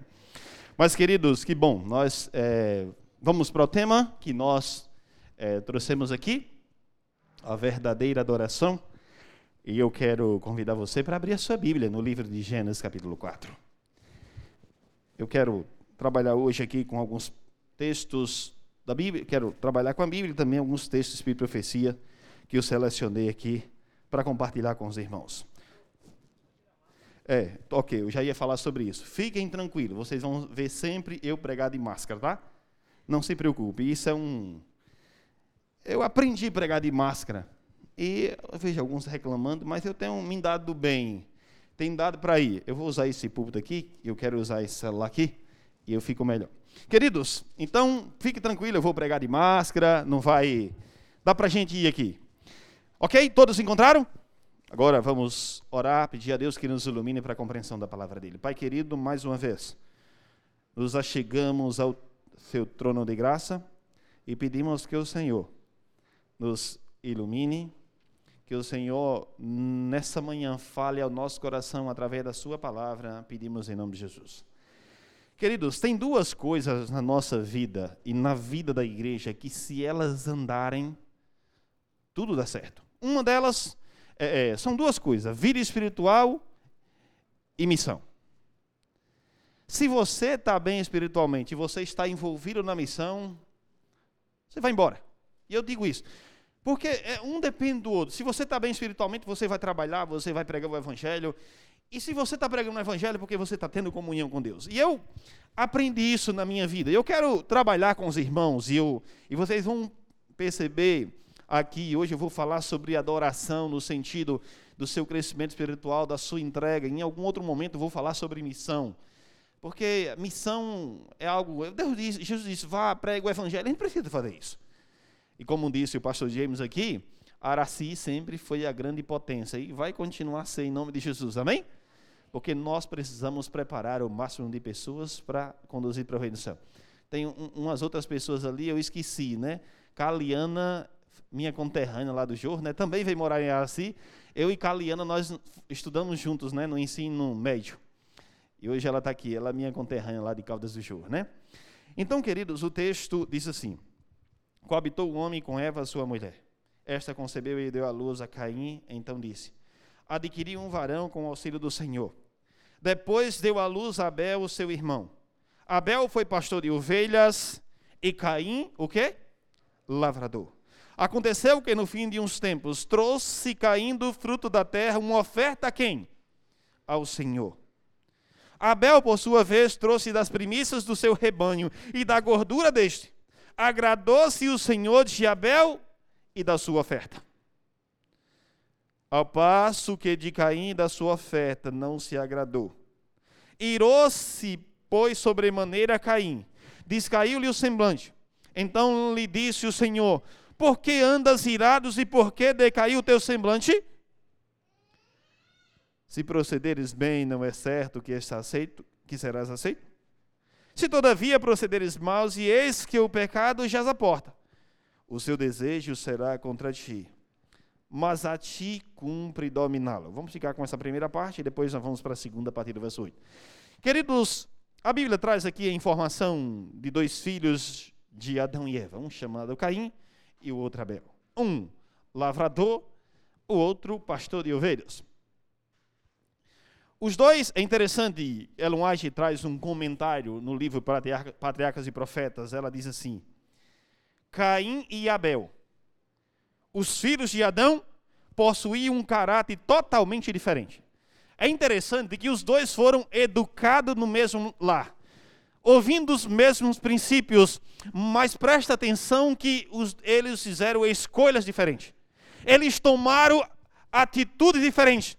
[laughs] Mas, queridos, que bom. Nós é, vamos para o tema que nós é, trouxemos aqui: a verdadeira adoração. E eu quero convidar você para abrir a sua Bíblia no livro de Gênesis, capítulo 4. Eu quero trabalhar hoje aqui com alguns textos da Bíblia, quero trabalhar com a Bíblia e também alguns textos de Profecia que eu selecionei aqui para compartilhar com os irmãos. É, ok, eu já ia falar sobre isso. Fiquem tranquilos, vocês vão ver sempre eu pregar de máscara, tá? Não se preocupe, isso é um. Eu aprendi a pregar de máscara e eu vejo alguns reclamando, mas eu tenho me dado bem. Tem dado para ir. Eu vou usar esse púlpito aqui, eu quero usar esse celular aqui, e eu fico melhor. Queridos, então fique tranquilo, eu vou pregar de máscara, não vai. Dá para a gente ir aqui. Ok? Todos encontraram? Agora vamos orar, pedir a Deus que nos ilumine para a compreensão da palavra dele. Pai querido, mais uma vez, nos achegamos ao seu trono de graça e pedimos que o Senhor nos ilumine, que o Senhor nessa manhã fale ao nosso coração através da sua palavra, pedimos em nome de Jesus. Queridos, tem duas coisas na nossa vida e na vida da igreja que se elas andarem, tudo dá certo. Uma delas é, é, são duas coisas: vida espiritual e missão. Se você está bem espiritualmente e você está envolvido na missão, você vai embora. E eu digo isso. Porque é, um depende do outro. Se você está bem espiritualmente, você vai trabalhar, você vai pregar o evangelho. E se você está pregando o evangelho, é porque você está tendo comunhão com Deus. E eu aprendi isso na minha vida. Eu quero trabalhar com os irmãos e, eu, e vocês vão perceber aqui. Hoje eu vou falar sobre adoração no sentido do seu crescimento espiritual, da sua entrega. Em algum outro momento eu vou falar sobre missão. Porque missão é algo. Deus disse, Jesus disse: vá, prega o evangelho. A gente precisa fazer isso. E como disse o pastor James aqui, Araci sempre foi a grande potência e vai continuar a ser em nome de Jesus. Amém? Porque nós precisamos preparar o máximo de pessoas para conduzir para o reino do céu. Tem um, umas outras pessoas ali, eu esqueci, né? Caliana minha conterrânea lá do Jor, né, também veio morar em Araci. Eu e Caliana, nós estudamos juntos né, no ensino médio. E hoje ela está aqui, ela é minha conterrânea lá de Caldas do Jor. Né? Então, queridos, o texto diz assim: Coabitou o homem com Eva, sua mulher. Esta concebeu e deu à luz a Caim, então disse: Adquiri um varão com o auxílio do Senhor. Depois deu à luz a Abel, seu irmão. Abel foi pastor de ovelhas e Caim, o quê? Lavrador. Aconteceu que no fim de uns tempos trouxe caindo fruto da terra uma oferta a quem? Ao Senhor. Abel, por sua vez, trouxe das primícias do seu rebanho e da gordura deste. Agradou-se o Senhor de Abel e da sua oferta. Ao passo que de Caim da sua oferta não se agradou. Irou-se, pois, sobremaneira Caim. Descaiu-lhe o semblante. Então lhe disse o Senhor: por que andas irados e por que decaiu o teu semblante? Se procederes bem, não é certo que aceito, que serás aceito? Se todavia procederes mal, e eis que o pecado jaz a porta, o seu desejo será contra ti, mas a ti cumpre dominá-lo. Vamos ficar com essa primeira parte e depois nós vamos para a segunda parte do verso 8. Queridos, a Bíblia traz aqui a informação de dois filhos de Adão e Eva, um chamado Caim e o outro Abel. Um lavrador, o outro pastor de ovelhas. Os dois, é interessante, Ellen White traz um comentário no livro Patriarcas e Profetas, ela diz assim, Caim e Abel, os filhos de Adão, possuíam um caráter totalmente diferente. É interessante que os dois foram educados no mesmo lar ouvindo os mesmos princípios, mas presta atenção que os, eles fizeram escolhas diferentes. Eles tomaram atitudes diferentes.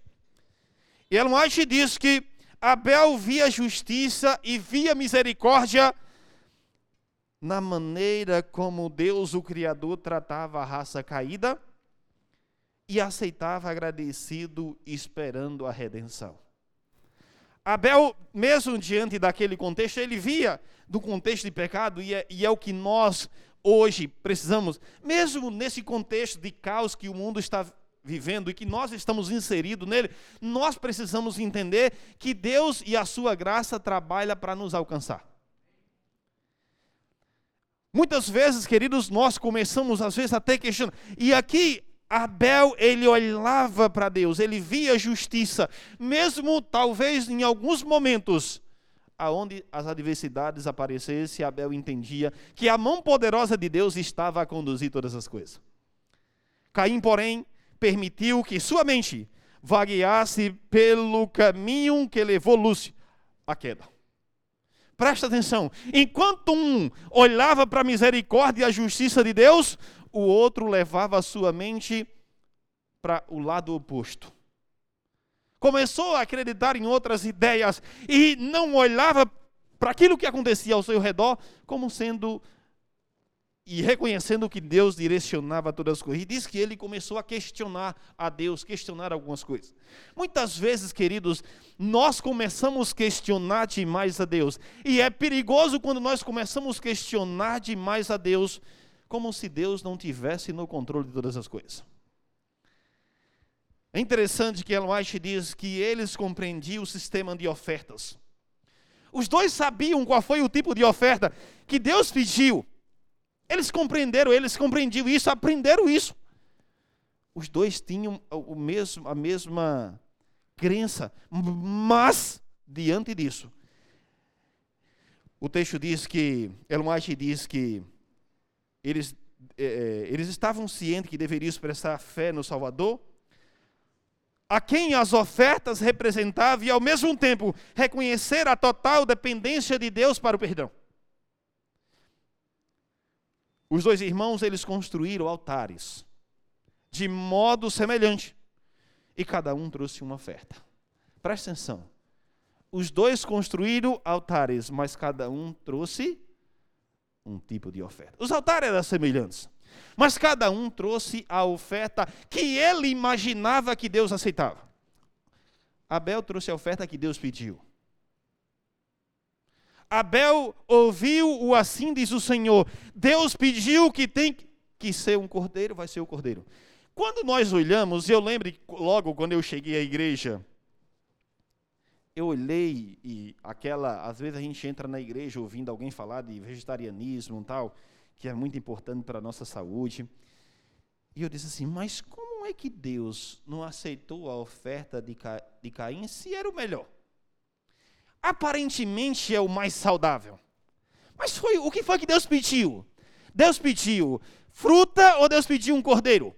E Ellen White diz que Abel via justiça e via misericórdia na maneira como Deus, o Criador, tratava a raça caída e aceitava agradecido, esperando a redenção. Abel, mesmo diante daquele contexto, ele via do contexto de pecado, e é, e é o que nós hoje precisamos, mesmo nesse contexto de caos que o mundo está vivendo e que nós estamos inseridos nele, nós precisamos entender que Deus e a sua graça trabalham para nos alcançar. Muitas vezes, queridos, nós começamos às vezes até questionando. E aqui Abel, ele olhava para Deus, ele via justiça, mesmo talvez em alguns momentos, aonde as adversidades aparecessem, Abel entendia que a mão poderosa de Deus estava a conduzir todas as coisas. Caim, porém, permitiu que sua mente vagueasse pelo caminho que levou Lúcio à queda. Presta atenção, enquanto um olhava para a misericórdia e a justiça de Deus, o outro levava a sua mente para o lado oposto. Começou a acreditar em outras ideias e não olhava para aquilo que acontecia ao seu redor como sendo e reconhecendo que Deus direcionava todas as coisas. E diz que ele começou a questionar a Deus, questionar algumas coisas. Muitas vezes, queridos, nós começamos a questionar demais a Deus. E é perigoso quando nós começamos a questionar demais a Deus, como se Deus não tivesse no controle de todas as coisas. É interessante que Ellen diz que eles compreendiam o sistema de ofertas. Os dois sabiam qual foi o tipo de oferta que Deus pediu. Eles compreenderam, eles compreendiam isso, aprenderam isso. Os dois tinham o mesmo, a mesma crença, mas diante disso, o texto diz que, White diz que eles, é, eles estavam cientes que deveriam expressar fé no Salvador, a quem as ofertas representavam e ao mesmo tempo reconhecer a total dependência de Deus para o perdão. Os dois irmãos, eles construíram altares de modo semelhante. E cada um trouxe uma oferta. Presta atenção. Os dois construíram altares, mas cada um trouxe um tipo de oferta. Os altares eram semelhantes, mas cada um trouxe a oferta que ele imaginava que Deus aceitava. Abel trouxe a oferta que Deus pediu. Abel ouviu o assim diz o Senhor. Deus pediu que tem que ser um cordeiro, vai ser o cordeiro. Quando nós olhamos, eu lembro logo quando eu cheguei à igreja, eu olhei e aquela, às vezes a gente entra na igreja ouvindo alguém falar de vegetarianismo e tal, que é muito importante para a nossa saúde. E eu disse assim, mas como é que Deus não aceitou a oferta de, de Caim se era o melhor? Aparentemente é o mais saudável. Mas foi o que foi que Deus pediu? Deus pediu fruta ou Deus pediu um cordeiro?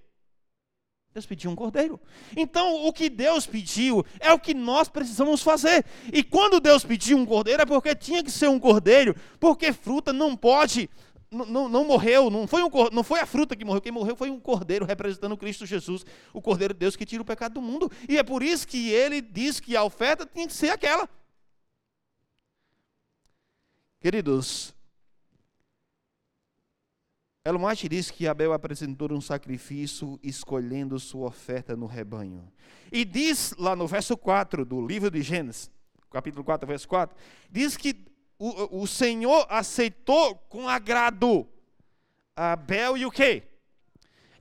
Deus pediu um cordeiro. Então, o que Deus pediu é o que nós precisamos fazer. E quando Deus pediu um cordeiro, é porque tinha que ser um cordeiro, porque fruta não pode, não, não morreu, não foi, um, não foi a fruta que morreu, quem morreu foi um cordeiro representando Cristo Jesus, o cordeiro de Deus que tira o pecado do mundo. E é por isso que ele diz que a oferta tinha que ser aquela. Queridos, Elmate diz que Abel apresentou um sacrifício escolhendo sua oferta no rebanho. E diz lá no verso 4 do livro de Gênesis, capítulo 4, verso 4, diz que o, o Senhor aceitou com agrado Abel e o quê?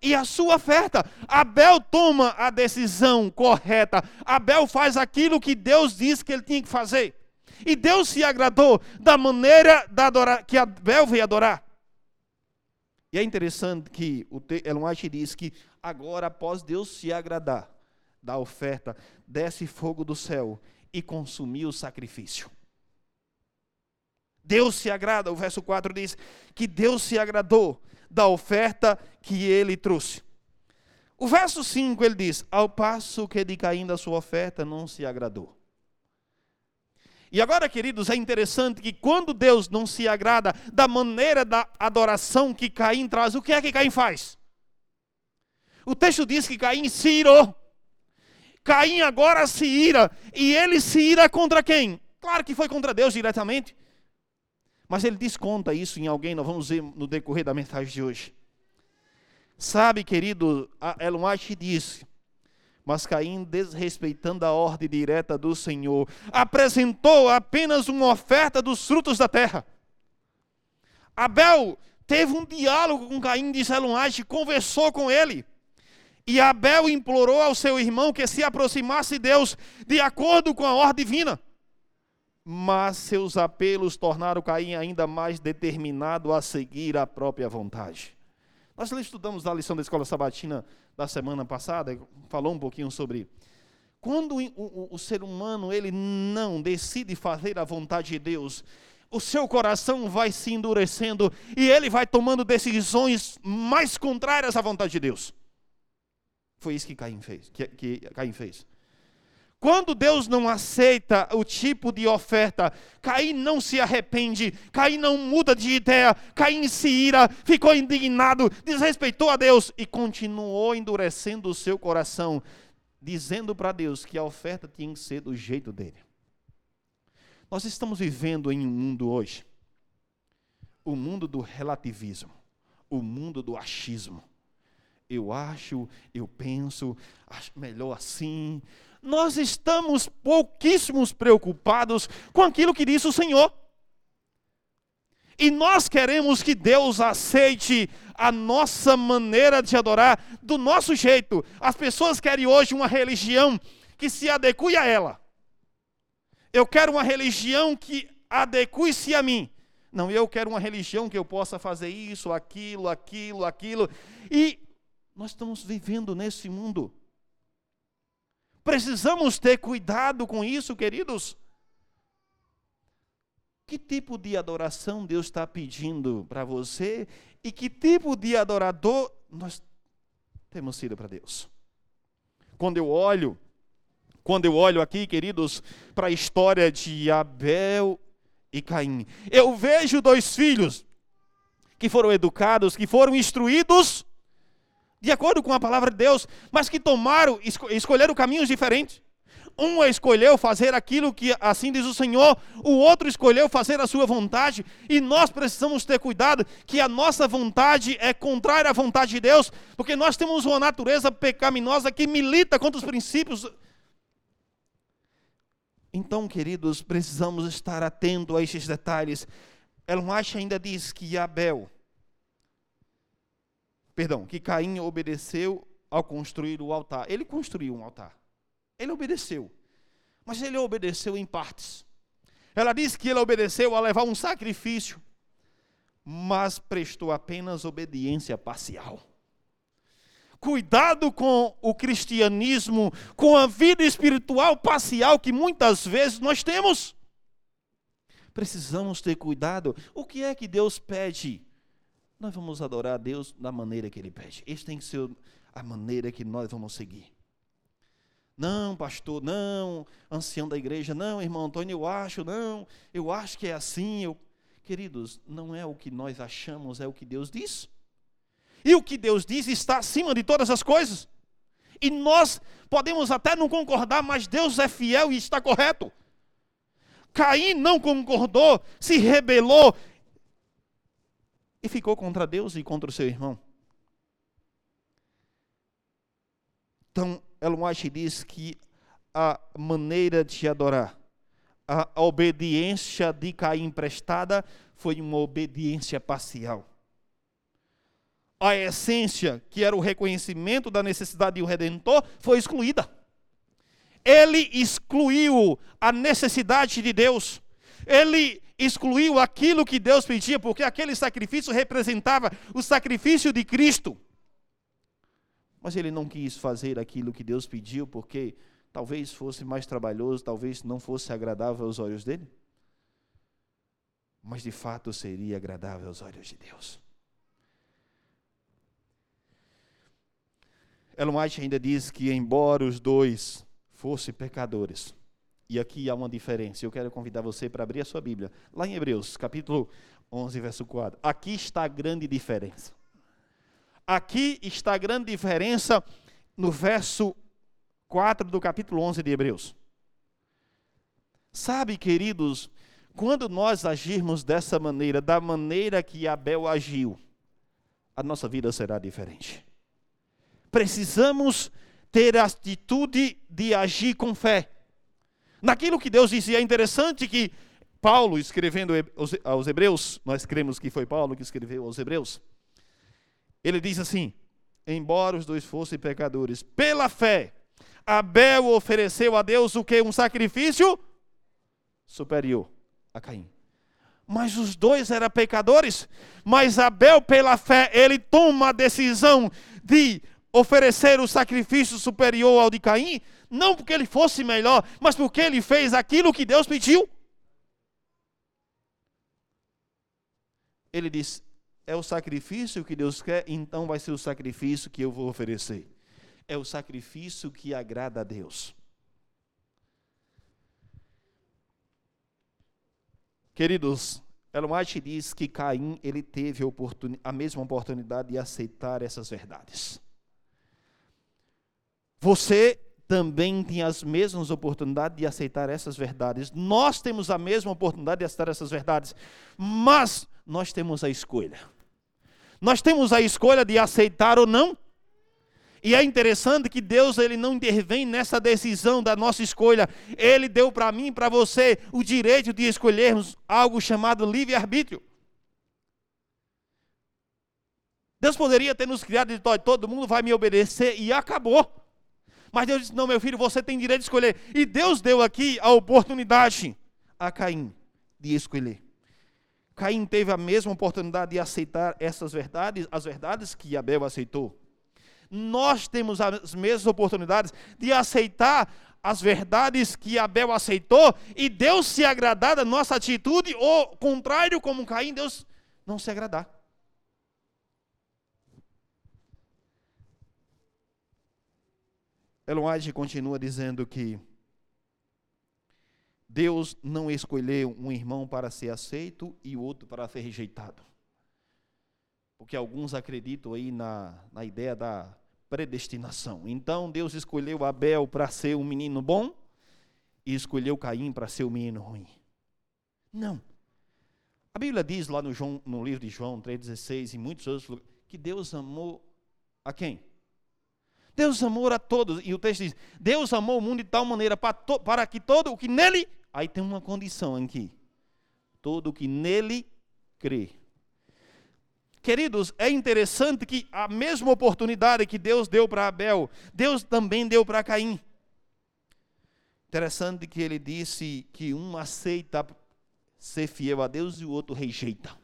E a sua oferta. Abel toma a decisão correta. Abel faz aquilo que Deus disse que ele tinha que fazer. E Deus se agradou da maneira da adorar, que Abel veio adorar. E é interessante que o Elon diz que agora, após Deus se agradar da oferta, desce fogo do céu e consumiu o sacrifício. Deus se agrada, o verso 4 diz que Deus se agradou da oferta que ele trouxe. O verso 5 ele diz: Ao passo que de caindo a sua oferta não se agradou. E agora, queridos, é interessante que quando Deus não se agrada da maneira da adoração que Caim traz, o que é que Caim faz? O texto diz que Caim se irou. Caim agora se ira. E ele se ira contra quem? Claro que foi contra Deus diretamente. Mas ele desconta isso em alguém, nós vamos ver no decorrer da mensagem de hoje. Sabe, querido, Elon White disse mas Caim, desrespeitando a ordem direta do Senhor, apresentou apenas uma oferta dos frutos da terra. Abel teve um diálogo com Caim de Zelonage, conversou com ele. E Abel implorou ao seu irmão que se aproximasse de Deus de acordo com a ordem divina. Mas seus apelos tornaram Caim ainda mais determinado a seguir a própria vontade. Nós estudamos a lição da escola sabatina da semana passada, falou um pouquinho sobre quando o, o, o ser humano ele não decide fazer a vontade de Deus, o seu coração vai se endurecendo e ele vai tomando decisões mais contrárias à vontade de Deus. Foi isso que Caim fez. Que, que Caim fez. Quando Deus não aceita o tipo de oferta, Caim não se arrepende, Caim não muda de ideia, Caim se ira, ficou indignado, desrespeitou a Deus e continuou endurecendo o seu coração, dizendo para Deus que a oferta tinha que ser do jeito dele. Nós estamos vivendo em um mundo hoje, o mundo do relativismo, o mundo do achismo. Eu acho, eu penso, acho melhor assim. Nós estamos pouquíssimos preocupados com aquilo que disse o Senhor. E nós queremos que Deus aceite a nossa maneira de adorar do nosso jeito. As pessoas querem hoje uma religião que se adeque a ela. Eu quero uma religião que adeque-se a mim. Não, eu quero uma religião que eu possa fazer isso, aquilo, aquilo, aquilo. E nós estamos vivendo nesse mundo. Precisamos ter cuidado com isso, queridos. Que tipo de adoração Deus está pedindo para você e que tipo de adorador nós temos sido para Deus? Quando eu olho, quando eu olho aqui, queridos, para a história de Abel e Caim, eu vejo dois filhos que foram educados, que foram instruídos de acordo com a palavra de Deus, mas que tomaram, escolheram caminhos diferentes. Um escolheu fazer aquilo que assim diz o Senhor, o outro escolheu fazer a sua vontade, e nós precisamos ter cuidado que a nossa vontade é contrária à vontade de Deus, porque nós temos uma natureza pecaminosa que milita contra os princípios. Então, queridos, precisamos estar atentos a esses detalhes. White ainda diz que Abel, perdão, que Caim obedeceu ao construir o altar. Ele construiu um altar. Ele obedeceu. Mas ele obedeceu em partes. Ela diz que ele obedeceu a levar um sacrifício, mas prestou apenas obediência parcial. Cuidado com o cristianismo, com a vida espiritual parcial que muitas vezes nós temos. Precisamos ter cuidado. O que é que Deus pede? Nós vamos adorar a Deus da maneira que Ele pede. Esta tem que ser a maneira que nós vamos seguir. Não, pastor, não, ancião da igreja, não, irmão Antônio, eu acho, não, eu acho que é assim. Eu... Queridos, não é o que nós achamos, é o que Deus diz. E o que Deus diz está acima de todas as coisas. E nós podemos até não concordar, mas Deus é fiel e está correto. Caim não concordou, se rebelou e ficou contra Deus e contra o seu irmão. Então, Ellen White diz que a maneira de adorar, a obediência de Caim emprestada foi uma obediência parcial. A essência, que era o reconhecimento da necessidade de um redentor, foi excluída. Ele excluiu a necessidade de Deus. Ele excluiu aquilo que Deus pedia, porque aquele sacrifício representava o sacrifício de Cristo. Mas ele não quis fazer aquilo que Deus pediu, porque talvez fosse mais trabalhoso, talvez não fosse agradável aos olhos dele. Mas de fato seria agradável aos olhos de Deus. Ellen White ainda diz que, embora os dois fossem pecadores, e aqui há uma diferença, eu quero convidar você para abrir a sua Bíblia, lá em Hebreus, capítulo 11, verso 4. Aqui está a grande diferença. Aqui está a grande diferença no verso 4 do capítulo 11 de Hebreus. Sabe, queridos, quando nós agirmos dessa maneira, da maneira que Abel agiu, a nossa vida será diferente. Precisamos ter a atitude de agir com fé. Naquilo que Deus disse, é interessante que Paulo, escrevendo aos Hebreus, nós cremos que foi Paulo que escreveu aos Hebreus, ele diz assim: embora os dois fossem pecadores, pela fé, Abel ofereceu a Deus o que? Um sacrifício superior a Caim. Mas os dois eram pecadores. Mas Abel, pela fé, ele toma a decisão de oferecer o sacrifício superior ao de Caim, não porque ele fosse melhor, mas porque ele fez aquilo que Deus pediu. Ele diz: é o sacrifício que Deus quer, então vai ser o sacrifício que eu vou oferecer. É o sacrifício que agrada a Deus. Queridos, White diz que Caim ele teve a mesma oportunidade de aceitar essas verdades. Você também tem as mesmas oportunidades de aceitar essas verdades. Nós temos a mesma oportunidade de aceitar essas verdades, mas nós temos a escolha. Nós temos a escolha de aceitar ou não. E é interessante que Deus ele não intervém nessa decisão da nossa escolha. Ele deu para mim e para você o direito de escolhermos algo chamado livre-arbítrio. Deus poderia ter nos criado de todo mundo vai me obedecer e acabou. Mas Deus disse: Não, meu filho, você tem direito de escolher. E Deus deu aqui a oportunidade a Caim de escolher. Caim teve a mesma oportunidade de aceitar essas verdades, as verdades que Abel aceitou. Nós temos as mesmas oportunidades de aceitar as verdades que Abel aceitou e Deus se agradar da nossa atitude, ou contrário, como Caim, Deus não se agradar. Ellen White continua dizendo que Deus não escolheu um irmão para ser aceito e outro para ser rejeitado. Porque alguns acreditam aí na, na ideia da predestinação. Então Deus escolheu Abel para ser um menino bom e escolheu Caim para ser um menino ruim. Não. A Bíblia diz lá no, João, no livro de João 3,16 e muitos outros lugares que Deus amou a quem? Deus amou a todos. E o texto diz: Deus amou o mundo de tal maneira para, to, para que todo o que nele. Aí tem uma condição aqui: todo o que nele crê. Queridos, é interessante que a mesma oportunidade que Deus deu para Abel, Deus também deu para Caim. Interessante que ele disse que um aceita ser fiel a Deus e o outro rejeita.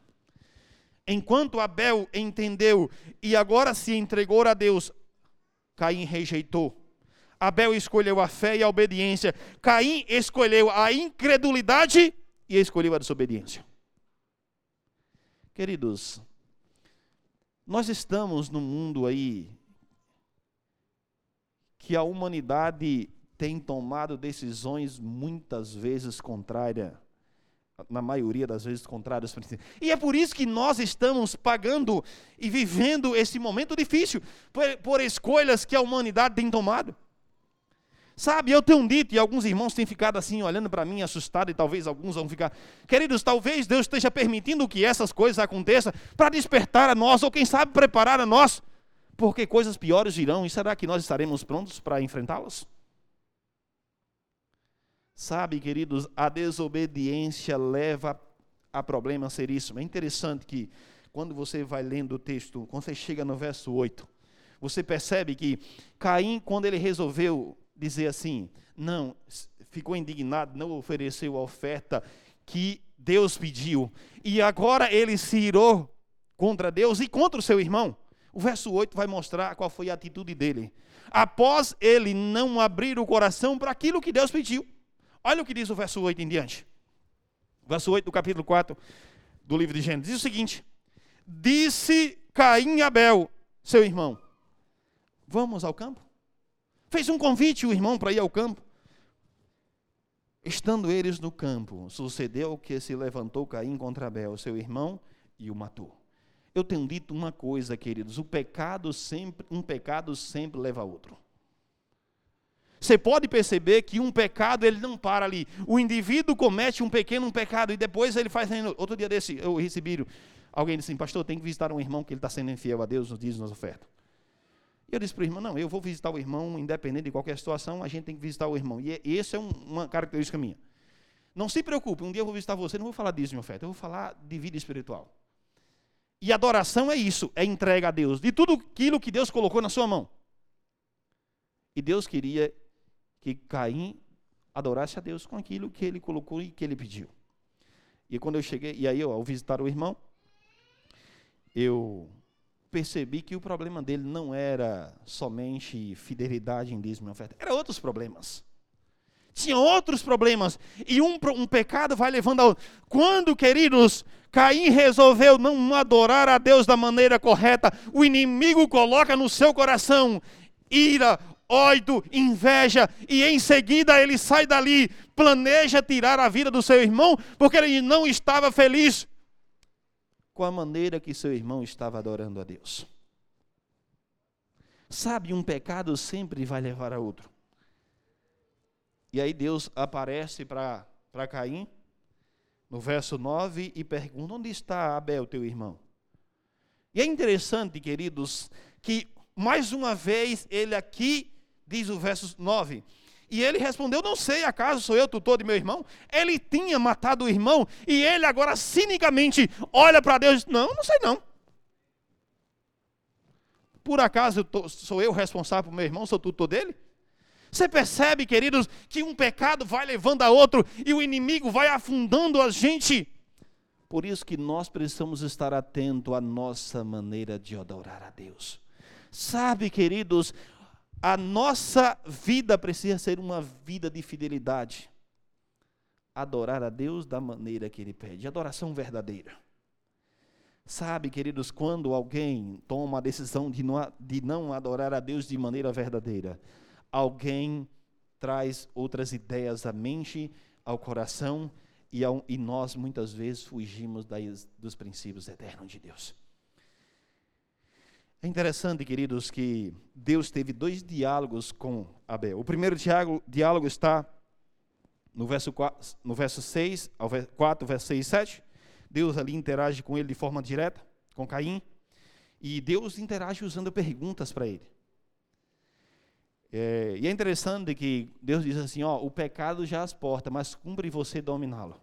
Enquanto Abel entendeu e agora se entregou a Deus, Caim rejeitou. Abel escolheu a fé e a obediência. Caim escolheu a incredulidade e escolheu a desobediência. Queridos, nós estamos num mundo aí que a humanidade tem tomado decisões muitas vezes contrárias na maioria das vezes contrários. E é por isso que nós estamos pagando e vivendo esse momento difícil, por, por escolhas que a humanidade tem tomado. Sabe, eu tenho dito, e alguns irmãos têm ficado assim, olhando para mim, assustados, e talvez alguns vão ficar. Queridos, talvez Deus esteja permitindo que essas coisas aconteçam para despertar a nós, ou quem sabe preparar a nós, porque coisas piores virão, e será que nós estaremos prontos para enfrentá-las? Sabe, queridos, a desobediência leva a problema seríssimo. É interessante que, quando você vai lendo o texto, quando você chega no verso 8, você percebe que Caim, quando ele resolveu dizer assim, não, ficou indignado, não ofereceu a oferta que Deus pediu, e agora ele se irou contra Deus e contra o seu irmão. O verso 8 vai mostrar qual foi a atitude dele. Após ele não abrir o coração para aquilo que Deus pediu. Olha o que diz o verso 8 em diante. Verso 8 do capítulo 4 do livro de Gênesis. Diz o seguinte: Disse Caim Abel, seu irmão, vamos ao campo? Fez um convite o irmão para ir ao campo. Estando eles no campo, sucedeu que se levantou Caim contra Abel, seu irmão, e o matou. Eu tenho dito uma coisa, queridos, o pecado sempre, um pecado sempre leva a outro. Você pode perceber que um pecado ele não para ali. O indivíduo comete um pequeno pecado e depois ele faz. Outro dia desse, eu recebi alguém disse assim, pastor, tem que visitar um irmão que ele está sendo infiel a Deus nos dias nas ofertas. E eu disse para o irmão, não, eu vou visitar o irmão, independente de qualquer situação, a gente tem que visitar o irmão. E essa é um, uma característica minha. Não se preocupe, um dia eu vou visitar você, não vou falar disso em oferta, eu vou falar de vida espiritual. E adoração é isso, é entrega a Deus, de tudo aquilo que Deus colocou na sua mão. E Deus queria que Caim adorasse a Deus com aquilo que ele colocou e que ele pediu. E quando eu cheguei, e aí eu, ao visitar o irmão, eu percebi que o problema dele não era somente fidelidade em dízimo e oferta, eram outros problemas. Tinha outros problemas. E um, um pecado vai levando ao. Quando, queridos, Caim resolveu não adorar a Deus da maneira correta, o inimigo coloca no seu coração ira, ódio, inveja, e em seguida ele sai dali, planeja tirar a vida do seu irmão, porque ele não estava feliz com a maneira que seu irmão estava adorando a Deus. Sabe, um pecado sempre vai levar a outro. E aí Deus aparece para Caim, no verso 9, e pergunta: Onde está Abel, teu irmão? E é interessante, queridos, que mais uma vez ele aqui diz o verso 9. E ele respondeu: Não sei, acaso sou eu tutor de meu irmão? Ele tinha matado o irmão e ele agora cinicamente olha para Deus: Não, não sei não. Por acaso sou eu responsável por meu irmão, sou tutor dele? Você percebe, queridos, que um pecado vai levando a outro e o inimigo vai afundando a gente. Por isso que nós precisamos estar atento à nossa maneira de adorar a Deus. Sabe, queridos, a nossa vida precisa ser uma vida de fidelidade. Adorar a Deus da maneira que Ele pede, adoração verdadeira. Sabe, queridos, quando alguém toma a decisão de não, de não adorar a Deus de maneira verdadeira, alguém traz outras ideias à mente, ao coração, e, ao, e nós muitas vezes fugimos das, dos princípios eternos de Deus. É interessante, queridos, que Deus teve dois diálogos com Abel. O primeiro diálogo, está no verso, 4, no verso 6, ao 4, verso 6 e 7. Deus ali interage com ele de forma direta, com Caim. E Deus interage usando perguntas para ele. É, e é interessante que Deus diz assim: ó, o pecado já as porta, mas cumpre você dominá-lo.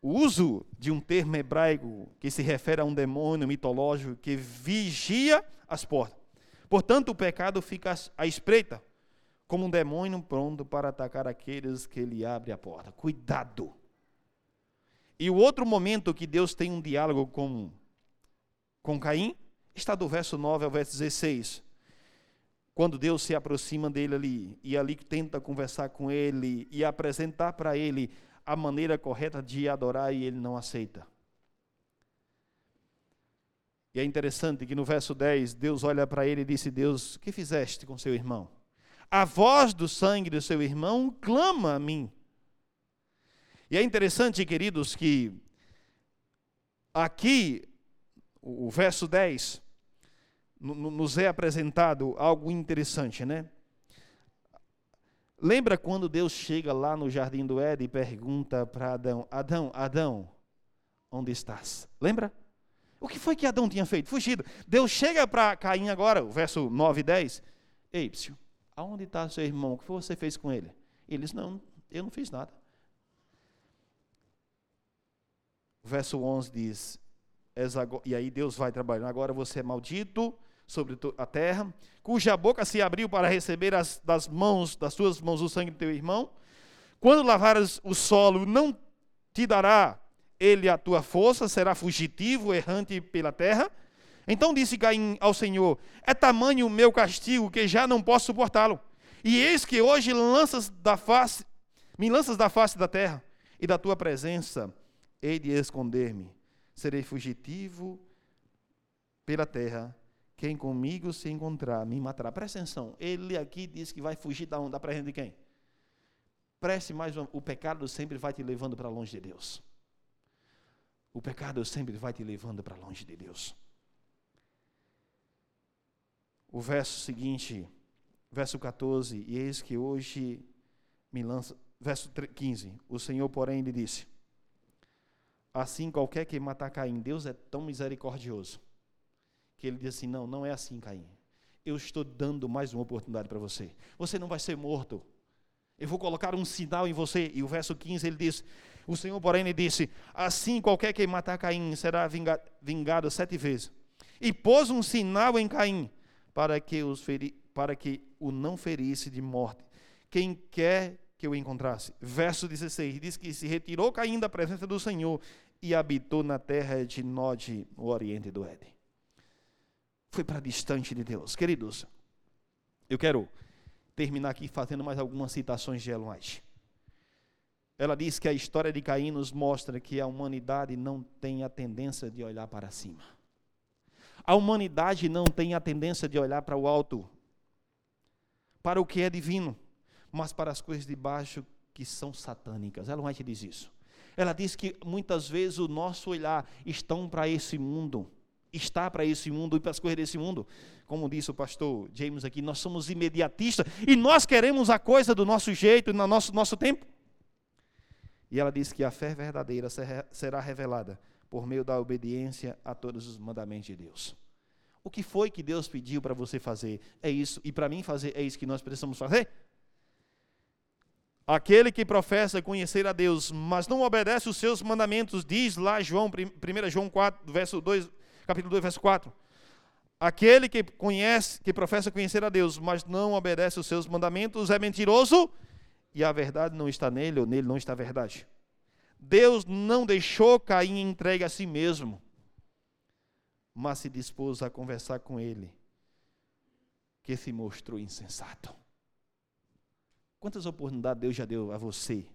O uso de um termo hebraico que se refere a um demônio mitológico que vigia as portas. Portanto, o pecado fica à espreita, como um demônio pronto para atacar aqueles que lhe abre a porta. Cuidado! E o outro momento que Deus tem um diálogo com, com Caim está do verso 9 ao verso 16. Quando Deus se aproxima dele ali e ali tenta conversar com ele e apresentar para ele a maneira correta de adorar e ele não aceita. E é interessante que no verso 10, Deus olha para ele e disse: Deus, que fizeste com seu irmão? A voz do sangue do seu irmão clama a mim. E é interessante, queridos, que aqui, o verso 10, nos é apresentado algo interessante, né? Lembra quando Deus chega lá no jardim do Éden e pergunta para Adão: Adão, Adão, onde estás? Lembra? O que foi que Adão tinha feito? Fugido. Deus chega para Caim agora, o verso 9 e 10. Ei, aonde está seu irmão? O que você fez com ele? Ele diz: Não, eu não fiz nada. O verso 11 diz: E aí Deus vai trabalhando. Agora você é maldito sobre a terra, cuja boca se abriu para receber as, das mãos, das tuas mãos, o sangue do teu irmão. Quando lavares o solo, não te dará ele a tua força, será fugitivo, errante pela terra. Então disse Caim ao Senhor: É tamanho o meu castigo que já não posso suportá-lo. E eis que hoje lanças da face, me lanças da face da terra, e da tua presença hei de esconder-me. Serei fugitivo pela terra quem comigo se encontrar, me matará. Presta atenção, ele aqui diz que vai fugir da onda, da presença de quem? Preste mais uma, o pecado sempre vai te levando para longe de Deus. O pecado sempre vai te levando para longe de Deus. O verso seguinte, verso 14, e eis que hoje me lança, verso 15, o Senhor, porém, lhe disse: Assim qualquer que matar Caim, Deus é tão misericordioso que ele diz assim: Não, não é assim, Caim. Eu estou dando mais uma oportunidade para você. Você não vai ser morto. Eu vou colocar um sinal em você. E o verso 15 ele diz: O Senhor, porém, lhe disse: Assim qualquer que matar Caim será vingado, sete vezes. E pôs um sinal em Caim para que, os feri, para que o não ferisse de morte. Quem quer que o encontrasse. Verso 16 diz que se retirou Caim da presença do Senhor e habitou na terra de Nod, no oriente do Éden foi para distante de Deus. Queridos, eu quero terminar aqui fazendo mais algumas citações de Ellen White. Ela diz que a história de Caim nos mostra que a humanidade não tem a tendência de olhar para cima. A humanidade não tem a tendência de olhar para o alto, para o que é divino, mas para as coisas de baixo que são satânicas. Ellen White diz isso. Ela diz que muitas vezes o nosso olhar estão para esse mundo está para esse mundo e para as coisas desse mundo. Como disse o pastor James aqui, nós somos imediatistas e nós queremos a coisa do nosso jeito, no nosso, nosso tempo. E ela diz que a fé verdadeira será revelada por meio da obediência a todos os mandamentos de Deus. O que foi que Deus pediu para você fazer? É isso. E para mim fazer, é isso que nós precisamos fazer? Aquele que professa conhecer a Deus, mas não obedece os seus mandamentos, diz lá João, 1 João 4, verso 2, capítulo 2, verso 4. Aquele que conhece, que professa conhecer a Deus, mas não obedece os seus mandamentos, é mentiroso e a verdade não está nele, ou nele não está a verdade. Deus não deixou Caim entregue a si mesmo, mas se dispôs a conversar com ele, que se mostrou insensato. Quantas oportunidades Deus já deu a você?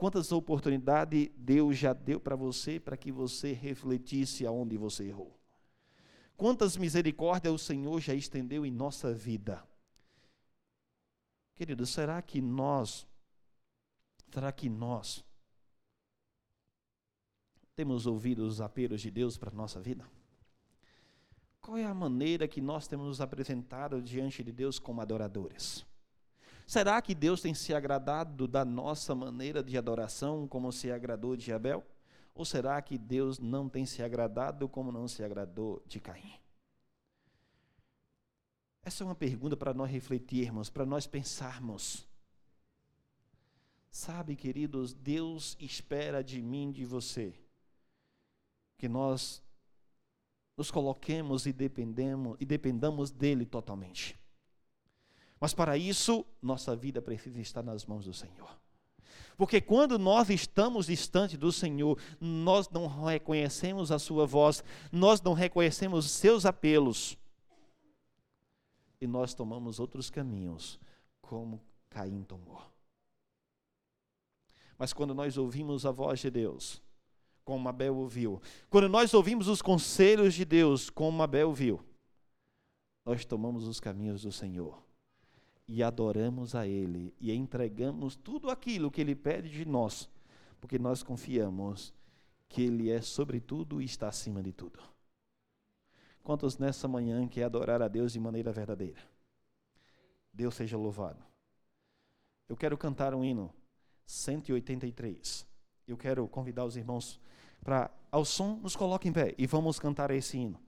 Quantas oportunidades Deus já deu para você para que você refletisse aonde você errou? Quantas misericórdias o Senhor já estendeu em nossa vida? Querido, será que nós, será que nós temos ouvido os apelos de Deus para a nossa vida? Qual é a maneira que nós temos nos apresentado diante de Deus como adoradores? Será que Deus tem se agradado da nossa maneira de adoração como se agradou de Abel? Ou será que Deus não tem se agradado como não se agradou de Caim? Essa é uma pergunta para nós refletirmos, para nós pensarmos. Sabe, queridos, Deus espera de mim, de você, que nós nos coloquemos e dependemos e dependamos dele totalmente. Mas para isso, nossa vida precisa estar nas mãos do Senhor. Porque quando nós estamos distante do Senhor, nós não reconhecemos a sua voz, nós não reconhecemos os seus apelos. E nós tomamos outros caminhos, como Caim tomou. Mas quando nós ouvimos a voz de Deus, como Abel ouviu, quando nós ouvimos os conselhos de Deus, como Abel ouviu, nós tomamos os caminhos do Senhor e adoramos a Ele e entregamos tudo aquilo que Ele pede de nós, porque nós confiamos que Ele é sobre tudo e está acima de tudo. Quantos nessa manhã quer adorar a Deus de maneira verdadeira? Deus seja louvado. Eu quero cantar um hino 183. Eu quero convidar os irmãos para, ao som, nos coloquem em pé e vamos cantar esse hino.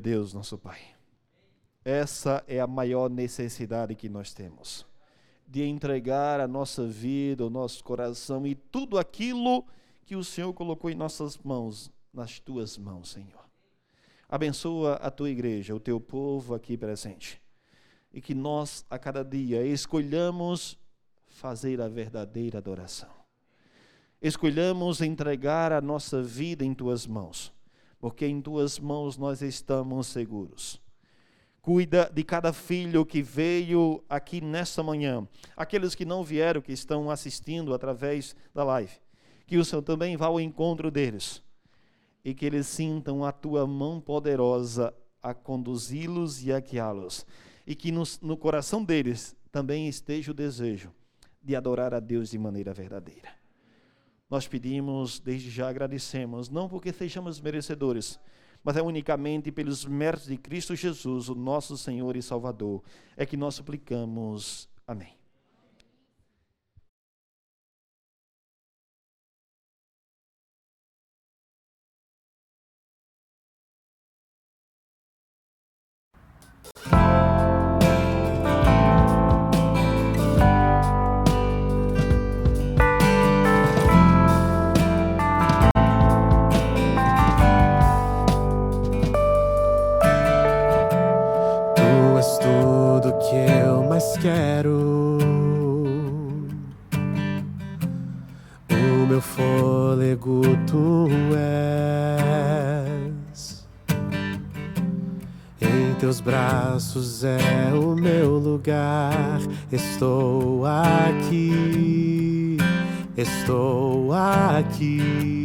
Deus, nosso Pai, essa é a maior necessidade que nós temos, de entregar a nossa vida, o nosso coração e tudo aquilo que o Senhor colocou em nossas mãos, nas tuas mãos, Senhor. Abençoa a tua igreja, o teu povo aqui presente, e que nós, a cada dia, escolhamos fazer a verdadeira adoração. Escolhamos entregar a nossa vida em tuas mãos, porque em tuas mãos nós estamos seguros. Cuida de cada filho que veio aqui nesta manhã, aqueles que não vieram, que estão assistindo através da live. Que o Senhor também vá ao encontro deles e que eles sintam a tua mão poderosa a conduzi-los e a guiá-los. E que no, no coração deles também esteja o desejo de adorar a Deus de maneira verdadeira. Nós pedimos, desde já agradecemos, não porque sejamos merecedores, mas é unicamente pelos méritos de Cristo Jesus, o nosso Senhor e Salvador, é que nós suplicamos. Amém. Braços é o meu lugar. Estou aqui. Estou aqui.